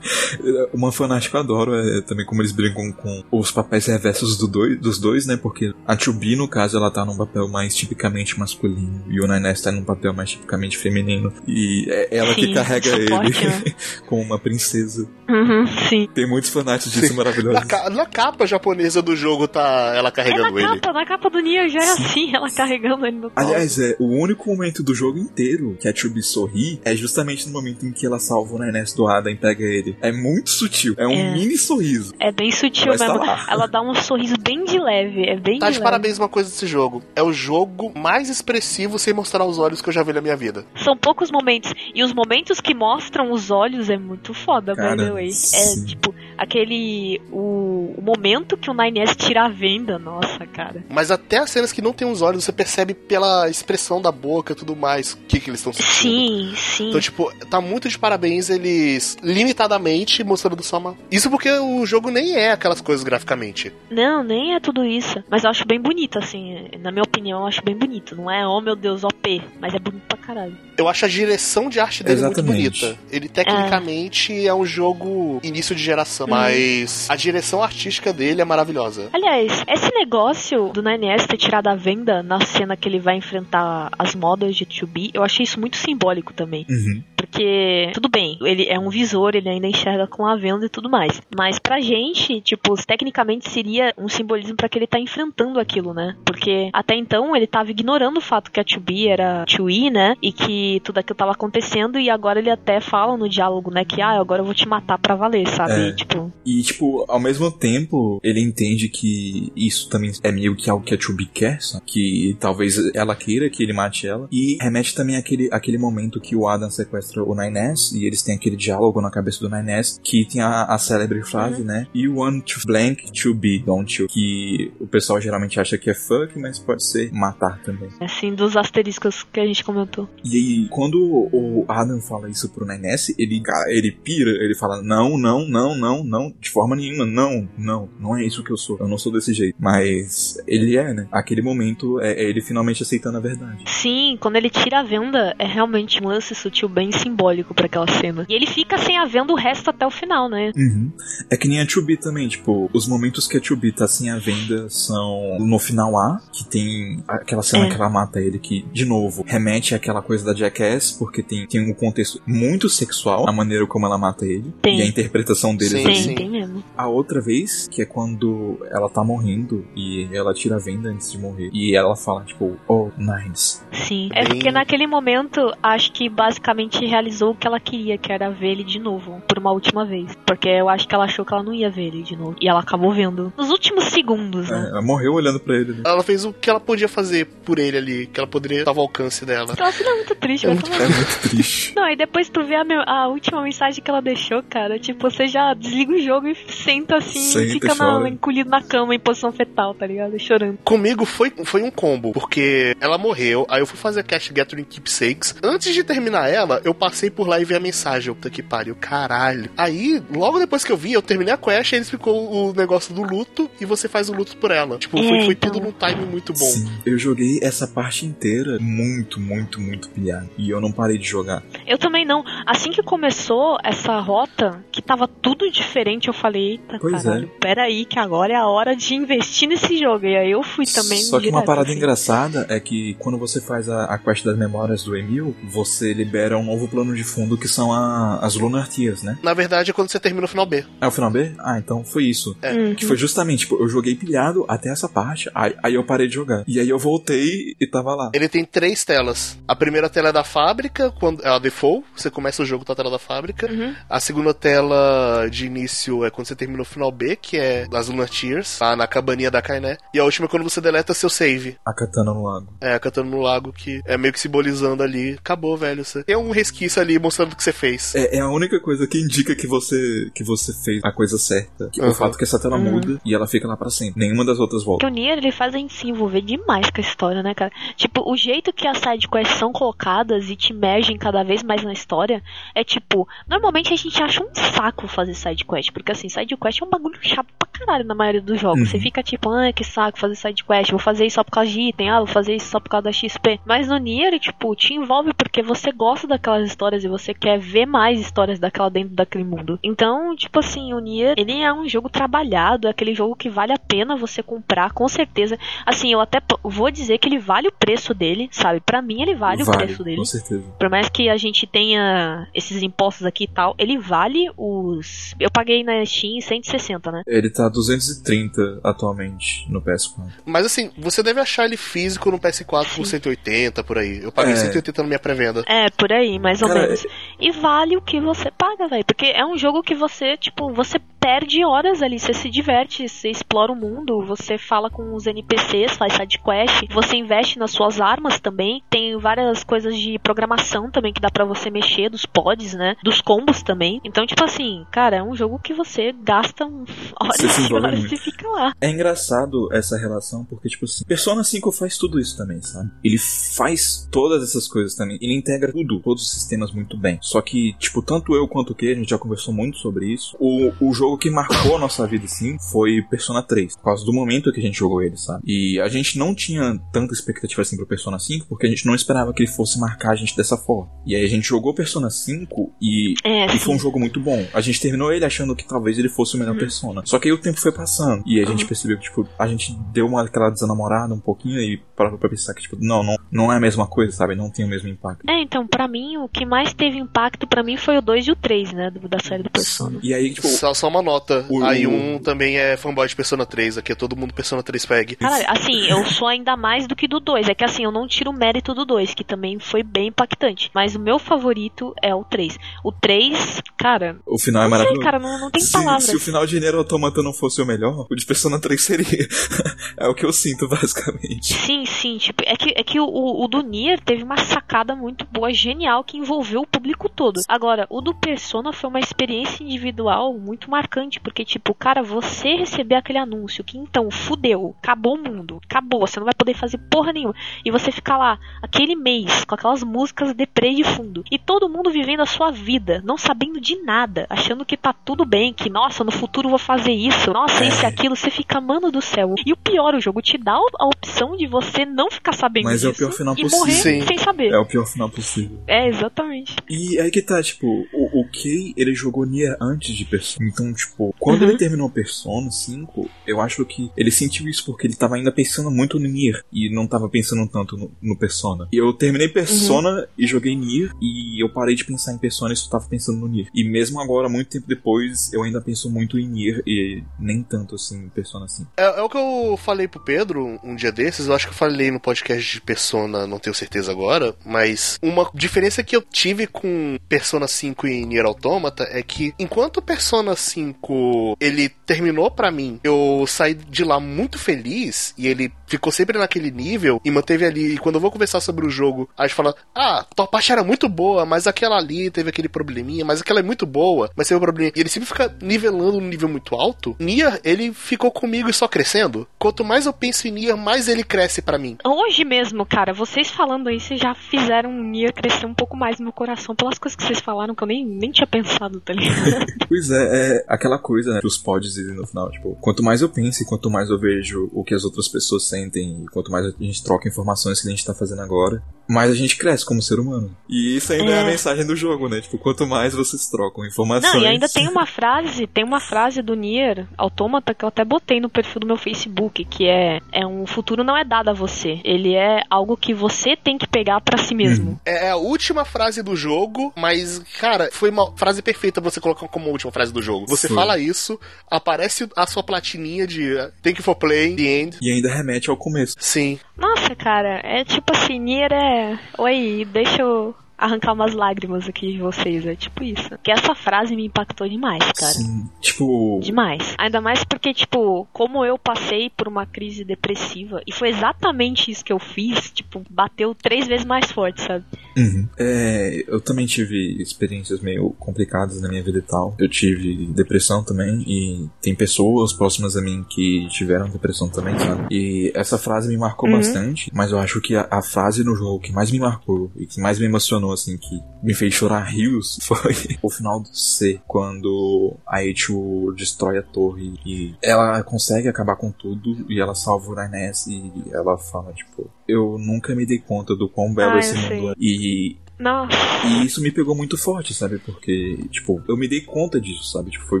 Uma fanática que eu adoro é também como eles brincam com os papéis reversos do dois, dos dois, né? Porque a 2B, no caso, ela tá num papel mais tipicamente masculino e o Nines tá num papel mais tipicamente feminino. E é ela que carrega é ele né? como uma princesa. Uhum, sim. Tem muitos fanáticos disso Na, maravilhosos. ca- na capa japonesa do jogo tá ela É carregando na ele. capa, na capa do Nier já é assim, ela carregando ele no colo. Aliás, é, o único momento do jogo inteiro que a 2B sorri é justamente no momento em que ela salva o Nines do Adam e pega ele. É muito sutil. É um É. mini sorriso. É bem sutil tá mesmo. lá. Ela dá um sorriso bem de leve. É bem Tá de de leve. parabéns uma coisa desse jogo. É o jogo mais expressivo sem mostrar os olhos que eu já vi na minha vida. São poucos momentos. E os momentos que mostram os olhos é muito foda, by Cara, the way. É sim. tipo, aquele. O, o momento que o 9S tira a venda, nossa, cara. Mas até as cenas que não tem os olhos, você percebe pela expressão da boca e tudo mais o que, que eles estão sentindo. Sim, sim. Então, tipo, tá muito de parabéns eles limitadamente mostrando só uma. Isso porque o jogo nem é aquelas coisas graficamente. Não, nem é tudo isso. Mas eu acho bem bonito, assim. Na minha opinião, eu acho bem bonito. Não é, oh meu Deus, OP. Mas é bonito pra caralho. Eu acho a direção de arte dele Exatamente. muito bonita. Ele tecnicamente é. um jogo início de geração, Hum. mas a direção artística dele é maravilhosa. Aliás, esse negócio do 9S ter tirado a venda na cena que ele vai enfrentar as modas de 2B, eu achei isso muito simbólico também. Uhum. Porque, tudo bem, ele é um visor, ele ainda enxerga com a venda e tudo mais. Mas pra gente, tipo, tecnicamente seria um simbolismo pra que ele tá enfrentando aquilo, né? Porque até então ele tava ignorando o fato que a 2B era 2E, né? E que tudo aquilo tava acontecendo e agora ele até fala no diálogo, né? Que, ah, agora eu vou te matar pra valer, sabe? É. Tipo, E, tipo, ao mesmo tempo, ele entende que isso também é meio que algo que a Chubby quer, sabe? Que talvez ela queira que ele mate ela. E remete também àquele, àquele momento que o Adam sequestra o Nines, e eles têm aquele diálogo na cabeça do Nines, que tem a, a célebre frase, né? You want to blank to be, don't you? Que o pessoal geralmente acha que é fuck, mas pode ser matar também. assim, dos asteriscos que a gente comentou. E aí, quando o Adam fala isso pro Nines, ele, ele pira, ele fala: Não, não, não, não, não, de forma nenhuma, não, não, não é isso que eu sou, eu não sou desse jeito. Mas ele é, né? Aquele momento é, é ele finalmente aceitando a verdade. Sim, quando ele tira a venda, é realmente um lance sutil bem simbólico pra aquela cena. E ele fica sem a venda o resto até o final, né? Uhum. É que nem a 2B também, tipo, os momentos que a 2B tá sem a venda são no final A, que tem aquela cena É. que ela mata ele, que, de novo, remete àquela coisa da Jackass, porque tem, tem um contexto muito sexual, a maneira como ela mata ele, Tem. e a interpretação deles Sim, Tem, ali. sim. tem mesmo. A outra vez, que é quando ela tá morrendo e ela tira a venda antes de morrer. E ela fala, tipo, oh, Nines. Sim. É porque naquele momento, acho que basicamente realizou o que ela queria, que era ver ele de novo, por uma última vez. Porque eu acho que ela achou que ela não ia ver ele de novo. E ela acabou vendo. Nos últimos segundos, É, né? ela morreu olhando pra ele. Né? Ela fez o que ela podia fazer por ele ali, que ela poderia estar ao alcance dela. Cena é muito triste, vai tomar É muito triste. Não, e depois tu vê a, me- a última mensagem que ela deixou, cara. Tipo, você já desliga o jogo e senta assim, Senta e e fica na, encolhido na cama em posição fetal, tá ligado? Chorando. Comigo foi, foi um combo, porque ela morreu, aí eu fui fazer Cash Gathering Keepsakes. Antes de terminar ela, eu passei por lá e vi a mensagem. Puta que pariu, caralho. Aí, logo depois que eu vi, eu terminei a quest, ele explicou o negócio do luto e você faz o luto por ela. Tipo, É, foi, foi então. tudo num time muito bom. Sim, eu joguei essa parte inteira muito, muito, muito pilhado. E eu não parei de jogar. Eu também não. Assim que começou essa rota, que tava tudo diferente, eu falei, eita, Pois caralho, é. peraí, que agora é a hora de investir nesse jogo. E aí eu fui também. Só que uma parada assim. engraçada é que quando você faz a, a quest das memórias do Emil, você libera um novo plano de fundo que são a- as Lunar Tears, né? Na verdade, é quando você termina o final B. É o final B? Ah, então foi isso. Uhum. Que foi justamente, tipo, eu joguei pilhado até essa parte, aí, aí eu parei de jogar. E aí eu voltei e tava lá. Ele tem três telas. A primeira tela é da fábrica, quando é a default, você começa o jogo com a tela da fábrica. Uhum. A segunda tela de início é quando você termina o final B, que é das Lunar Tears, lá na cabaninha da Kainé. E a última é quando você deleta seu save. A katana no lago. É, cantando no lago, que é meio que simbolizando ali. Acabou, velho. Você tem um resquício ali mostrando o que você fez. É, é a única coisa que indica que você que você fez a coisa certa. Que Uhum. O fato que essa tela Uhum. muda e ela fica lá pra sempre. Nenhuma das outras volta. Porque o Nier, ele faz a gente se envolver demais com a história, né, cara? Tipo, o jeito que as sidequests são colocadas e te emergem cada vez mais na história é tipo, normalmente a gente acha um saco fazer sidequest, porque assim, sidequest é um bagulho chato pra caralho na maioria dos jogos. Uhum. Você fica tipo, ah, que saco fazer sidequest, vou fazer isso só por causa de item, ah, vou fazer isso só por causa da XP. Mas no Nier, tipo, te envolve porque você gosta daquelas histórias e você quer ver mais histórias daquela dentro daquele mundo. Então, tipo assim, o Nier, ele é um jogo trabalhado, é aquele jogo que vale a pena você comprar, com certeza. Assim, eu até vou dizer que ele vale o preço dele, sabe? Pra mim, ele vale, o preço dele. com certeza. Por mais que a gente tenha esses impostos aqui e tal, ele vale os. Eu paguei na Steam 160, né? Ele tá 230 atualmente no PS4. Mas assim, você deve achar ele físico no PS4 por 180, por aí. Eu paguei É. 180 na minha pré-venda. É, por aí, mais ou Cara, menos. E vale o que você paga, velho. Porque é um jogo que você, tipo, você perde horas ali, você se diverte, você explora o mundo, você fala com os NPCs, faz sidequest, você investe nas suas armas também. Tem várias coisas de programação também que dá pra você mexer, dos pods, né? Dos combos também. Então, tipo assim, cara, é um jogo que você gasta horas Você se e envolve muito. fica lá. É engraçado essa relação, porque, tipo assim, Persona 5 faz tudo isso também, sabe? Ele faz todas essas coisas também. Ele integra tudo, todos os sistemas muito bem. Só que, tipo, tanto eu quanto o que, a gente já conversou muito sobre isso. O, o jogo que marcou a nossa vida, assim, foi Persona 3. Por causa do momento que a gente jogou ele, sabe? E a gente não tinha tanta expectativa assim pro Persona 5, porque a gente não esperava que ele fosse marcar a gente dessa forma. E aí a gente jogou Persona 5 e É, e foi um sim. jogo muito bom. A gente terminou ele achando que talvez ele fosse o melhor Persona. Só que aí o tempo foi passando. E a gente Uhum. percebeu que, tipo, a gente deu uma aquela desanamorada um pouquinho e parou pra pensar que, tipo, não, não, não é a mesma coisa, sabe? Não tem o mesmo impacto. É, então, pra mim, o que mais teve impacto pra mim foi o 2 e o 3, né? do- Da série do Persona. E aí, tipo, Só, só uma nota. O- Aí um também é fanboy de Persona 3. Aqui é todo mundo Persona 3 peg. Caralho, assim, eu sou ainda mais do que do 2. É que assim, eu não tiro o mérito do 2, que também foi bem impactante. Mas o meu favorito é o 3. O 3, cara. o final é Não sei, maravilhoso. cara, não, não tem se, palavras. se o final de Nier Automata não fosse o melhor, o de Persona 3 seria. é o que eu sinto, basicamente. Sim, sim, tipo, é que, é que o, o do Nier teve uma sacada muito boa, genial, que envolveu o público todo. Agora, o do Persona foi uma experiência individual muito marcante, porque, tipo, cara, você receber aquele anúncio que então fudeu, acabou o mundo, acabou, você não vai poder fazer porra nenhuma, e você ficar lá aquele mês com aquelas músicas deprê de fundo, e todo mundo vivendo a sua vida, não sabendo de nada, achando que tá tudo bem, que nossa, no futuro vou fazer isso, nossa, isso e aquilo, você fica, mano do céu. E o pior, o jogo te dá a opção de você não ficar sabendo Mas é o disso pior final e possível. morrer Sim. sem saber. É o pior final possível. É, exatamente. E aí que tá, tipo, o, o Kei, ele jogou Nier antes de Persona. Então, tipo, quando Uhum. ele terminou Persona 5, eu acho que ele sentiu isso porque ele tava ainda pensando muito no Nier e não tava pensando tanto no, no Persona. E eu terminei Persona e joguei Nier e eu parei de pensar em Persona e só tava pensando no Nier. E mesmo agora, muito tempo depois, eu ainda penso muito em Nier e nem tanto assim Persona 5. É, é o que eu falei pro Pedro um dia desses, eu acho que eu falei no podcast de Persona, não tenho certeza agora, mas uma diferença que eu tive com Persona 5 e Nier Automata é que enquanto Persona 5 ele terminou pra mim, eu saí de lá muito feliz e ele ficou sempre naquele nível e manteve ali. E quando eu vou conversar sobre o jogo, a gente fala: Ah, tua parte era muito boa, mas aquela ali teve aquele probleminha, mas aquela é muito boa, mas teve um probleminha. E ele sempre fica nivelando um nível muito alto. Nier, ele ficou comigo e só crescendo. Quanto mais eu penso em Nier, mais ele cresce para mim. Hoje mesmo, cara, vocês falando aí, vocês já fizeram o Nier crescer um pouco mais no meu coração pelas coisas que vocês falaram que eu nem, nem tinha pensado, tá ligado? pois é, é aquela coisa, né? Que os pods dizem no final, tipo, quanto mais eu penso e quanto mais eu vejo o que as outras pessoas sentem e quanto mais a gente troca informações que a gente tá fazendo agora, mais a gente cresce como ser humano. E isso ainda é, é a mensagem do jogo, né? Tipo, quanto mais vocês trocam informações. Não, e ainda tem uma frase, tem uma frase do Nier Automata que eu até botei no perfil do meu Facebook, que é é um futuro não é dado a você, ele é algo que você tem que pegar para si mesmo. Hum. É a última frase do jogo, mas cara, foi uma frase perfeita você colocar como última frase do jogo. Você Foi. fala isso, aparece a sua platininha de Thank you for playing, the end. E ainda remete ao começo. Sim. Nossa, cara, é tipo assim, Nier é. Oi, deixa eu arrancar umas lágrimas aqui de vocês. É tipo isso. Que essa frase me impactou demais, cara. Sim, tipo. Demais. Ainda mais porque, tipo, como eu passei por uma crise depressiva, e foi exatamente isso que eu fiz, tipo, bateu três vezes mais forte, sabe? Uhum. É, eu também tive experiências meio complicadas na minha vida e tal. Eu tive depressão também, e tem pessoas próximas a mim que tiveram depressão também, sabe? E essa frase me marcou uhum. bastante, mas eu acho que a, a frase no jogo que mais me marcou e que mais me emocionou assim, que me fez chorar rios foi o final do C, quando a H destrói a torre e ela consegue acabar com tudo e ela salva o Rainés e ela fala, tipo, eu nunca me dei conta do quão belo ah, esse mundo é. E nossa. E isso me pegou muito forte, sabe? Porque, tipo, eu me dei conta disso, sabe? Tipo, foi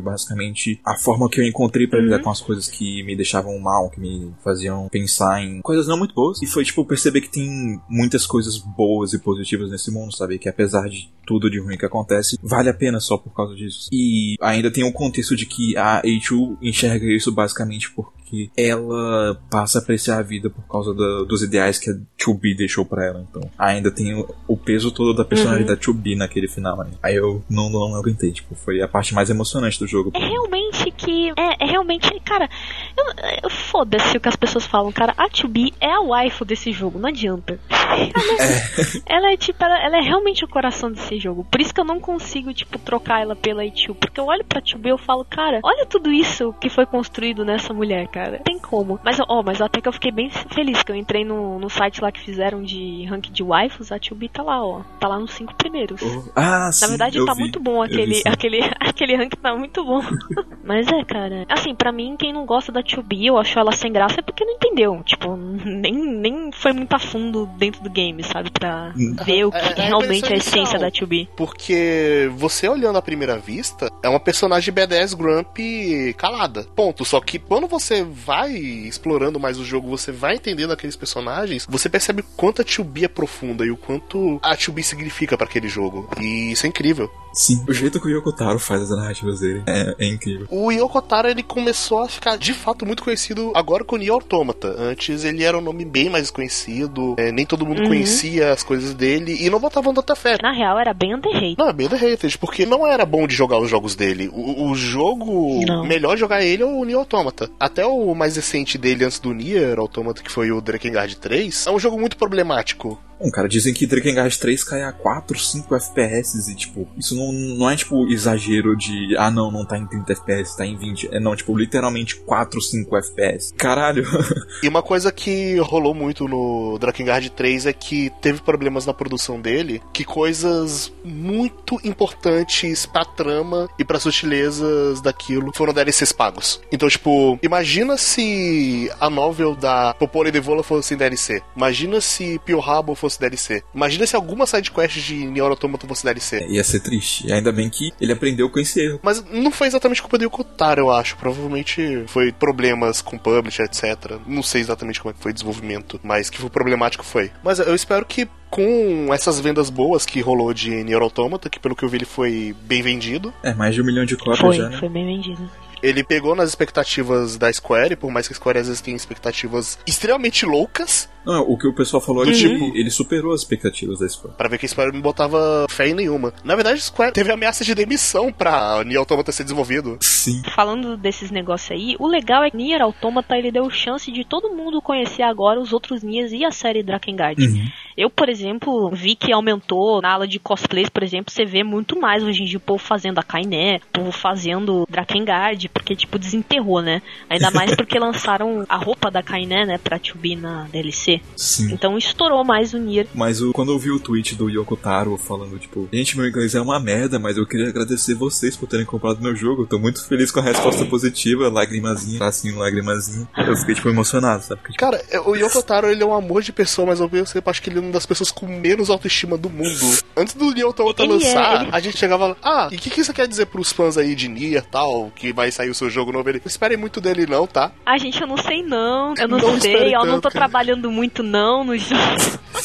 basicamente a forma que eu encontrei para uhum. lidar com as coisas que me deixavam mal, que me faziam pensar em coisas não muito boas. E foi, tipo, perceber que tem muitas coisas boas e positivas nesse mundo, sabe? Que apesar de tudo de ruim que acontece, vale a pena só por causa disso. E ainda tem o contexto de que a H2 enxerga isso basicamente por que ela passa a apreciar a vida por causa do, dos ideais que a 2B deixou para ela. Então, ainda tem o, o, peso todo da personalidade uhum. da 2B naquele final. Né? Aí eu não, não aguentei, tipo, foi a parte mais emocionante do jogo. É realmente que. É, é realmente. Cara, foda-se o que as pessoas falam, cara. A 2B é a waifu desse jogo, não adianta. Ela é, é. ela é tipo, ela, ela, é realmente o coração desse jogo. Por isso que eu não consigo, tipo, trocar ela pela Ichu. Porque eu olho pra 2B e eu falo, cara, olha tudo isso que foi construído nessa mulher, cara cara. Tem como. Mas, ó, oh, mas até que eu fiquei bem feliz que eu entrei no, no site lá que fizeram de rank de waifus, a 2 tá lá, ó. Tá lá nos cinco primeiros. Oh. Ah, Na sim, verdade, tá vi. muito bom aquele, aquele, aquele rank tá muito bom. mas é, cara. Assim, pra mim, quem não gosta da 2 eu acho ela sem graça é porque não entendeu. Tipo, nem, nem foi muito a fundo dentro do game, sabe? Pra hum. ver o que é, é realmente é a essência da 2 Porque você olhando à primeira vista, é uma personagem BDS Grumpy calada. Ponto. Só que quando você vai explorando mais o jogo, você vai entendendo aqueles personagens, você percebe o quanto a 2 é profunda e o quanto a 2 significa para aquele jogo. E isso é incrível. Sim, o jeito que o Yokotaro faz as narrativas dele é, é, incrível. O Yokotaro ele começou a ficar de fato muito conhecido agora com o Nier Automata. Antes ele era um nome bem mais desconhecido, é, nem todo mundo uhum. conhecia as coisas dele e não botavam tanta fé. Na real era bem underrated. Não, é bem underrated, porque não era bom de jogar os jogos dele. O, o jogo não. melhor jogar ele é o Nier Automata. Até o mais recente dele antes do Nier Automata, que foi o Drakengard 3, é um jogo muito problemático. Bom, cara, dizem que Drakengard 3 cai a 4, 5 FPS e, tipo, isso não, não é, tipo, exagero de, ah, não, não tá em 30 FPS, tá em 20. É, não, tipo, literalmente 4, 5 FPS. Caralho. e uma coisa que rolou muito no Drakengard 3 é que teve problemas na produção dele, que coisas muito importantes pra trama e pra sutilezas daquilo foram DLCs pagos. Então, tipo, imagina se a novel da Popole Devola fosse em DLC. Imagina se Pio Rabo fosse fosse DLC. Imagina se alguma sidequest de Nier Automata fosse DLC. É, ia ser triste. E ainda bem que ele aprendeu com esse erro. Mas não foi exatamente culpa do Yokotaro, eu acho. Provavelmente foi problemas com publisher, etc. Não sei exatamente como é que foi o desenvolvimento, mas que foi problemático foi. Mas eu espero que com essas vendas boas que rolou de Nier Automata, que pelo que eu vi ele foi bem vendido. É, mais de um milhão de cópias foi, já, né? Foi bem vendido. Ele pegou nas expectativas da Square, por mais que a Square às vezes tenha expectativas extremamente loucas. Não, o que o pessoal falou é que Uhum. tipo, ele superou as expectativas da Square. Pra ver que a Square não botava fé em nenhuma. Na verdade, a Square teve ameaça de demissão pra Nier Automata ser desenvolvido. Sim. Falando desses negócios aí, o legal é que Nier Automata ele deu chance de todo mundo conhecer agora os outros Niers e a série Drakengard. Uhum. Eu, por exemplo, vi que aumentou na ala de cosplays, por exemplo, você vê muito mais hoje em dia o povo fazendo a Kainé, o povo fazendo Drakengard, porque, tipo, desenterrou, né? Ainda mais porque lançaram a roupa da Kainé, né, pra Tubi na DLC. Sim. Então estourou mais o Nier. Mas o- quando eu vi o tweet do Yoko Taro falando, tipo, gente, meu inglês é uma merda, mas eu queria agradecer vocês por terem comprado meu jogo. Eu tô muito feliz com a resposta positiva, lagrimazinha, tracinho, lagrimazinha. Eu fiquei, tipo, emocionado, sabe? Porque, tipo, Cara, o Yoko Taro, ele é um amor de pessoa, mas eu sempre acho que ele é uma das pessoas com menos autoestima do mundo. Antes do Nier Automata Ele é, lançar, ele- a gente chegava lá, ah, e o que, que você quer dizer pros fãs aí de Nier tal, que vai sair o seu jogo novo? Ele, não esperem muito dele não, tá? Ah, gente, eu não sei não, eu não, Não sei, eu não tô cara. trabalhando muito não no jogo.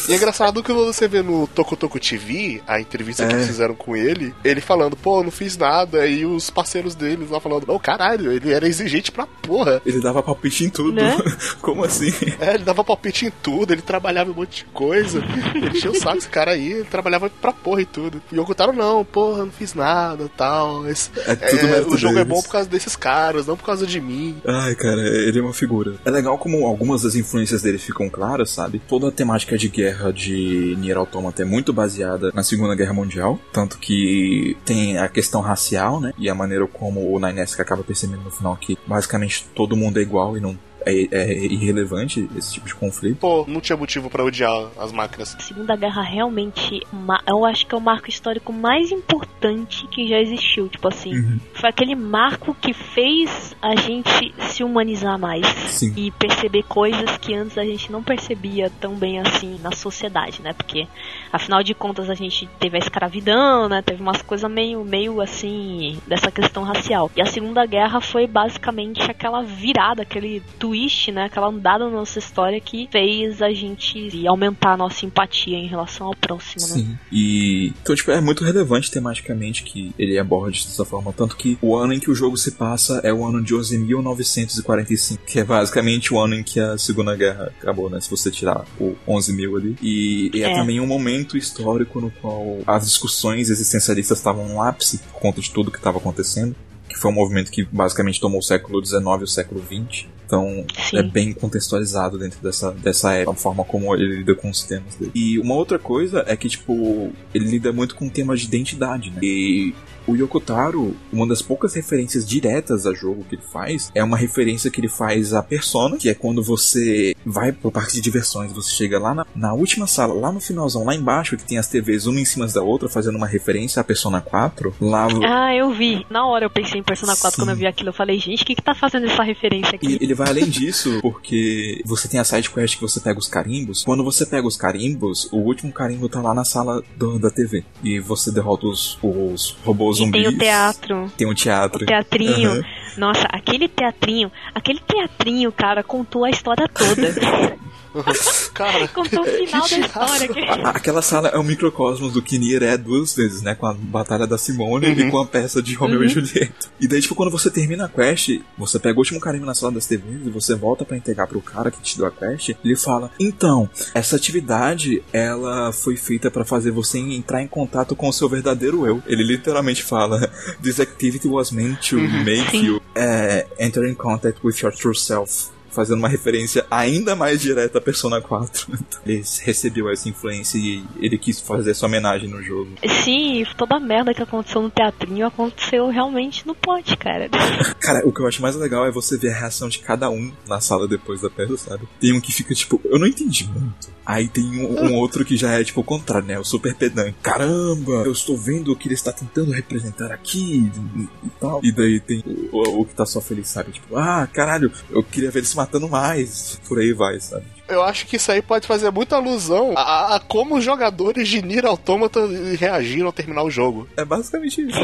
E é engraçado que você vê no Toku Toku TV, a entrevista que É. eles fizeram com ele, ele falando, pô, não fiz nada, e os parceiros deles lá falando, não, caralho, ele era exigente pra porra. ele dava palpite em tudo. Né? Como assim? É, ele dava palpite em tudo, ele trabalhava em um monte de coisa. Ele encheu o saco, esse cara aí, ele trabalhava pra porra e tudo. E o Yokotaro, não, porra, não fiz nada tal. Esse- É tudo é, o jogo é deles. bom por causa desses caras, não por causa de mim. Ai, cara, ele é uma figura. É legal como algumas das influências dele ficam claras, sabe? Toda a temática de guerra de Nier Automata é muito baseada na Segunda Guerra Mundial, tanto que tem a questão racial, né? E a maneira como o Ninesk acaba percebendo no final que basicamente todo mundo é igual e não é, é irrelevante esse tipo de conflito. Pô, não tinha motivo pra odiar as máquinas. A Segunda Guerra realmente, eu acho que é o marco histórico mais importante que já existiu. Tipo assim, Uhum. foi aquele marco que fez a gente se humanizar mais Sim. e perceber coisas que antes a gente não percebia tão bem assim na sociedade, né? Porque afinal de contas a gente teve a escravidão, né? Teve umas coisas meio, meio assim dessa questão racial. E a Segunda Guerra foi basicamente aquela virada, aquele twist, né? Aquela andada na nossa história que fez a gente aumentar a nossa empatia em relação ao próximo, né? Sim. E. Então, tipo, é muito relevante tematicamente que ele aborde dessa forma. Tanto que o ano em que o jogo se passa é o ano de 11.945, que é basicamente o ano em que a Segunda Guerra acabou, né? Se você tirar o 11 mil ali. E, e é, É. também um momento histórico no qual as discussões existencialistas estavam no ápice por conta de tudo que estava acontecendo. Que foi um movimento que basicamente tomou o século XIX e o século XX. Então, Sim. é bem contextualizado dentro dessa, dessa época, a forma como ele lida com os temas dele. E uma outra coisa é que, tipo, ele lida muito com temas de identidade, né? E o Yokotaro, uma das poucas referências diretas a jogo que ele faz, é uma referência que ele faz a Persona, que é quando você vai pro parque de diversões, você chega lá na, na última sala, lá no finalzão, lá embaixo, que tem as TVs uma em cima da outra, fazendo uma referência à Persona 4. Lá Ah, eu vi. Na hora eu pensei em Persona 4 Sim. quando eu vi aquilo. Eu falei, gente, o que que tá fazendo essa referência E aqui? ele vai além disso, porque você tem a side quest que você pega os carimbos. Quando você pega os carimbos, o último carimbo tá lá na sala do- da TV. E você derrota os, os robôs Zumbis. tem o teatro. Tem um teatro. Teatrinho. Aham. Nossa, aquele teatrinho, aquele teatrinho, cara, contou a história toda. Cara, contou o final da história. que- A- Aquela sala é um microcosmos do que Nier é duas vezes, né? Com a batalha da Simone e com a peça de Romeo Uhum. e Julieta. E daí, tipo, quando você termina a quest, você pega o último carimbo na sala das TVs e você volta pra entregar pro cara que te deu a quest, ele fala: Então, essa atividade, ela foi feita pra fazer você entrar em contato com o seu verdadeiro eu. Ele literalmente fala: This activity was meant to make Sim. you eh, enter in contact with your true self. Fazendo uma referência ainda mais direta à Persona 4. ele recebeu essa influência e ele quis fazer essa homenagem no jogo. Sim, toda a merda que aconteceu no teatrinho aconteceu realmente no plot, cara. Cara, o que eu acho mais legal é você ver a reação de cada um na sala depois da peça, sabe? Tem um que fica tipo, eu não entendi muito. Aí tem um, um outro que já é tipo o contrário, né? O super pedante. Caramba, eu estou vendo o que ele está tentando representar aqui e, e tal. E daí tem o, o- o que tá só feliz, sabe? Tipo, ah, caralho, eu queria ver ele se matando mais. Por aí vai, sabe? Eu acho que isso aí pode fazer muita alusão a, a como os jogadores de Nier Automata reagiram ao terminar o jogo. É basicamente isso.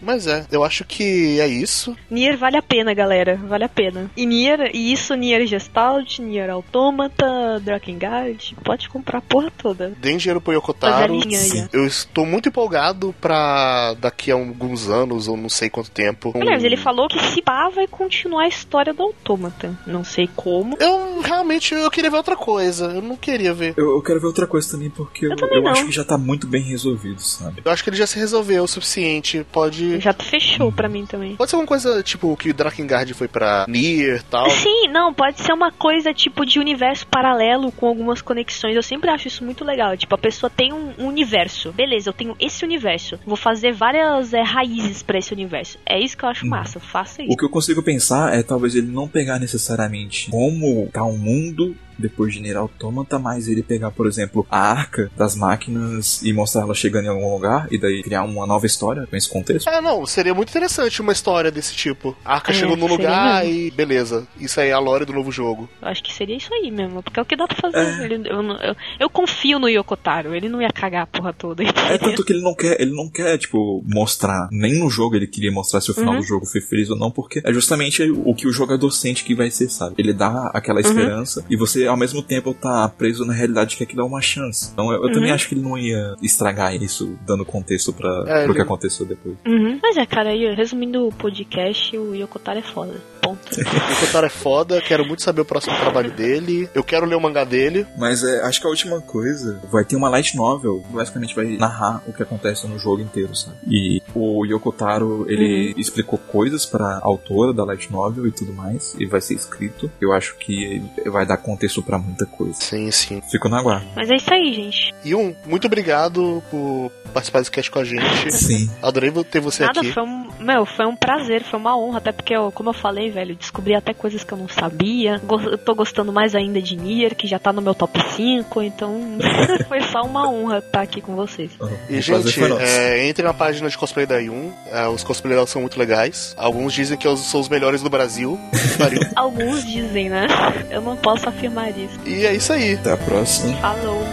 Mas é, eu acho que é isso. Nier vale a pena, galera. Vale a pena. E Nier, e isso, Nier Gestalt, Nier Automata, Drakengard, pode comprar a porra toda. Deem dinheiro pro Yokotaro. Eu estou muito empolgado pra daqui a alguns anos, ou não sei quanto tempo. Aliás, um- ele falou que se pá vai continuar a história do Autômata. Não sei como. Eu realmente eu queria ver outra coisa. Eu não queria ver. Eu, eu quero ver outra coisa também, porque eu, também eu não. acho que já tá muito bem resolvido, sabe? Eu acho que ele já se resolveu o suficiente. Pode. Já fechou pra mim também. Pode ser alguma coisa tipo que o Drakengard foi pra Nier e tal. Sim, não, pode ser uma coisa tipo de universo paralelo com algumas conexões. Eu sempre acho isso muito legal. Tipo, a pessoa tem um, um universo. Beleza, eu tenho esse universo. Vou fazer várias é, raízes pra esse universo. É isso que eu acho massa. Faça O isso. que eu consigo pensar é talvez ele não pegar necessariamente como tá o mundo depois de Nier Automata, mas ele pegar, por exemplo, a arca das máquinas e mostrar ela chegando em algum lugar e daí criar uma nova história com esse contexto. É, não, seria muito interessante uma história desse tipo. A Arca É, chegou num lugar mesmo. e beleza. Isso aí é a lore do novo jogo. Eu acho que seria isso aí mesmo. Porque é o que dá pra fazer. É. Ele- eu, eu- eu confio no Yokotaro. Ele não ia cagar a porra toda. É tanto que ele não quer, ele não quer, tipo, mostrar, nem no jogo ele queria mostrar se o final Uhum. do jogo foi feliz ou não, porque é justamente o que o jogador sente que vai ser, sabe? Ele dá aquela esperança e você, ao mesmo tempo, tá preso na realidade que aquilo é uma chance. Então eu, eu também acho que ele não ia estragar isso, dando contexto pra, É, pro que aconteceu depois. Uhum. Mas é, cara, aí, resumindo o podcast, o Yokotaro é foda. Ponto. O Yokotaro é foda, quero muito saber o próximo trabalho dele. Eu quero ler o mangá dele. Mas é, acho que a última coisa vai ter uma light novel, basicamente vai narrar o que acontece no jogo inteiro, sabe? E o Yokotaro, ele explicou coisas pra autora da light novel e tudo mais, e vai ser escrito. Eu acho que vai dar contexto pra muita coisa. Sim, sim. Fico na guarda. Mas é isso aí, gente. E um, muito obrigado por participar desse cast com a gente. Sim. Adorei ter você Nada, aqui. foi um, meu, foi um prazer, foi uma honra, até porque, eu, como eu falei, velho, descobri até coisas que eu não sabia. Eu tô gostando mais ainda de Nier, que já tá no meu top 5, então foi só uma honra estar aqui com vocês. E, O prazer gente, é, entre na página de cosplay da Yun. É, os cosplayers são muito legais. Alguns dizem que eu sou os melhores do Brasil. Alguns dizem, né? Eu não posso afirmar isso. e é isso aí. Até a próxima. Falou.